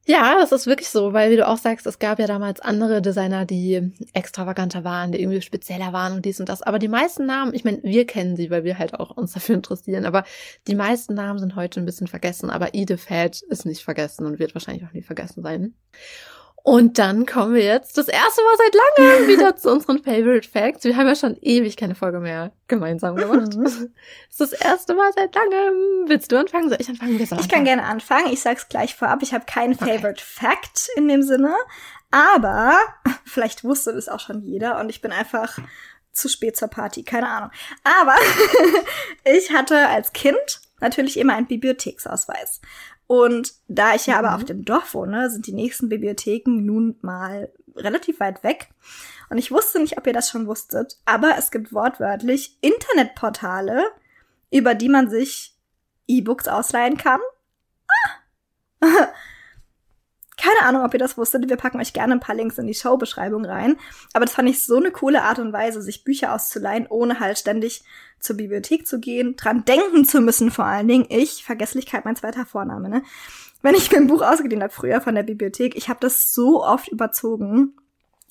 Ja, das ist wirklich so, weil wie du auch sagst, es gab ja damals andere Designer, die extravaganter waren, die irgendwie spezieller waren und dies und das. Aber die meisten Namen, ich meine, wir kennen sie, weil wir halt auch uns dafür interessieren, aber die meisten Namen sind heute ein bisschen vergessen. Aber Edith Head ist nicht vergessen und wird wahrscheinlich auch nie vergessen sein. Und dann kommen wir jetzt das erste Mal seit langem wieder zu unseren Favorite Facts. Wir haben ja schon ewig keine Folge mehr gemeinsam gemacht. Mhm. Das ist das erste Mal seit langem. Willst du anfangen? Soll ich anfangen? Ich anfangen? kann gerne anfangen. Ich sag's gleich vorab. Ich habe keinen Favorite okay. Fact in dem Sinne. Aber vielleicht wusste das auch schon jeder und ich bin einfach zu spät zur Party. Keine Ahnung. Aber ich hatte als Kind natürlich immer einen Bibliotheksausweis. Und da ich ja mhm. aber auf dem Dorf wohne, sind die nächsten Bibliotheken nun mal relativ weit weg. Und ich wusste nicht, ob ihr das schon wusstet, aber es gibt wortwörtlich Internetportale, über die man sich E-Books ausleihen kann. Ah. Keine Ahnung, ob ihr das wusstet. Wir packen euch gerne ein paar Links in die Showbeschreibung rein. Aber das fand ich so eine coole Art und Weise, sich Bücher auszuleihen, ohne halt ständig zur Bibliothek zu gehen, dran denken zu müssen vor allen Dingen. Ich, Vergesslichkeit mein zweiter Vorname, ne? Wenn ich mir ein Buch ausgeliehen habe früher von der Bibliothek, ich habe das so oft überzogen.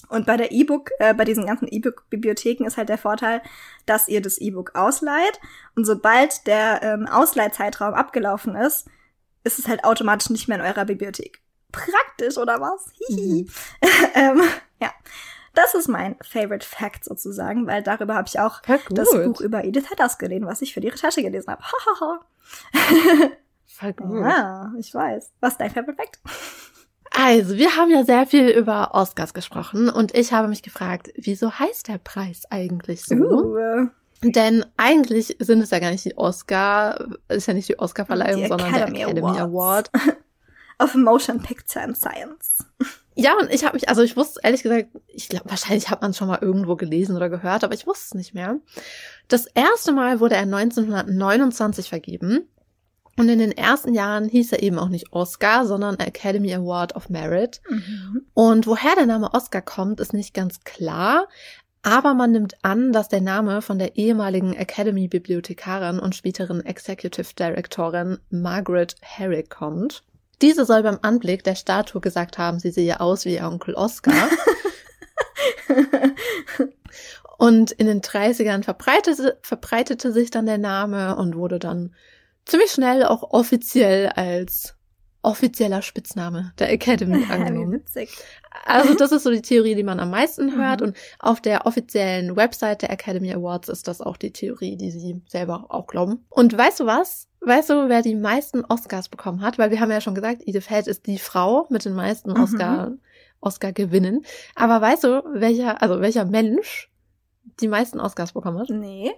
Und bei der E-Book, äh, bei diesen ganzen E-Book-Bibliotheken ist halt der Vorteil, dass ihr das E-Book ausleiht. Und sobald der ähm, Ausleihzeitraum abgelaufen ist, ist es halt automatisch nicht mehr in eurer Bibliothek praktisch, oder was? Mhm. ähm, ja. Das ist mein Favorite Fact sozusagen, weil darüber habe ich auch das Buch über Edith Head ausgeliehen, was ich für die Recherche gelesen habe. Voll gut. Ja, ich weiß. Was ist dein Favorite Fact? Also, wir haben ja sehr viel über Oscars gesprochen und ich habe mich gefragt, wieso heißt der Preis eigentlich so? Uh. Denn eigentlich sind es ja gar nicht die Oscar, ist ja nicht die Oscar-Verleihung, sondern der Academy. Award. of Motion Picture and Science. Ja, und ich habe mich, also ich wusste ehrlich gesagt, ich glaube, wahrscheinlich hat man es schon mal irgendwo gelesen oder gehört, aber ich wusste es nicht mehr. Das erste Mal wurde er 1929 vergeben. Und in den ersten Jahren hieß er eben auch nicht Oscar, sondern Academy Award of Merit. Mhm. Und woher der Name Oscar kommt, ist nicht ganz klar. Aber man nimmt an, dass der Name von der ehemaligen Academy-Bibliothekarin und späteren Executive Directorin Margaret Herrick kommt. Diese soll beim Anblick der Statue gesagt haben, sie sehe aus wie ihr Onkel Oscar. und in den 30ern verbreitete, verbreitete sich dann der Name und wurde dann ziemlich schnell auch offiziell als offizieller Spitzname der Academy angenommen. Also das ist so die Theorie, die man am meisten hört. Mhm. Und auf der offiziellen Website der Academy Awards ist das auch die Theorie, die sie selber auch glauben. Und weißt du was? Weißt du, wer die meisten Oscars bekommen hat? Weil wir haben ja schon gesagt, Edith Head ist die Frau mit den meisten Mhm. Oscar, Oscar-Gewinnen. Aber weißt du, welcher, also welcher Mensch die meisten Oscars bekommen hat? Nee.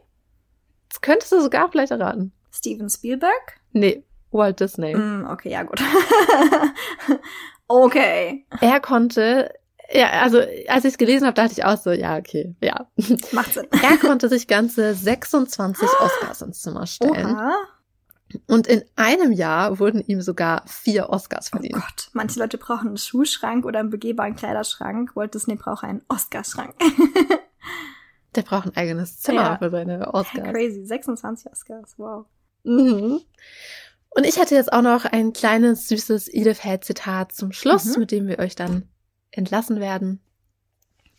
Das könntest du sogar vielleicht erraten. Steven Spielberg? Nee, Walt Disney. Mm, okay, ja gut. okay. Er konnte, ja, also als ich es gelesen habe, dachte ich auch so, ja, okay, ja. Macht Sinn. Er konnte sich ganze 26 Oscars ins Zimmer stellen. Oha. Und in einem Jahr wurden ihm sogar vier Oscars Oh verliehen. Gott. Manche Leute brauchen einen Schuhschrank oder einen begehbaren Kleiderschrank. Walt Disney braucht einen Oscarschrank. Der braucht ein eigenes Zimmer Ja. für seine Oscars. Crazy. 26 Oscars. Wow. Mhm. Und ich hätte jetzt auch noch ein kleines, süßes Edith Head-Zitat zum Schluss, Mhm. mit dem wir euch dann entlassen werden.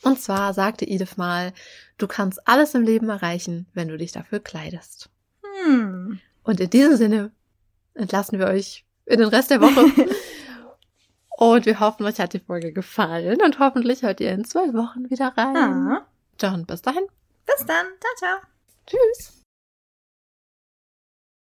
Und zwar sagte Edith mal, du kannst alles im Leben erreichen, wenn du dich dafür kleidest. Hm. Und in diesem Sinne entlassen wir euch in den Rest der Woche. und wir hoffen, euch hat die Folge gefallen und hoffentlich hört ihr in zwei Wochen wieder rein. Ah. Dann bis dahin. Bis dann. Ciao, ciao. Tschüss.